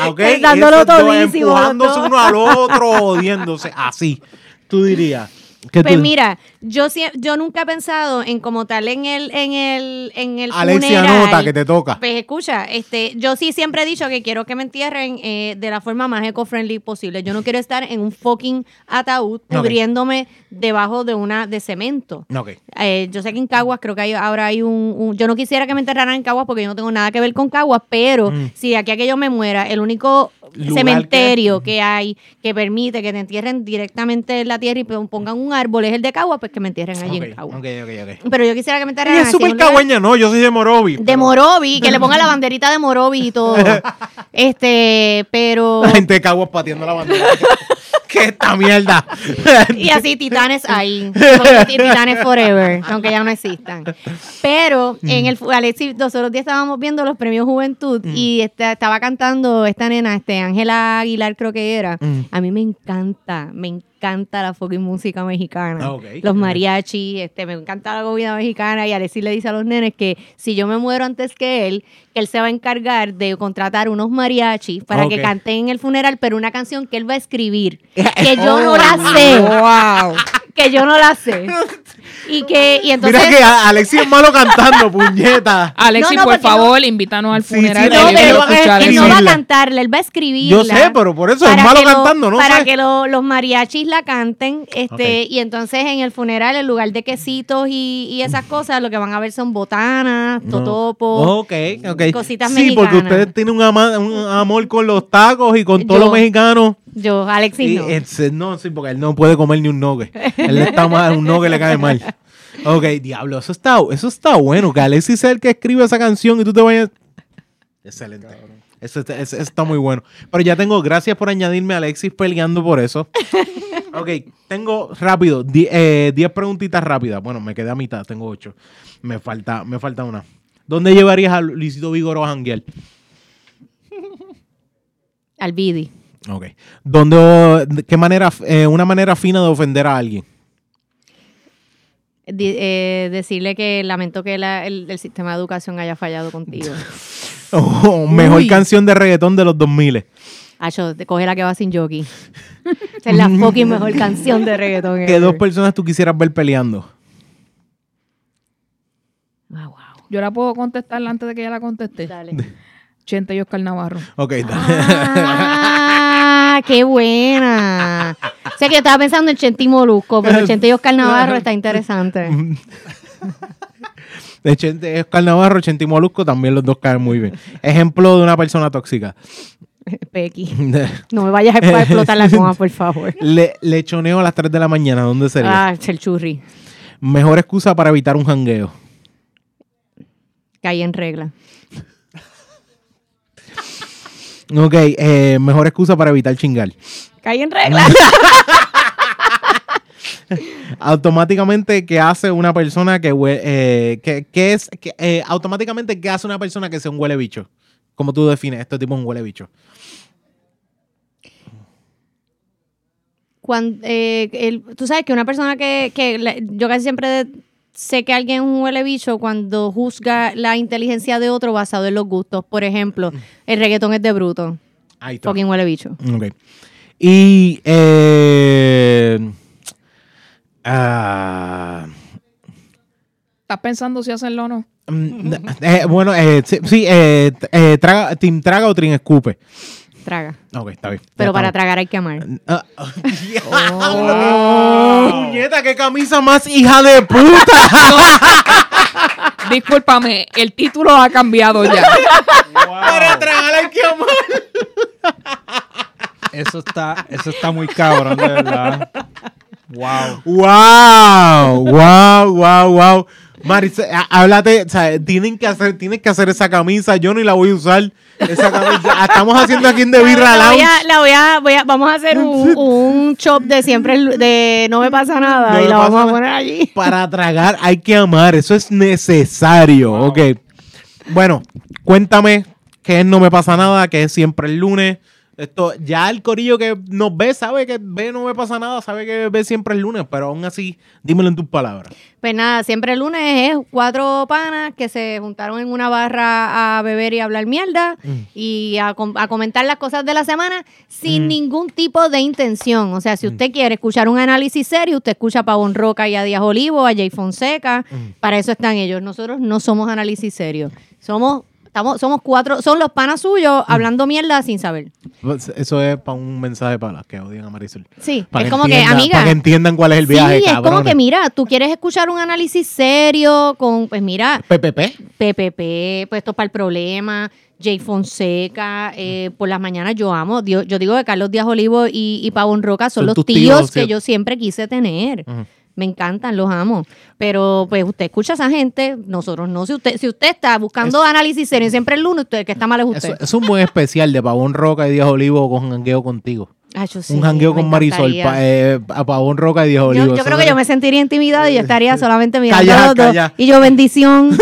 Ok, Eh, dándolo todísimo, empujándose dos. uno al otro, odiándose, así. Tú dirías. ¿Qué Pues tú- mira, yo yo nunca he pensado en como tal en el en el en el Alexia funeral. anota que te toca. Pues escucha, este, yo sí siempre he dicho que quiero que me entierren eh, de la forma más eco-friendly posible. Yo no quiero estar en un fucking ataúd cubriéndome debajo de una de cemento. Ok. Eh, yo sé que en Caguas creo que hay, ahora hay un, un- Yo no quisiera que me enterraran en Caguas porque yo no tengo nada que ver con Caguas, pero Mm. si de aquí a que yo me muera, el único Lugar cementerio que... hay que permite que te entierren directamente en la tierra y pon- pongan un árbol es el de Caguas, pues que me entierren allí en ok. Pero yo quisiera que me Ella es súper cagüeña, no, yo soy de Morovi. de Morovi, que le ponga la banderita de Morovi y todo. este, pero... La gente de Caguas pateando la bandera. ¿Qué esta mierda? Y así Titanes ahí. Titanes Forever, aunque ya no existan. Pero en el Alexis, los otros días estábamos viendo los premios Juventud y esta- estaba cantando esta nena, este Ángela Aguilar creo que era. Mm. A mí me encanta, me encanta la fucking música mexicana. Ah. Los mariachis, este, me encanta la comida mexicana y Alexis le dice a los nenes que si yo me muero antes que él, que él se va a encargar de contratar unos mariachis para que canten en el funeral, pero una canción que él va a escribir, que yo no la Oh, sé ¡Wow! Que yo no la sé. Y que, y entonces. Mira que a- Alexis es malo cantando, puñeta. Alexis, No, no, por porque favor, invítanos al Sí, funeral. sí, no, no, él no va a cantarla, él va a escribirla. Yo sé, pero por eso es malo lo- cantando, ¿no? Para sé. que lo- los mariachis la canten, este, y entonces en el funeral, en lugar de quesitos y, y esas cosas, lo que van a ver son botanas, No. totopos. Ok, ok. cositas sí, porque mexicanas. ustedes tienen un, ama- un amor con los tacos y con todos Yo. los mexicanos. Yo, Alexis, Y no. sí, porque él no puede comer ni un nogue. Él está mal, un nogue le cae mal. Ok, diablo, eso está, eso está bueno. Que Alexis sea el que escribe esa canción y tú te vayas. Excelente. Eso, está- eso está muy bueno. Pero ya tengo, gracias por añadirme a Alexis peleando por eso. Ok, tengo rápido, 10 preguntitas rápidas. Bueno, me quedé a mitad, tengo 8. Me falta, me falta una. ¿Dónde llevarías a Luisito Vigoro a janguear? Al Bidi. Ok. ¿Dónde, de ¿Qué manera, eh, una manera fina de ofender a alguien? Eh, decirle que lamento que la- el, el sistema de educación haya fallado contigo. Oh, mejor Uy. canción de reggaetón de los 2000. Acho, te coge la que va sin jockey. Esa es la fucking mejor canción de reggaetón. ¿Qué ever. dos personas tú quisieras ver peleando? Ah, wow. Yo la puedo contestar antes de que ella la conteste. Dale. Chente y Oscar Navarro. Ok, dale. Ah, qué buena. O sea que estaba pensando en Chente y Molusco, pero Chente y Oscar Navarro está interesante. De Chente, Oscar Navarro, Chente y Molusco, también los dos caen muy bien. Ejemplo de una persona tóxica. Pequi. No me vayas a explotar la coma, por favor. Le, lechoneo a las 3 de la mañana, ¿dónde sería? Ah, el churri. Mejor excusa para evitar un jangueo. Caí en regla. Ok, eh, mejor excusa para evitar chingar. Caí en regla. Automáticamente, ¿qué hace una persona que hue- eh, que, que es que, eh, automáticamente qué hace una persona que sea un huele bicho? ¿Cómo tú defines este tipo de un huele bicho? Cuando, eh, el- tú sabes que una persona que, que la- yo casi siempre sé que alguien es un huele bicho cuando juzga la inteligencia de otro basado en los gustos. Por ejemplo, el reggaetón es de bruto. Ahí está. Fucking huele bicho. Ok. Y eh, ah, ¿Estás pensando si hacerlo o no? mm, eh, bueno, eh, sí, sí, eh, t- eh, traga, Team Traga o Team Escupe. Traga. Ok, está bien. Ya Pero para estamos. tragar hay que amar. Ah, ah, diablo. Puñeta, qué camisa más hija de puta. Discúlpame, el título ha cambiado ya. Para tragar hay que amar. Eso está, eso está muy cabrón, de verdad. Wow. ¡Wow! ¡Wow! ¡Wow! ¡Wow! Maris, há- háblate, o sea, tienen que hacer, tienes que hacer esa camisa, yo ni la voy a usar. Esa camisa, estamos haciendo aquí en The Birra la voy a, la voy a, voy a- vamos a hacer un, un shop de siempre el- de no me pasa nada No y la vamos a poner allí. Para tragar hay que amar, eso es necesario, ok. Bueno, cuéntame qué es No Me Pasa Nada, que es siempre el lunes. Esto, ya el corillo que nos ve sabe que ve No Me Pasa Nada, sabe que ve siempre el lunes, pero aún así, dímelo en tus palabras. Pues nada, siempre el lunes es cuatro panas que se juntaron en una barra a beber y a hablar mierda Mm. y a, a comentar las cosas de la semana sin Mm. ningún tipo de intención. O sea, si usted quiere escuchar un análisis serio, usted escucha a Pavón Roca y a Díaz Olivo, a Jay Fonseca. Mm. Para eso están ellos. Nosotros no somos análisis serio. Somos, estamos, somos cuatro, son los panas suyos Mm. hablando mierda sin saber. Pues, Eso es para un mensaje para las que odian a Marisol. Sí, Para es como que, amiga. Para que entiendan cuál es el viaje, sí, es como que mira, tú quieres escuchar un análisis serio con, pues mira, PPP. PPP, puestos para el problema, Jay Fonseca, eh, por las mañanas yo amo, Dio- yo digo que Carlos Díaz Olivo y, y Pavón Roca son, Son los tíos, tíos, que yo siempre quise tener. Ujú. Me encantan, los amo. Pero pues usted escucha a esa gente, nosotros no. Si usted, si usted está buscando análisis serio siempre el lunes, usted, que está mal es usted. es un buen especial de Pavón Roca y Díaz Olivo con jangueo contigo. Yo sí, un jangueo con Marisol, pa- eh, a Pavón Roca y Díaz Olivo. Yo, creo que yo me sentiría intimidada y yo estaría solamente mirando Calla, a los dos. Y yo, bendición.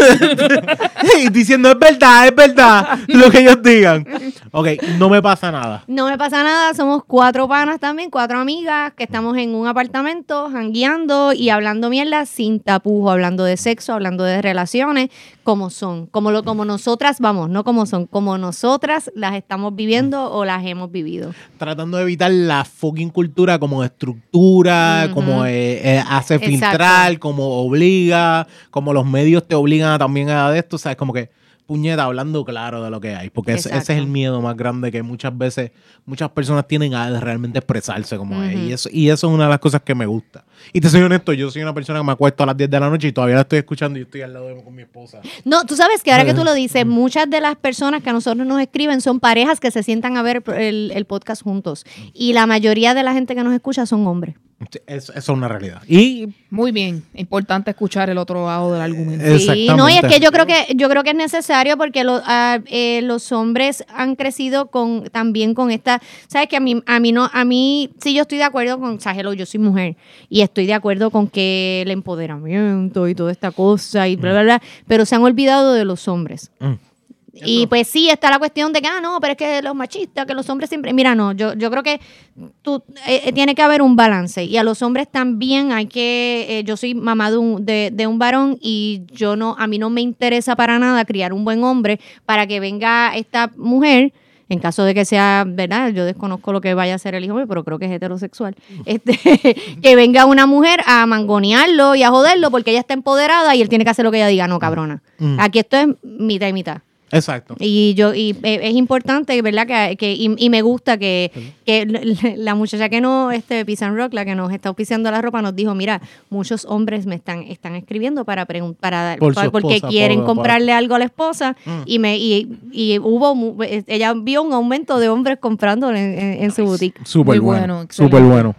y diciendo, es verdad, es verdad, lo que ellos digan. Ok, no me pasa nada. No me pasa nada, somos cuatro panas también, cuatro amigas que estamos en un apartamento jangueando y hablando mierda sin tapujo, hablando de sexo, hablando de relaciones, como son, como lo como nosotras vamos, no como son, como nosotras las estamos viviendo o las hemos vivido. Tratando de evitar la fucking cultura como estructura, como eh, eh, hace Exacto. filtrar, como obliga, como los medios te obligan a también a esto, ¿sabes? Como que puñeta, hablando claro de lo que hay, porque ese, ese es el miedo más grande que muchas veces muchas personas tienen a realmente expresarse como es, y eso, y eso es una de las cosas que me gusta. Y te soy honesto, yo soy una persona que me acuesto a las 10 de la noche y todavía la estoy escuchando y estoy al lado de con mi esposa. No, tú sabes que ahora que tú lo dices, muchas de las personas que a nosotros nos escriben son parejas que se sientan a ver el, el podcast juntos. Y la mayoría de la gente que nos escucha son hombres. Es- Eso es una realidad. Y Muy bien. Importante escuchar el otro lado del argumento. Sí, no, y es que yo creo que yo creo que es necesario porque lo- ah, eh, los hombres han crecido con también con esta, sabes que a mí a mí no a mí sí yo estoy de acuerdo con, o sea, hello, yo soy mujer y estoy de acuerdo con que el empoderamiento y toda esta cosa y bla bla bla, pero se han olvidado de los hombres. Mm. Y pues sí, está la cuestión de que, ah, no, pero es que los machistas, que los hombres siempre... Mira, no, yo, yo creo que tú, eh, eh, tiene que haber un balance. Y a los hombres también hay que... eh, yo soy mamá de un, de, de un varón y yo no, a mí no me interesa para nada criar un buen hombre para que venga esta mujer, en caso de que sea, ¿verdad? Yo desconozco lo que vaya a ser el hijo mío, pero creo que es heterosexual. Este, que venga una mujer a mangonearlo y a joderlo porque ella está empoderada y él tiene que hacer lo que ella diga. No, cabrona. Mm. Aquí esto es mitad y mitad. Exacto. Y yo y eh, es importante, ¿verdad? Que, que- y, y me gusta que, que la muchacha que no, este Pisan Rock, la que nos está auspiciando la ropa, nos dijo, mira, muchos hombres me están, están escribiendo para pregun- para dar- Por su pa- porque esposa, quieren por- por- comprarle algo a la esposa Mm. y me y, y hubo mu- ella vio un aumento de hombres comprándole en, en- en su boutique. Súper Muy bueno. Súper bueno.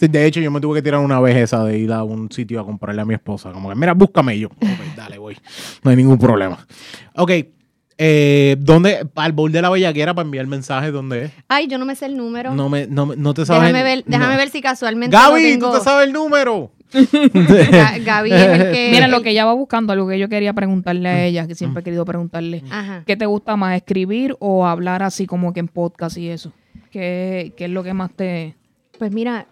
De hecho, yo me tuve que tirar una vez esa de ir a un sitio a comprarle a mi esposa. Como que, mira, búscame y yo. Dale, voy. No hay ningún problema. Ok. Eh, ¿Dónde? Al bol de la bellaquera para enviar mensajes, ¿dónde es? Ay, yo no me sé el número. No, me, no, me- no te sabes. déjame ver, déjame no. ver si casualmente lo Gaby, tengo. tú te sabes el número. Ga- Gaby es el que Mira, lo que ella va buscando, algo que yo quería preguntarle a ella, que siempre he querido preguntarle. Ajá. ¿Qué te gusta más, escribir o hablar así como que en podcast y eso? ¿Qué, qué es lo que más te...? Pues mira,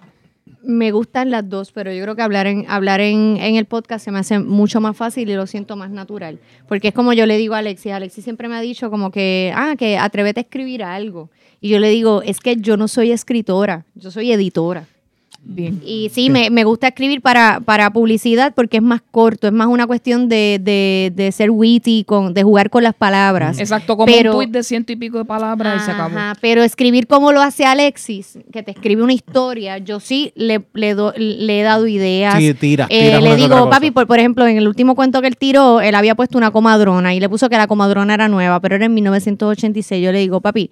me gustan las dos, pero yo creo que hablar en hablar en, en el podcast se me hace mucho más fácil y lo siento más natural. Porque es como yo le digo a Alexis, Alexis siempre me ha dicho como que, ah, que atrévete a escribir algo. Y yo le digo, es que yo no soy escritora, yo soy editora. Bien. Y sí, me, me gusta escribir para, para publicidad porque es más corto, es más una cuestión de, de, de ser witty, con, de jugar con las palabras. Exacto, como Pero- un tweet de ciento y pico de palabras y se acabó. Ajá, pero escribir como lo hace Alexis, que te escribe una historia, yo sí le, le, do- le he dado ideas. Sí, tira, Eh, le digo, papi, por, por ejemplo, en el último cuento que él tiró, él había puesto una comadrona y le puso que la comadrona era nueva, pero era en 1986. Yo le digo, papi,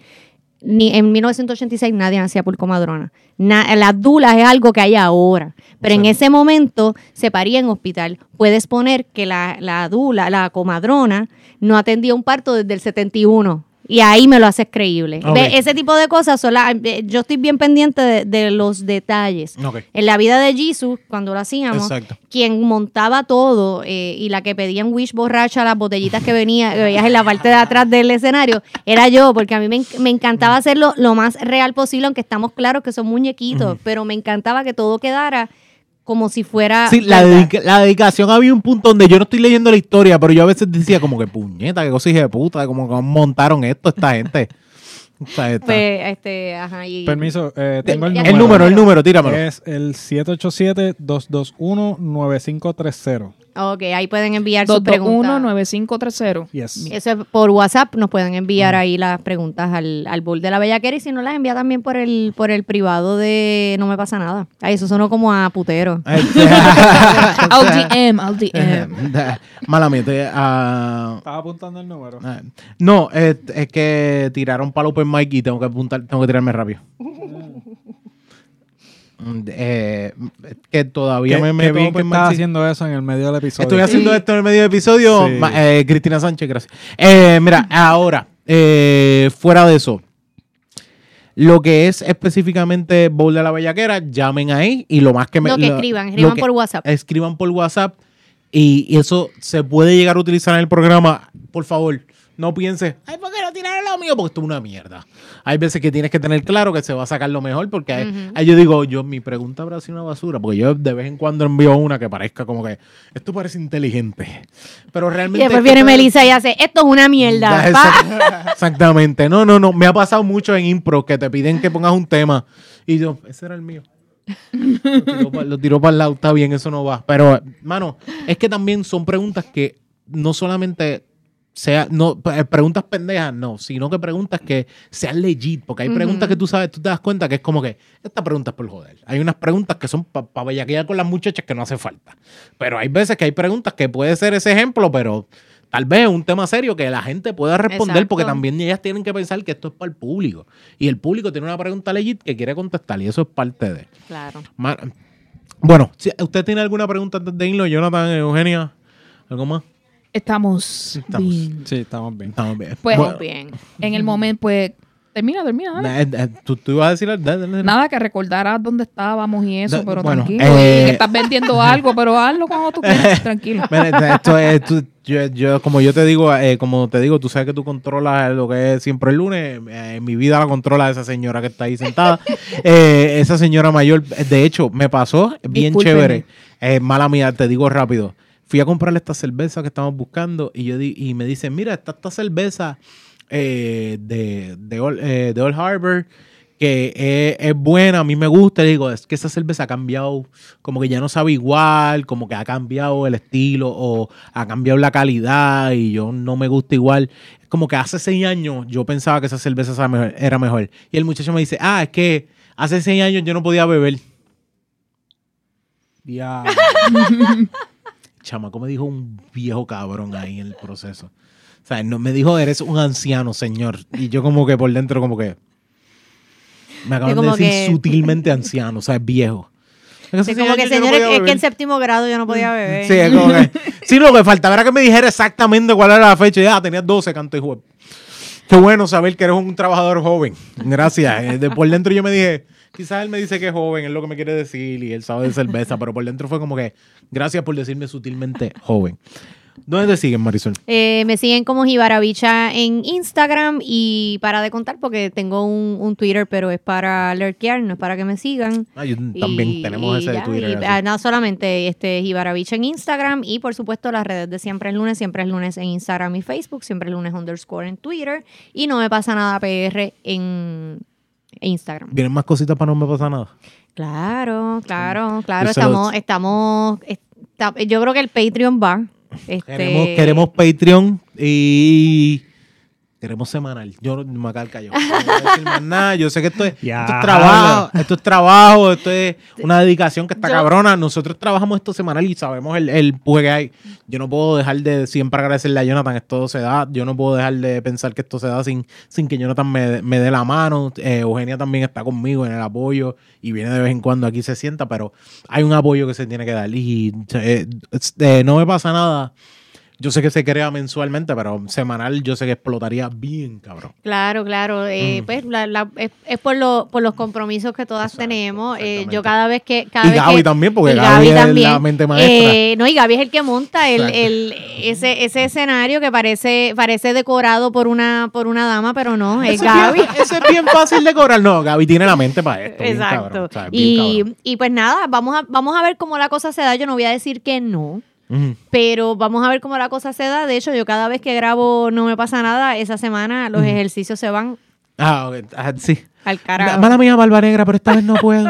ni, en 1986 nadie nacía por comadrona. Na- las dulas es algo que hay ahora. Pero en ese momento se paría en hospital. Puedes poner que la, la dula, la comadrona, no atendía un parto desde el 71. Y ahí me lo haces creíble. Ok. Ve, Ese tipo de cosas, son las- eh, yo estoy bien pendiente de, de los detalles. En la vida de Jesus, cuando lo hacíamos, Exacto. quien montaba todo eh, y la que pedía en Wish borracha las botellitas que venía, que veías en la parte de atrás del escenario, era yo, porque a mí me, me encantaba hacerlo lo más real posible, aunque estamos claros que son muñequitos, pero me encantaba que todo quedara como si fuera... Sí, la, verdad. dedica- la dedicación había un punto donde yo no estoy leyendo la historia, pero yo a veces decía como que puñeta, qué cosa hija de puta, como que montaron esto esta gente. O sea, esta- Pues, este, ajá, y- Permiso, eh, tengo el Ya- número. el número, el número, tíramelo. Es el 787-221-9530. Ok, ahí pueden enviar sus preguntas. 221-9530. Yes. Eso es por WhatsApp, nos pueden enviar ahí las preguntas al, al bowl de la bellaquera y si no las envía también por el, por el privado de No Me Pasa Nada. Ay, eso sonó como a putero. Al DM, al DM. Mala mía, te- ah, Estaba apuntando el número. ah, no, es, es que tiraron para el open mic y tengo que apuntar, tengo que tirarme rápido. Mm, eh, que todavía ¿Qué, me, me que estás haciendo eso en el medio del episodio? Estoy haciendo esto en el medio del episodio. Sí. Ma- eh, Cristina Sánchez, gracias. Eh, mira, ahora, eh, fuera de eso, lo que es específicamente Bowl de la Bellaquera, llamen ahí y lo más que me. Lo que escriban, escriban que- por WhatsApp. Escriban por WhatsApp y eso se puede llegar a utilizar en el programa. Por favor, no pienses, ay, ¿por qué no tiraron lo mío? Porque esto es una mierda. Hay veces que tienes que tener claro que se va a sacar lo mejor porque ahí yo digo, yo mi pregunta habrá sido una basura porque yo de vez en cuando envío una que parezca como que esto parece inteligente. Pero Y realmente... después es que viene Melissa y hace, esto es una mierda. Ya, pa". exact- Exactamente. No, no, no. Me ha pasado mucho en impro que te piden que pongas un tema y yo, ese era el mío. Lo tiró pa- Lo tiró para el lado, está bien, eso no va. Pero, mano, es que también son preguntas que no solamente sea, no, preguntas pendejas, no, sino que preguntas que sean legit, porque hay preguntas que tú sabes, tú te das cuenta que es como que esta pregunta es por joder. Hay unas preguntas que son para pa bellaquear con las muchachas que no hace falta. Pero hay veces que hay preguntas que puede ser ese ejemplo, pero tal vez un tema serio que la gente pueda responder, Exacto. porque también ellas tienen que pensar que esto es para el público. Y el público tiene una pregunta legit que quiere contestar, y eso es parte de. Claro. Bueno, si usted tiene alguna pregunta antes de irlo, Jonathan, Eugenia, ¿algo más? Estamos, Estamos. bien. Sí, estamos bien. Estamos bien. Pues, Bueno, Bien. En el momento, pues, termina, termina. dale. eh, eh, ¿tú, tú ibas a decir dale, dale, dale. Nada, que recordaras dónde estábamos y eso, Da- pero bueno, tranquilo. eh, que estás vendiendo algo, pero hazlo cuando tú quieras, tranquilo. Mira, esto es- tú- yo, yo- como yo te digo, eh, como te digo, tú sabes que tú controlas lo que es siempre el lunes. eh, en mi vida la controla esa señora que está ahí sentada. Eh, esa señora mayor, de hecho, me pasó bien Discúlpeme. chévere. Eh, mala mía, te digo rápido. Fui a comprarle esta cerveza que estamos buscando y yo di- y me dicen, mira, está esta cerveza eh, de, de, Old, eh, de Old Harbor que es, es buena, a mí me gusta. Y digo, es que esa cerveza ha cambiado, como que ya no sabe igual, como que ha cambiado el estilo o ha cambiado la calidad y yo no me gusta igual. Como que hace seis años yo pensaba que esa cerveza era mejor. Y el muchacho me dice, ah, es que hace seis años yo no podía beber. Ya. Chamaco me dijo un viejo cabrón ahí en el proceso. O sea, no, me dijo, eres un anciano, señor. Y yo como que por dentro como que... Me acaban de decir que- sutilmente anciano, o sea, es viejo. Sí, como que, señor, es que en séptimo grado yo no podía beber. Sí, es como que... Sí, lo que faltaba era que me dijera exactamente cuál era la fecha. Ya, tenías 12, canto y juego. Qué bueno saber que eres un trabajador joven. Gracias. Eh, por dentro yo me dije, quizás él me dice que es joven, es lo que me quiere decir y él sabe de cerveza, pero por dentro fue como que, gracias por decirme sutilmente joven. ¿Dónde te siguen, Marisol? Eh, me siguen como Jibarabicha en Instagram y para de contar porque tengo un, un Twitter, pero es para lurkear, no es para que me sigan. Ah, yo también Y- tenemos y ese de Twitter. y, ah, no solamente este Jibarabicha en Instagram y por supuesto las redes de Siempre es Lunes, Siempre es Lunes en Instagram y Facebook, Siempre es Lunes underscore en Twitter y no me pasa nada PR en Instagram. ¿Vienen más cositas para no me pasa nada? Claro, claro, claro. Estamos, estamos, está- yo creo que el Patreon va. Este, Queremos, queremos Patreon y Queremos semanal. Yo no me voy a quedar callado. No voy a decir más nada. Yo sé que esto es, Ya, esto es trabajo. Esto es trabajo. Esto es una dedicación que está Yo- cabrona. Nosotros trabajamos esto semanal y sabemos el, el empuje que hay. Yo no puedo dejar de siempre agradecerle a Jonathan. Esto se da. Yo no puedo dejar de pensar que esto se da sin, sin que Jonathan me, me dé la mano. Eh, Eugenia también está conmigo en el apoyo y viene de vez en cuando aquí se sienta, pero hay un apoyo que se tiene que dar. Y eh, eh, no me pasa nada. Yo sé que se crea mensualmente, pero semanal yo sé que explotaría bien, cabrón. Claro, claro. eh, Mm. pues la- la- es, es por, lo- por los compromisos que todas Exacto, tenemos. Eh, yo cada vez que. Cada Y vez Gaby que- también, porque y Gaby es la mente maestra. Eh, no, y Gaby es el que monta el, el- ese, ese escenario que parece, parece decorado por una, por una dama, pero no, es Eso Gaby. bien- Eso es bien fácil de cobrar. No, Gaby tiene la mente para esto. bien Exacto. cabrón, o sea, bien y, y pues nada, vamos a, vamos a ver cómo la cosa se da. Yo no voy a decir que no. Pero vamos a ver cómo la cosa se da. De hecho, yo cada vez que grabo no me pasa nada. Esa semana los ejercicios se van Ah, ok. Ah, sí. Al carajo. Mala mía, Barba Negra, pero esta vez no puedo.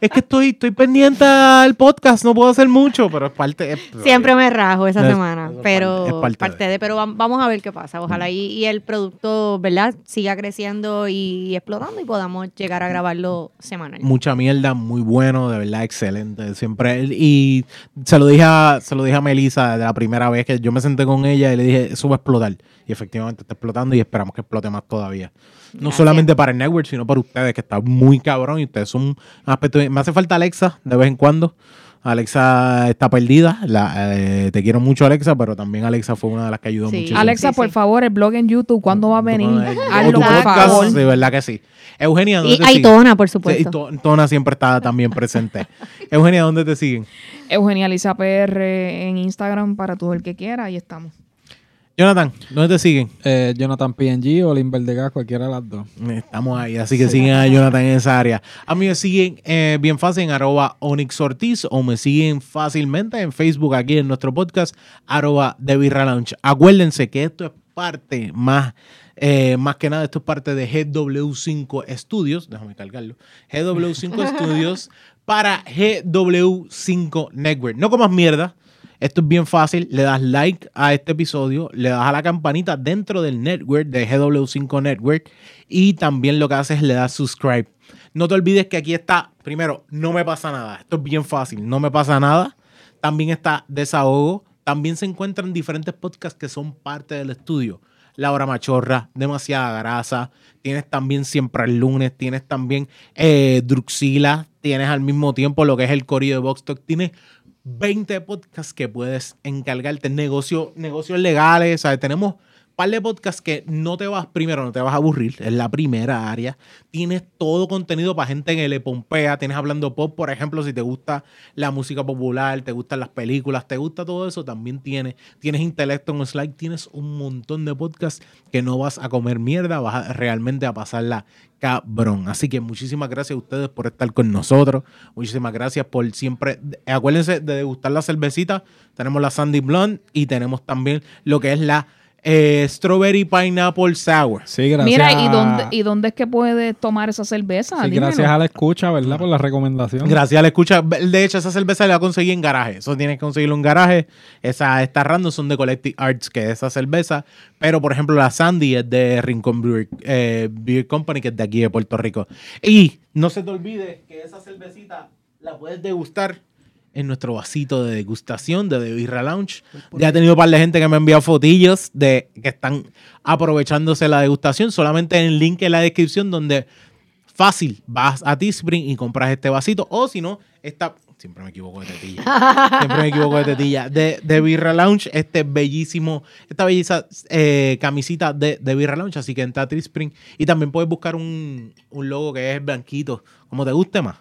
es que estoy, estoy pendiente al podcast, no puedo hacer mucho, pero es parte. es- Siempre me rajo esa Es- semana, es pero parte- es parte parte, de. de. Pero vam- vamos a ver qué pasa. Ojalá y, y el producto, ¿verdad? Siga creciendo y explotando y podamos llegar a grabarlo semanal. mucha mierda, muy bueno, de verdad, excelente. Siempre. Y se lo dije a, se lo dije a Melissa de la primera vez que yo me senté con ella y le dije, eso va a explotar. Y efectivamente está explotando y esperamos que explote más todavía. No Gracias. solamente para el network, sino para ustedes, que está muy cabrón y ustedes son un aspecto. Me hace falta Alexa de vez en cuando. Alexa está perdida. La, eh, te quiero mucho, Alexa, pero también Alexa fue una de las que ayudó Sí. muchísimo. Alexa, Sí, por sí. favor, el blog en YouTube, ¿cuándo va a venir? Hazlo, por favor. de verdad que sí. Eugenia, ¿dónde Y te siguen? Tona, por Sí, y supuesto. To- Tona siempre está también presente. Eugenia, ¿dónde te siguen? Eugenia Lisa PR en Instagram para todo el que quiera, ahí estamos. Jonathan, ¿dónde te siguen? Eh, Jonathan PNG o Lin Verdegas, cualquiera de las dos. Estamos ahí, así que siguen a Jonathan en esa área. A mí me siguen eh, bien fácil en arroba Onyx Ortiz o me siguen fácilmente en Facebook aquí en nuestro podcast, arroba Birra Lounge. Acuérdense que esto es parte más, eh, más que nada, esto es parte de GW5 Studios, déjame cargarlo, GW5 Studios para GW5 Network. No comas mierda. Esto es bien fácil. Le das like a este episodio, le das a la campanita dentro del network de GW5 Network y también lo que haces es le das subscribe. No te olvides que aquí está, primero, no me pasa nada. Esto es bien fácil, no me pasa nada. También está desahogo. También se encuentran diferentes podcasts que son parte del estudio. La Hora Machorra, Demasiada Grasa. Tienes también Siempre el Lunes. Tienes también eh, Druxila. Tienes al mismo tiempo lo que es el Corillo de Box Talk. Tienes 20 podcasts que puedes encargarte. Negocio, negocios legales. ¿sabes? Tenemos un par de podcasts que no te vas, primero, no te vas a aburrir. Es la primera área. Tienes todo contenido para gente que le pompea. Tienes hablando pop, por ejemplo, si te gusta la música popular, te gustan las películas, te gusta todo eso, también tienes. Tienes intelecto en Slide, tienes un montón de podcasts que no vas a comer mierda, vas realmente a pasarla cabrón. Así que muchísimas gracias a ustedes por estar con nosotros. Muchísimas gracias por siempre. Acuérdense de degustar la cervecita. Tenemos la Sandy Blonde y tenemos también lo que es la eh, Strawberry Pineapple Sour. Sí, gracias. Mira, ¿y a- dónde, ¿y dónde es que puedes tomar esa cerveza? sí, Dímelo. gracias a la escucha, ¿verdad? Por la recomendación. Gracias, le escucha. De hecho, esa cerveza la conseguí en garaje. Eso tienes que conseguirlo en garaje. Esa, estas random son de Collective Arts, que es esa cerveza. Pero, por ejemplo, la Sandy es de Rincón Brewer, eh, Beer Company, que es de aquí de Puerto Rico. Y no se te olvide que esa cervecita la puedes degustar en nuestro vasito de degustación de The Birra Lounge. Ya he tenido un par de gente que me ha enviado fotillos de que están aprovechándose la degustación. Solamente en el link en la descripción donde fácil, vas a Teespring y compras este vasito. O si no, esta... Siempre me equivoco de tetilla. Siempre me equivoco de tetilla. De, de Birra Lounge, este bellísimo, esta bellísima eh, camisita de, de Birra Lounge. Así que entra a Teespring. Y también puedes buscar un, un logo que es blanquito, como te guste más.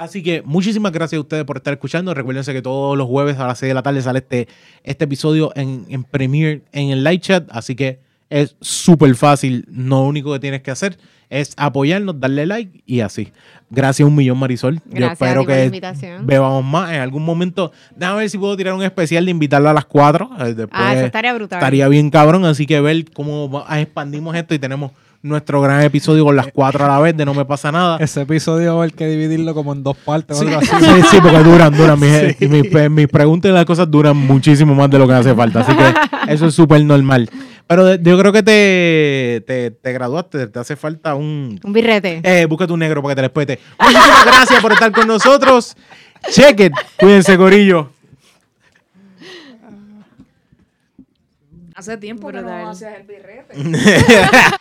Así que muchísimas gracias a ustedes por estar escuchando. Recuérdense que todos los jueves a las 6 de la tarde sale este, este episodio en, en Premiere, en el live chat. Así que es súper fácil. Lo único que tienes que hacer es apoyarnos, darle like y así. Gracias un millón, Marisol. Yo Gracias a espero ti por la que invitación. bebamos más en algún momento. Déjame ver si puedo tirar un especial de invitarla a las 4. Después Ah, eso estaría brutal. Estaría bien cabrón. Así que ver cómo expandimos esto y tenemos nuestro gran episodio con las cuatro a la vez de No Me Pasa Nada. Ese episodio va a haber que dividirlo como en dos partes sí. así. Sí, porque duran, duran. Mis, mis, preguntas y las cosas duran muchísimo más de lo que hace falta. Así que eso es súper normal. Pero yo creo que te, te, te, graduaste, te hace falta un... Un birrete. Eh, búscate un negro para que te respete. Muchísimas gracias por estar con nosotros. chequen. Cuídense, gorillo. Hace tiempo que no haces el birrete.